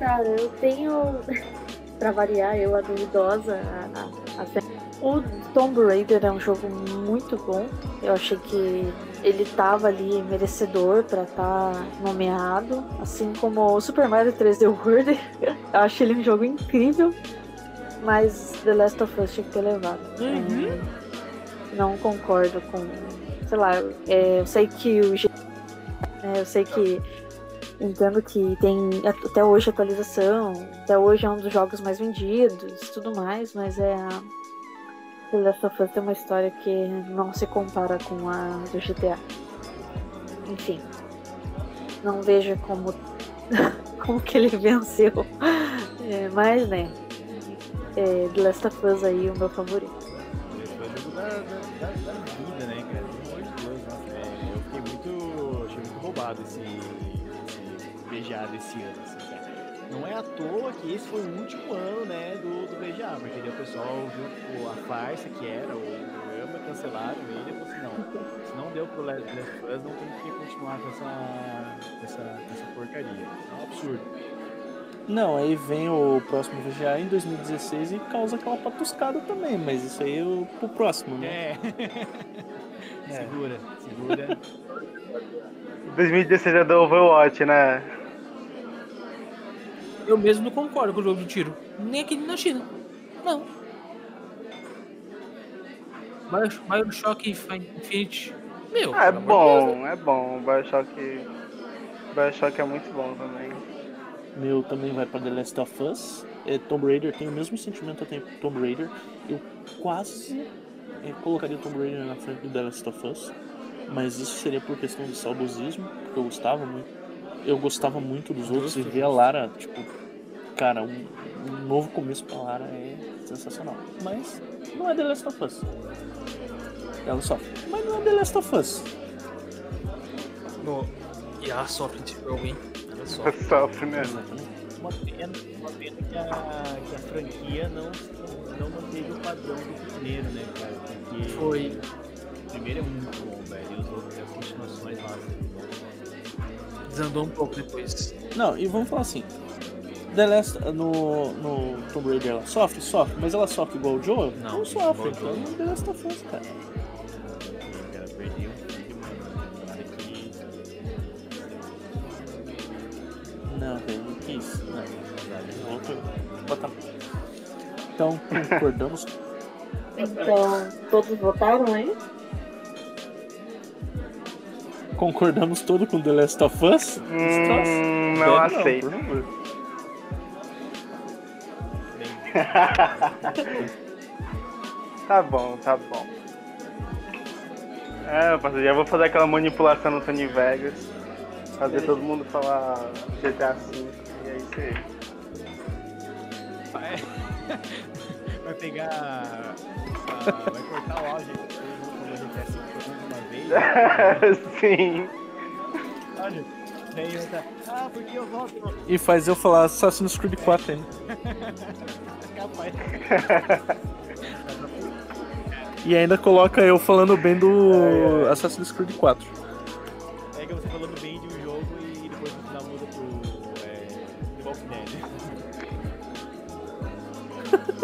Cara, eu tenho. pra variar, eu, a duvidosa, a, a, a. O Tomb Raider é um jogo muito bom. Eu achei que ele tava ali merecedor pra estar nomeado. Assim como o Super Mario 3D World. Eu achei ele um jogo incrível. Mas The Last of Us tinha que ter levado. É, não concordo com. Sei lá, é, eu sei que o. É, eu sei que Entendo que tem até hoje atualização, até hoje é um dos jogos mais vendidos e tudo mais, mas é The Last of Us tem uma história que não se compara com a do GTA. Enfim, não vejo como, como que ele venceu. É, mas, né, é, The Last of Us aí o meu favorito. Esse eu achei muito roubado esse, esse VGA desse ano. Não é à toa que esse foi o último ano, né, do, do VGA, porque daí o pessoal viu pô, a farsa que era, o programa, cancelaram ele e falou assim, não, se não deu pro Last Us, não tem que continuar com essa, essa, essa porcaria. É um absurdo. Não, aí vem o próximo VGA em 2016 e causa aquela patuscada também, mas isso aí é o- pro próximo, né? É. segura, segura. 2016 é do Overwatch, né? Eu mesmo não concordo com o jogo de tiro. Nem aqui na China. Não. Bio- Bioshock Infinite. Meu, Ah, é de Deus, bom, é bom. Bioshock. Bioshock é muito bom também. Meu também vai pra The Last of Us. É, Tomb Raider tem o mesmo sentimento que eu tenho Tomb Raider. Eu quase é, colocaria Tomb Raider na frente do The Last of Us. Mas isso seria por questão de saudosismo, porque eu gostava muito. Eu gostava muito dos outros e ver a. Lara, tipo, cara, um, um novo começo pra Lara é sensacional. Mas não é The Last of Us. Ela sofre. Mas não é The Last of Us. No... E a sofre desse jogo, hein? Ela sofre. Sofre? Exatamente. Uma pena, uma pena que, a, que a franquia não, não manteve o padrão do primeiro, né, cara? Porque Foi. o primeiro é muito bom, velho. E os outros, as continuações lá. Desandou um pouco depois. Não, e vamos falar assim. The Last, no, no Tomb Raider ela sofre? Sofre, mas ela sofre igual o Joe? Não, Não sofre, então Joel. The Last of Us, cara. Um. Não, velho, que isso? Não, não, outro. Bota. Então, concordamos. Então, todos votaram aí? Concordamos todo com The Last of Us? Hum, não aceito. favor. Tá bom, tá bom. É, eu já vou fazer aquela manipulação no Tony Vegas. Fazer todo mundo falar GTA V. E é isso aí. Vai, vai pegar. ah, vai cortar o áudio aí, quando a gente é assim, uma vez. Sim. Olha, daí vai estar. Ah, porque eu volto no. E faz eu falar Assassin's Creed 4 ainda. Capaz. E ainda coloca eu falando bem do Assassin's Creed 4. Pega você falando bem de um jogo e depois no final muda pro. É, The Walking Dead.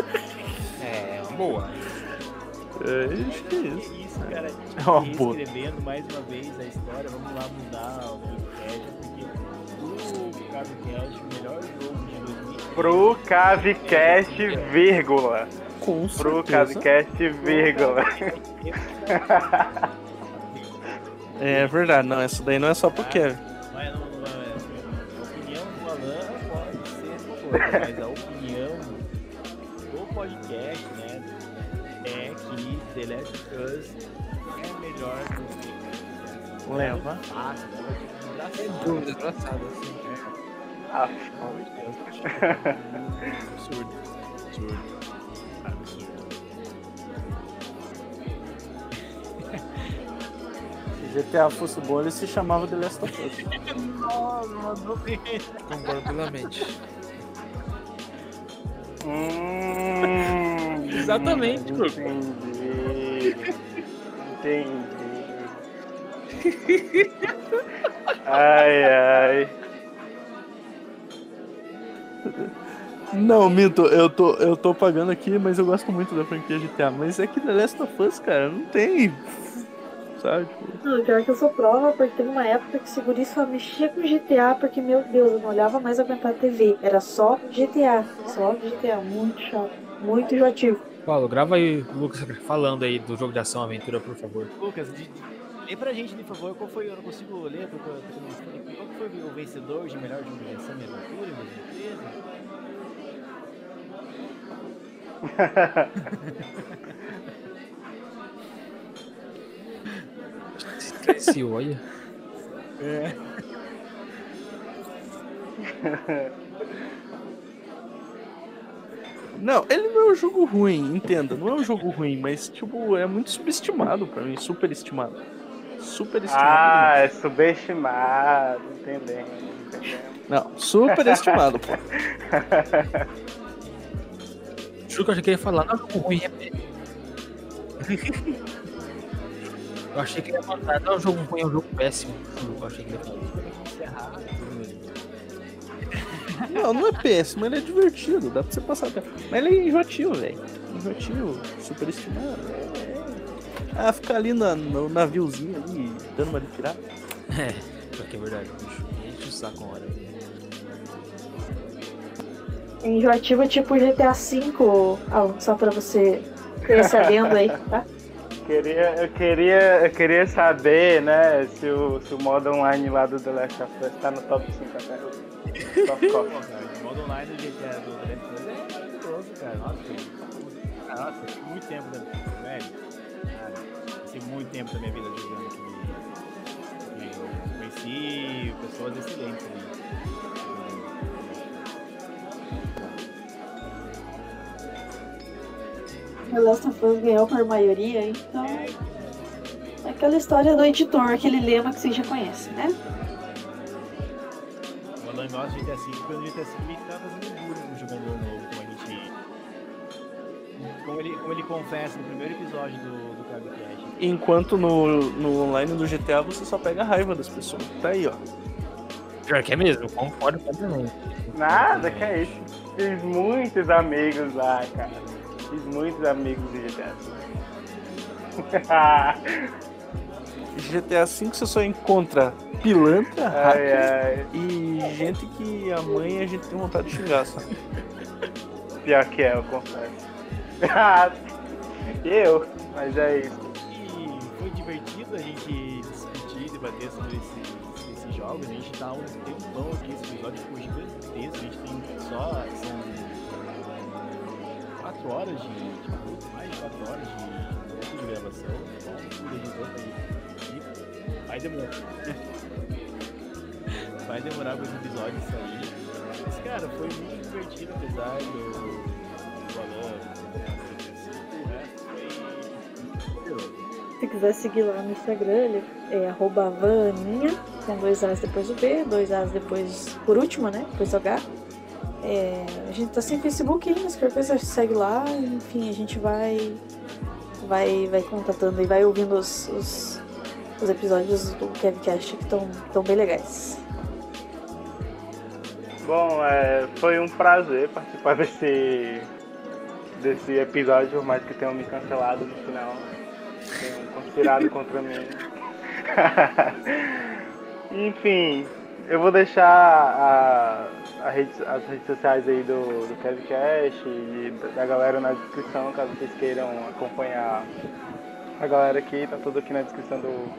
É, uma boa. É, acho que é isso. Isso, cara. É uma boa. Reescrevendo mais uma vez a história, vamos lá mudar o Cavecast, porque o Cavecast, o melhor jogo de 2000. Pro Cavecast, vírgula. Com Pro vírgula. É verdade, não, essa daí não é só pro Kevin. Mas não, não é, a opinião do Alan pode ser uma coisa, mas a opinião do podcast, né, é que The Last of Us é melhor do Leva. Fácil, um braço. Dúvida, engraçado, assim. Ah, Pelo amor de Deus. Absurdo. Absurdo. Absurdo. GTA fosse bom, ele se chamava The Last of Us. Plenamente. Hum, Exatamente. Entendi. Entendi. Ai, ai. Não, Minto, eu tô, eu tô pagando aqui, mas eu gosto muito da franquia GTA. Mas é que The Last of Us, cara, não tem. Sabe? Tipo, Não, pior que eu sou prova, porque teve uma época que o guri só mexia com GTA, porque, meu Deus, eu não olhava mais aguentar a TV. Era só GTA. Só GTA. Muito chato. Muito enjoativo. Paulo, grava aí Lucas falando aí do jogo de ação aventura, por favor. Lucas, de, lê pra gente, por favor, qual foi, eu não consigo ler, porque eu aqui. qual foi o vencedor de melhor jogo de ação e aventura em 2013? Esqueci, olha. É. Não, ele não é um jogo ruim, entenda. Não é um jogo ruim, mas, tipo, é muito subestimado pra mim. Superestimado. Superestimado. Ah, é subestimado. Entendendo, entendendo. Não, superestimado, pô. Juro que eu achei que ele ia falar, não é um jogo ruim, é. Eu achei que ele ia mandar, não é um jogo ruim, é um jogo péssimo. Eu achei que ele ia falar. Não, não é péssimo, ele é divertido, dá pra você passar até. Mas ele é enjoativo, velho. Enjoativo, superestimado. É, é. Ah, ficar ali na, no naviozinho ali, dando uma de pirata. É, pior que é verdade, bicho. Enche o saco uma hora. Enjoativo é tipo GTA V, Alan, só pra você ter sabendo aí, tá? Queria, eu, queria, eu queria saber, né, se o, se o modo online lá do The Last of Us tá no top 5 até hoje. Top Pô, top. cara, o modo online do GTA do The Last of Us é maravilhoso, cara. Nossa, nossa, muito tempo da velho. Cara, tem muito tempo da minha vida jogando aquele jogo. Conheci pessoas excelentes ali. The Last of Us ganhou por maioria, então. É aquela história do editor, aquele lema que vocês já conhecem, né? O Alan gosta de GTA V, porque no GTA V ele tá fazendo bullying com o jogador novo, como a gente. Como ele, como ele confessa no primeiro episódio do, do. Enquanto no, no online do GTA você só pega a raiva das pessoas. Tá aí, ó. Pior que é mesmo, concordo completamente. Nada, que é isso. Fiz muitos amigos lá, cara. Fiz muitos amigos de GTA. GTA V você só encontra pilantra, ai, ai. e gente que a mãe a gente tem vontade de xingar, sabe? Pior que é, eu confesso. eu, mas é isso. Divertido a gente discutir, debater sobre esses, esses jogos. A gente tá um tempão aqui, esse episódio ficou gigantesco. A gente tem só. São 4 horas de, de mais de 4 horas de, de gravação. Então, vai demorar. Vai demorar para esse episódio sair. Mas, cara, foi muito divertido, apesar do, do resto foi. Se quiser seguir lá no Instagram, é arroba vaninha, com dois As depois do B, dois As depois, por último, né? Depois do H. É, a gente tá sem Facebook ainda, se qualquer coisa segue lá, enfim, a gente vai vai, vai contatando e vai ouvindo os, os, os episódios do Kevcast que estão tão bem legais. Bom, é, foi um prazer participar desse, desse episódio, por mais que tenham me cancelado no final. Tenham conspirado contra mim. Enfim, eu vou deixar a, a rede, as redes sociais aí do, do Kevcast e da galera na descrição, caso vocês queiram acompanhar a galera aqui, tá tudo aqui na descrição do,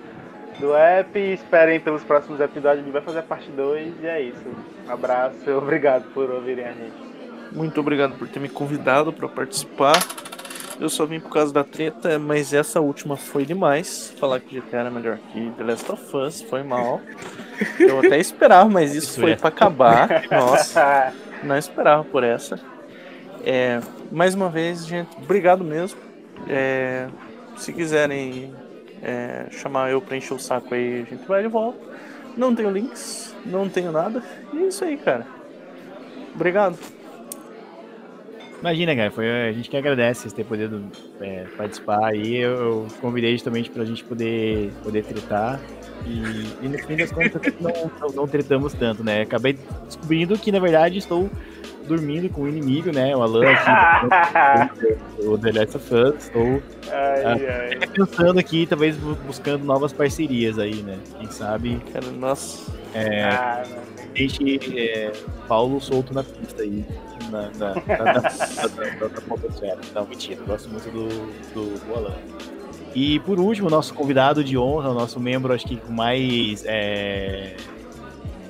do app. Esperem pelos próximos episódios, a gente vai fazer a parte 2 e é isso. Um abraço obrigado por ouvirem a gente. Muito obrigado por ter me convidado para participar. Eu só vim por causa da treta, mas essa última foi demais. Falar que GTA era melhor que The Last of Us foi mal. Eu até esperava, mas isso, Isso foi é. para acabar. Nossa, não esperava por essa. É, mais uma vez, gente, obrigado mesmo. É, se quiserem é, chamar eu pra encher o saco aí, a gente vai de volta. Não tenho links, não tenho nada. E é isso aí, cara. Obrigado. Imagina, cara, foi, a gente que agradece vocês terem podido é, participar aí. Eu, eu convidei justamente pra gente poder, poder tretar. E, e no fim das contas não, não, não tretamos tanto, né? Acabei descobrindo que, na verdade, estou dormindo com o inimigo, né? O Alan aqui, o The Last of Us. Estou ai, ai. pensando aqui, talvez bu- buscando novas parcerias aí, né? Quem sabe Cara, nossa. é, Ah, deixe é, Paulo solto na pista aí. Na, na. Não, mentira, eu gosto muito do, do, Alan. E por último, nosso convidado de honra, o nosso membro, acho que com mais é,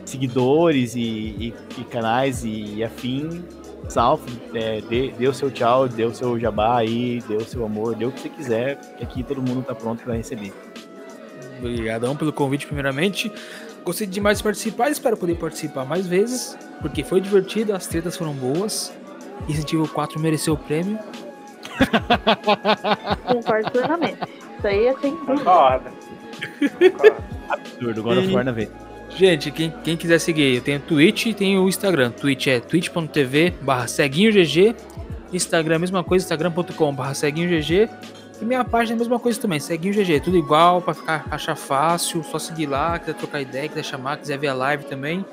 seguidores e, e- e canais e, e afim, Salve, é, dê, dê o seu tchau, dê o seu jabá aí, dê o seu amor, dê o que você quiser, que aqui todo mundo tá pronto para receber. Obrigadão pelo convite, primeiramente. Gostei demais de participar, espero poder participar mais vezes, porque foi divertido, as tretas foram boas. Evil 4 mereceu o prêmio. Concordo plenamente. Isso aí é sem dúvida. Absurdo, of E- War na vez. Gente, quem, quem quiser seguir, eu tenho Twitch e tenho o Instagram. Twitch é twitch.tv barra ceguinhogg. Instagram, mesma coisa, instagram.com barra ceguinhogg. E minha página é a mesma coisa também, ceguinho GG, tudo igual, pra ficar, achar fácil, só seguir lá, quiser trocar ideia, quiser chamar, quiser ver a live também.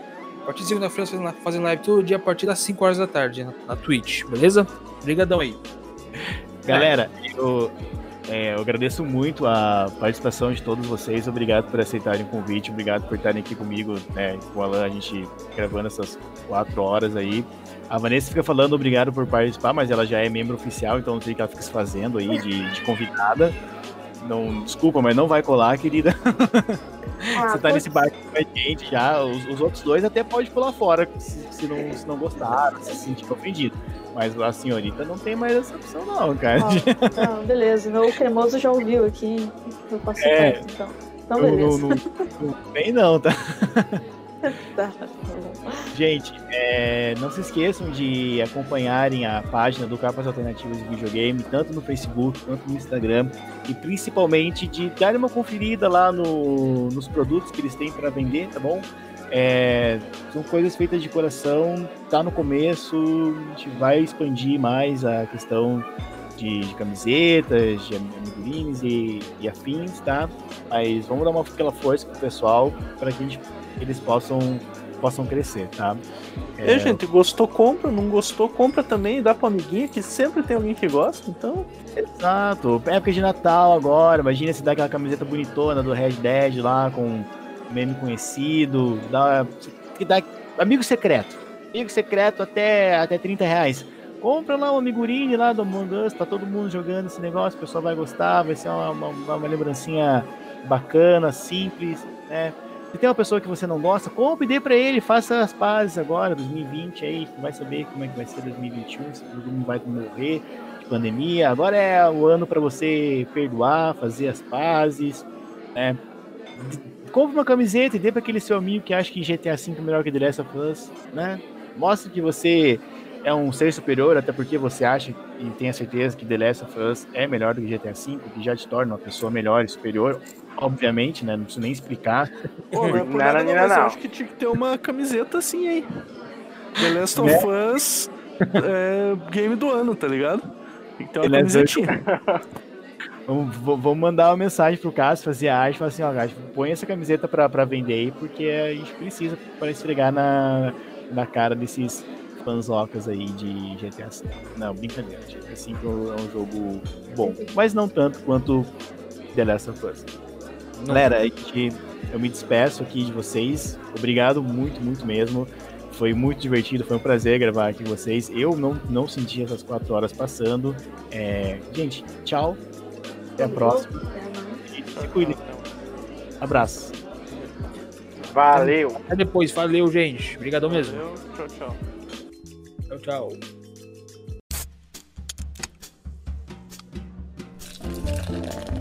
A partir de segunda-feira, fazendo live todo dia a partir das 5 horas da tarde na, na Twitch, beleza? Obrigadão aí. Galera, eu, é, eu agradeço muito a participação de todos vocês. Obrigado por aceitarem o convite. Obrigado por estarem aqui comigo, né, com o Alan, a gente gravando essas quatro horas aí. A Vanessa fica falando obrigado por participar, mas ela já é membro oficial, então não sei o que ela fica se fazendo aí de, de convidada. Não, desculpa, mas não vai colar, querida. Ah, Você tá nesse barco com a gente já. Os, os outros dois até pode pular fora se, se não, se não gostaram, se sentir ofendido. Mas a senhorita não tem mais essa opção, não, cara. ó, não, beleza. O cremoso já ouviu aqui. Eu passo É. perto, então. Então, beleza. não, não, não tem não, tá? Gente, é, não se esqueçam de acompanharem a página do Capas Alternativas de Videogame, tanto no Facebook quanto no Instagram, e principalmente de darem uma conferida lá no- nos produtos que eles têm para vender, tá bom? É, são coisas feitas de coração, tá no começo, a gente vai expandir mais a questão de, de camisetas, de amigurines e, e afins, tá? Mas vamos dar uma aquela força pro pessoal para que a gente- eles possam possam crescer, tá? É... E, gente, gostou, compra, não gostou, compra também, dá pro amiguinho, que sempre tem alguém que gosta, então. Exato, época de Natal agora, imagina se dá aquela camiseta bonitona do Red Dead lá com meme conhecido, dá, que dá amigo secreto, amigo secreto até, até 30 reais. Compra lá uma migurine lá do Among Us, tá todo mundo jogando esse negócio, o pessoal vai gostar, vai ser uma, uma, uma lembrancinha bacana, simples, né? Se tem uma pessoa que você não gosta, compre e dê pra ele, faça as pazes agora, 2020 aí, vai saber como é que vai ser 2021, se todo mundo vai morrer de pandemia. Agora é o ano para você perdoar, fazer as pazes, né? Compre uma camiseta e dê para aquele seu amigo que acha que GTA V é melhor que The Last of Us, né? Mostre que você é um ser superior, até porque você acha e tem a certeza que The Last of Us é melhor do que GTA V, que já te torna uma pessoa melhor e superior, obviamente, né? Não preciso nem explicar. Pô, não, é por nada, não, mas eu acho que tinha que ter uma camiseta assim, hein? The Last of né? Us é, game do ano, tá ligado? Tem que ter uma The camisetinha. Vamos, vamos mandar uma mensagem pro Cássio, fazer a arte, falar assim, ó, Cássio, põe essa camiseta pra, pra vender aí, porque a gente precisa para esfregar na, na cara desses fanzocas aí de GTA V. Não, brincadeira. GTA V é um jogo bom, mas não tanto quanto The Last of Us. Não. Galera, eu me despeço aqui de vocês. Obrigado muito, muito mesmo. Foi muito divertido, foi um prazer gravar aqui com vocês. Eu não, não senti essas quatro horas passando. É... Gente, tchau. Até a próxima. E se cuidem. Abraço. Valeu. Até depois. Valeu, gente. Obrigadão mesmo. Tchau, tchau. Tchau, tchau. Thank you.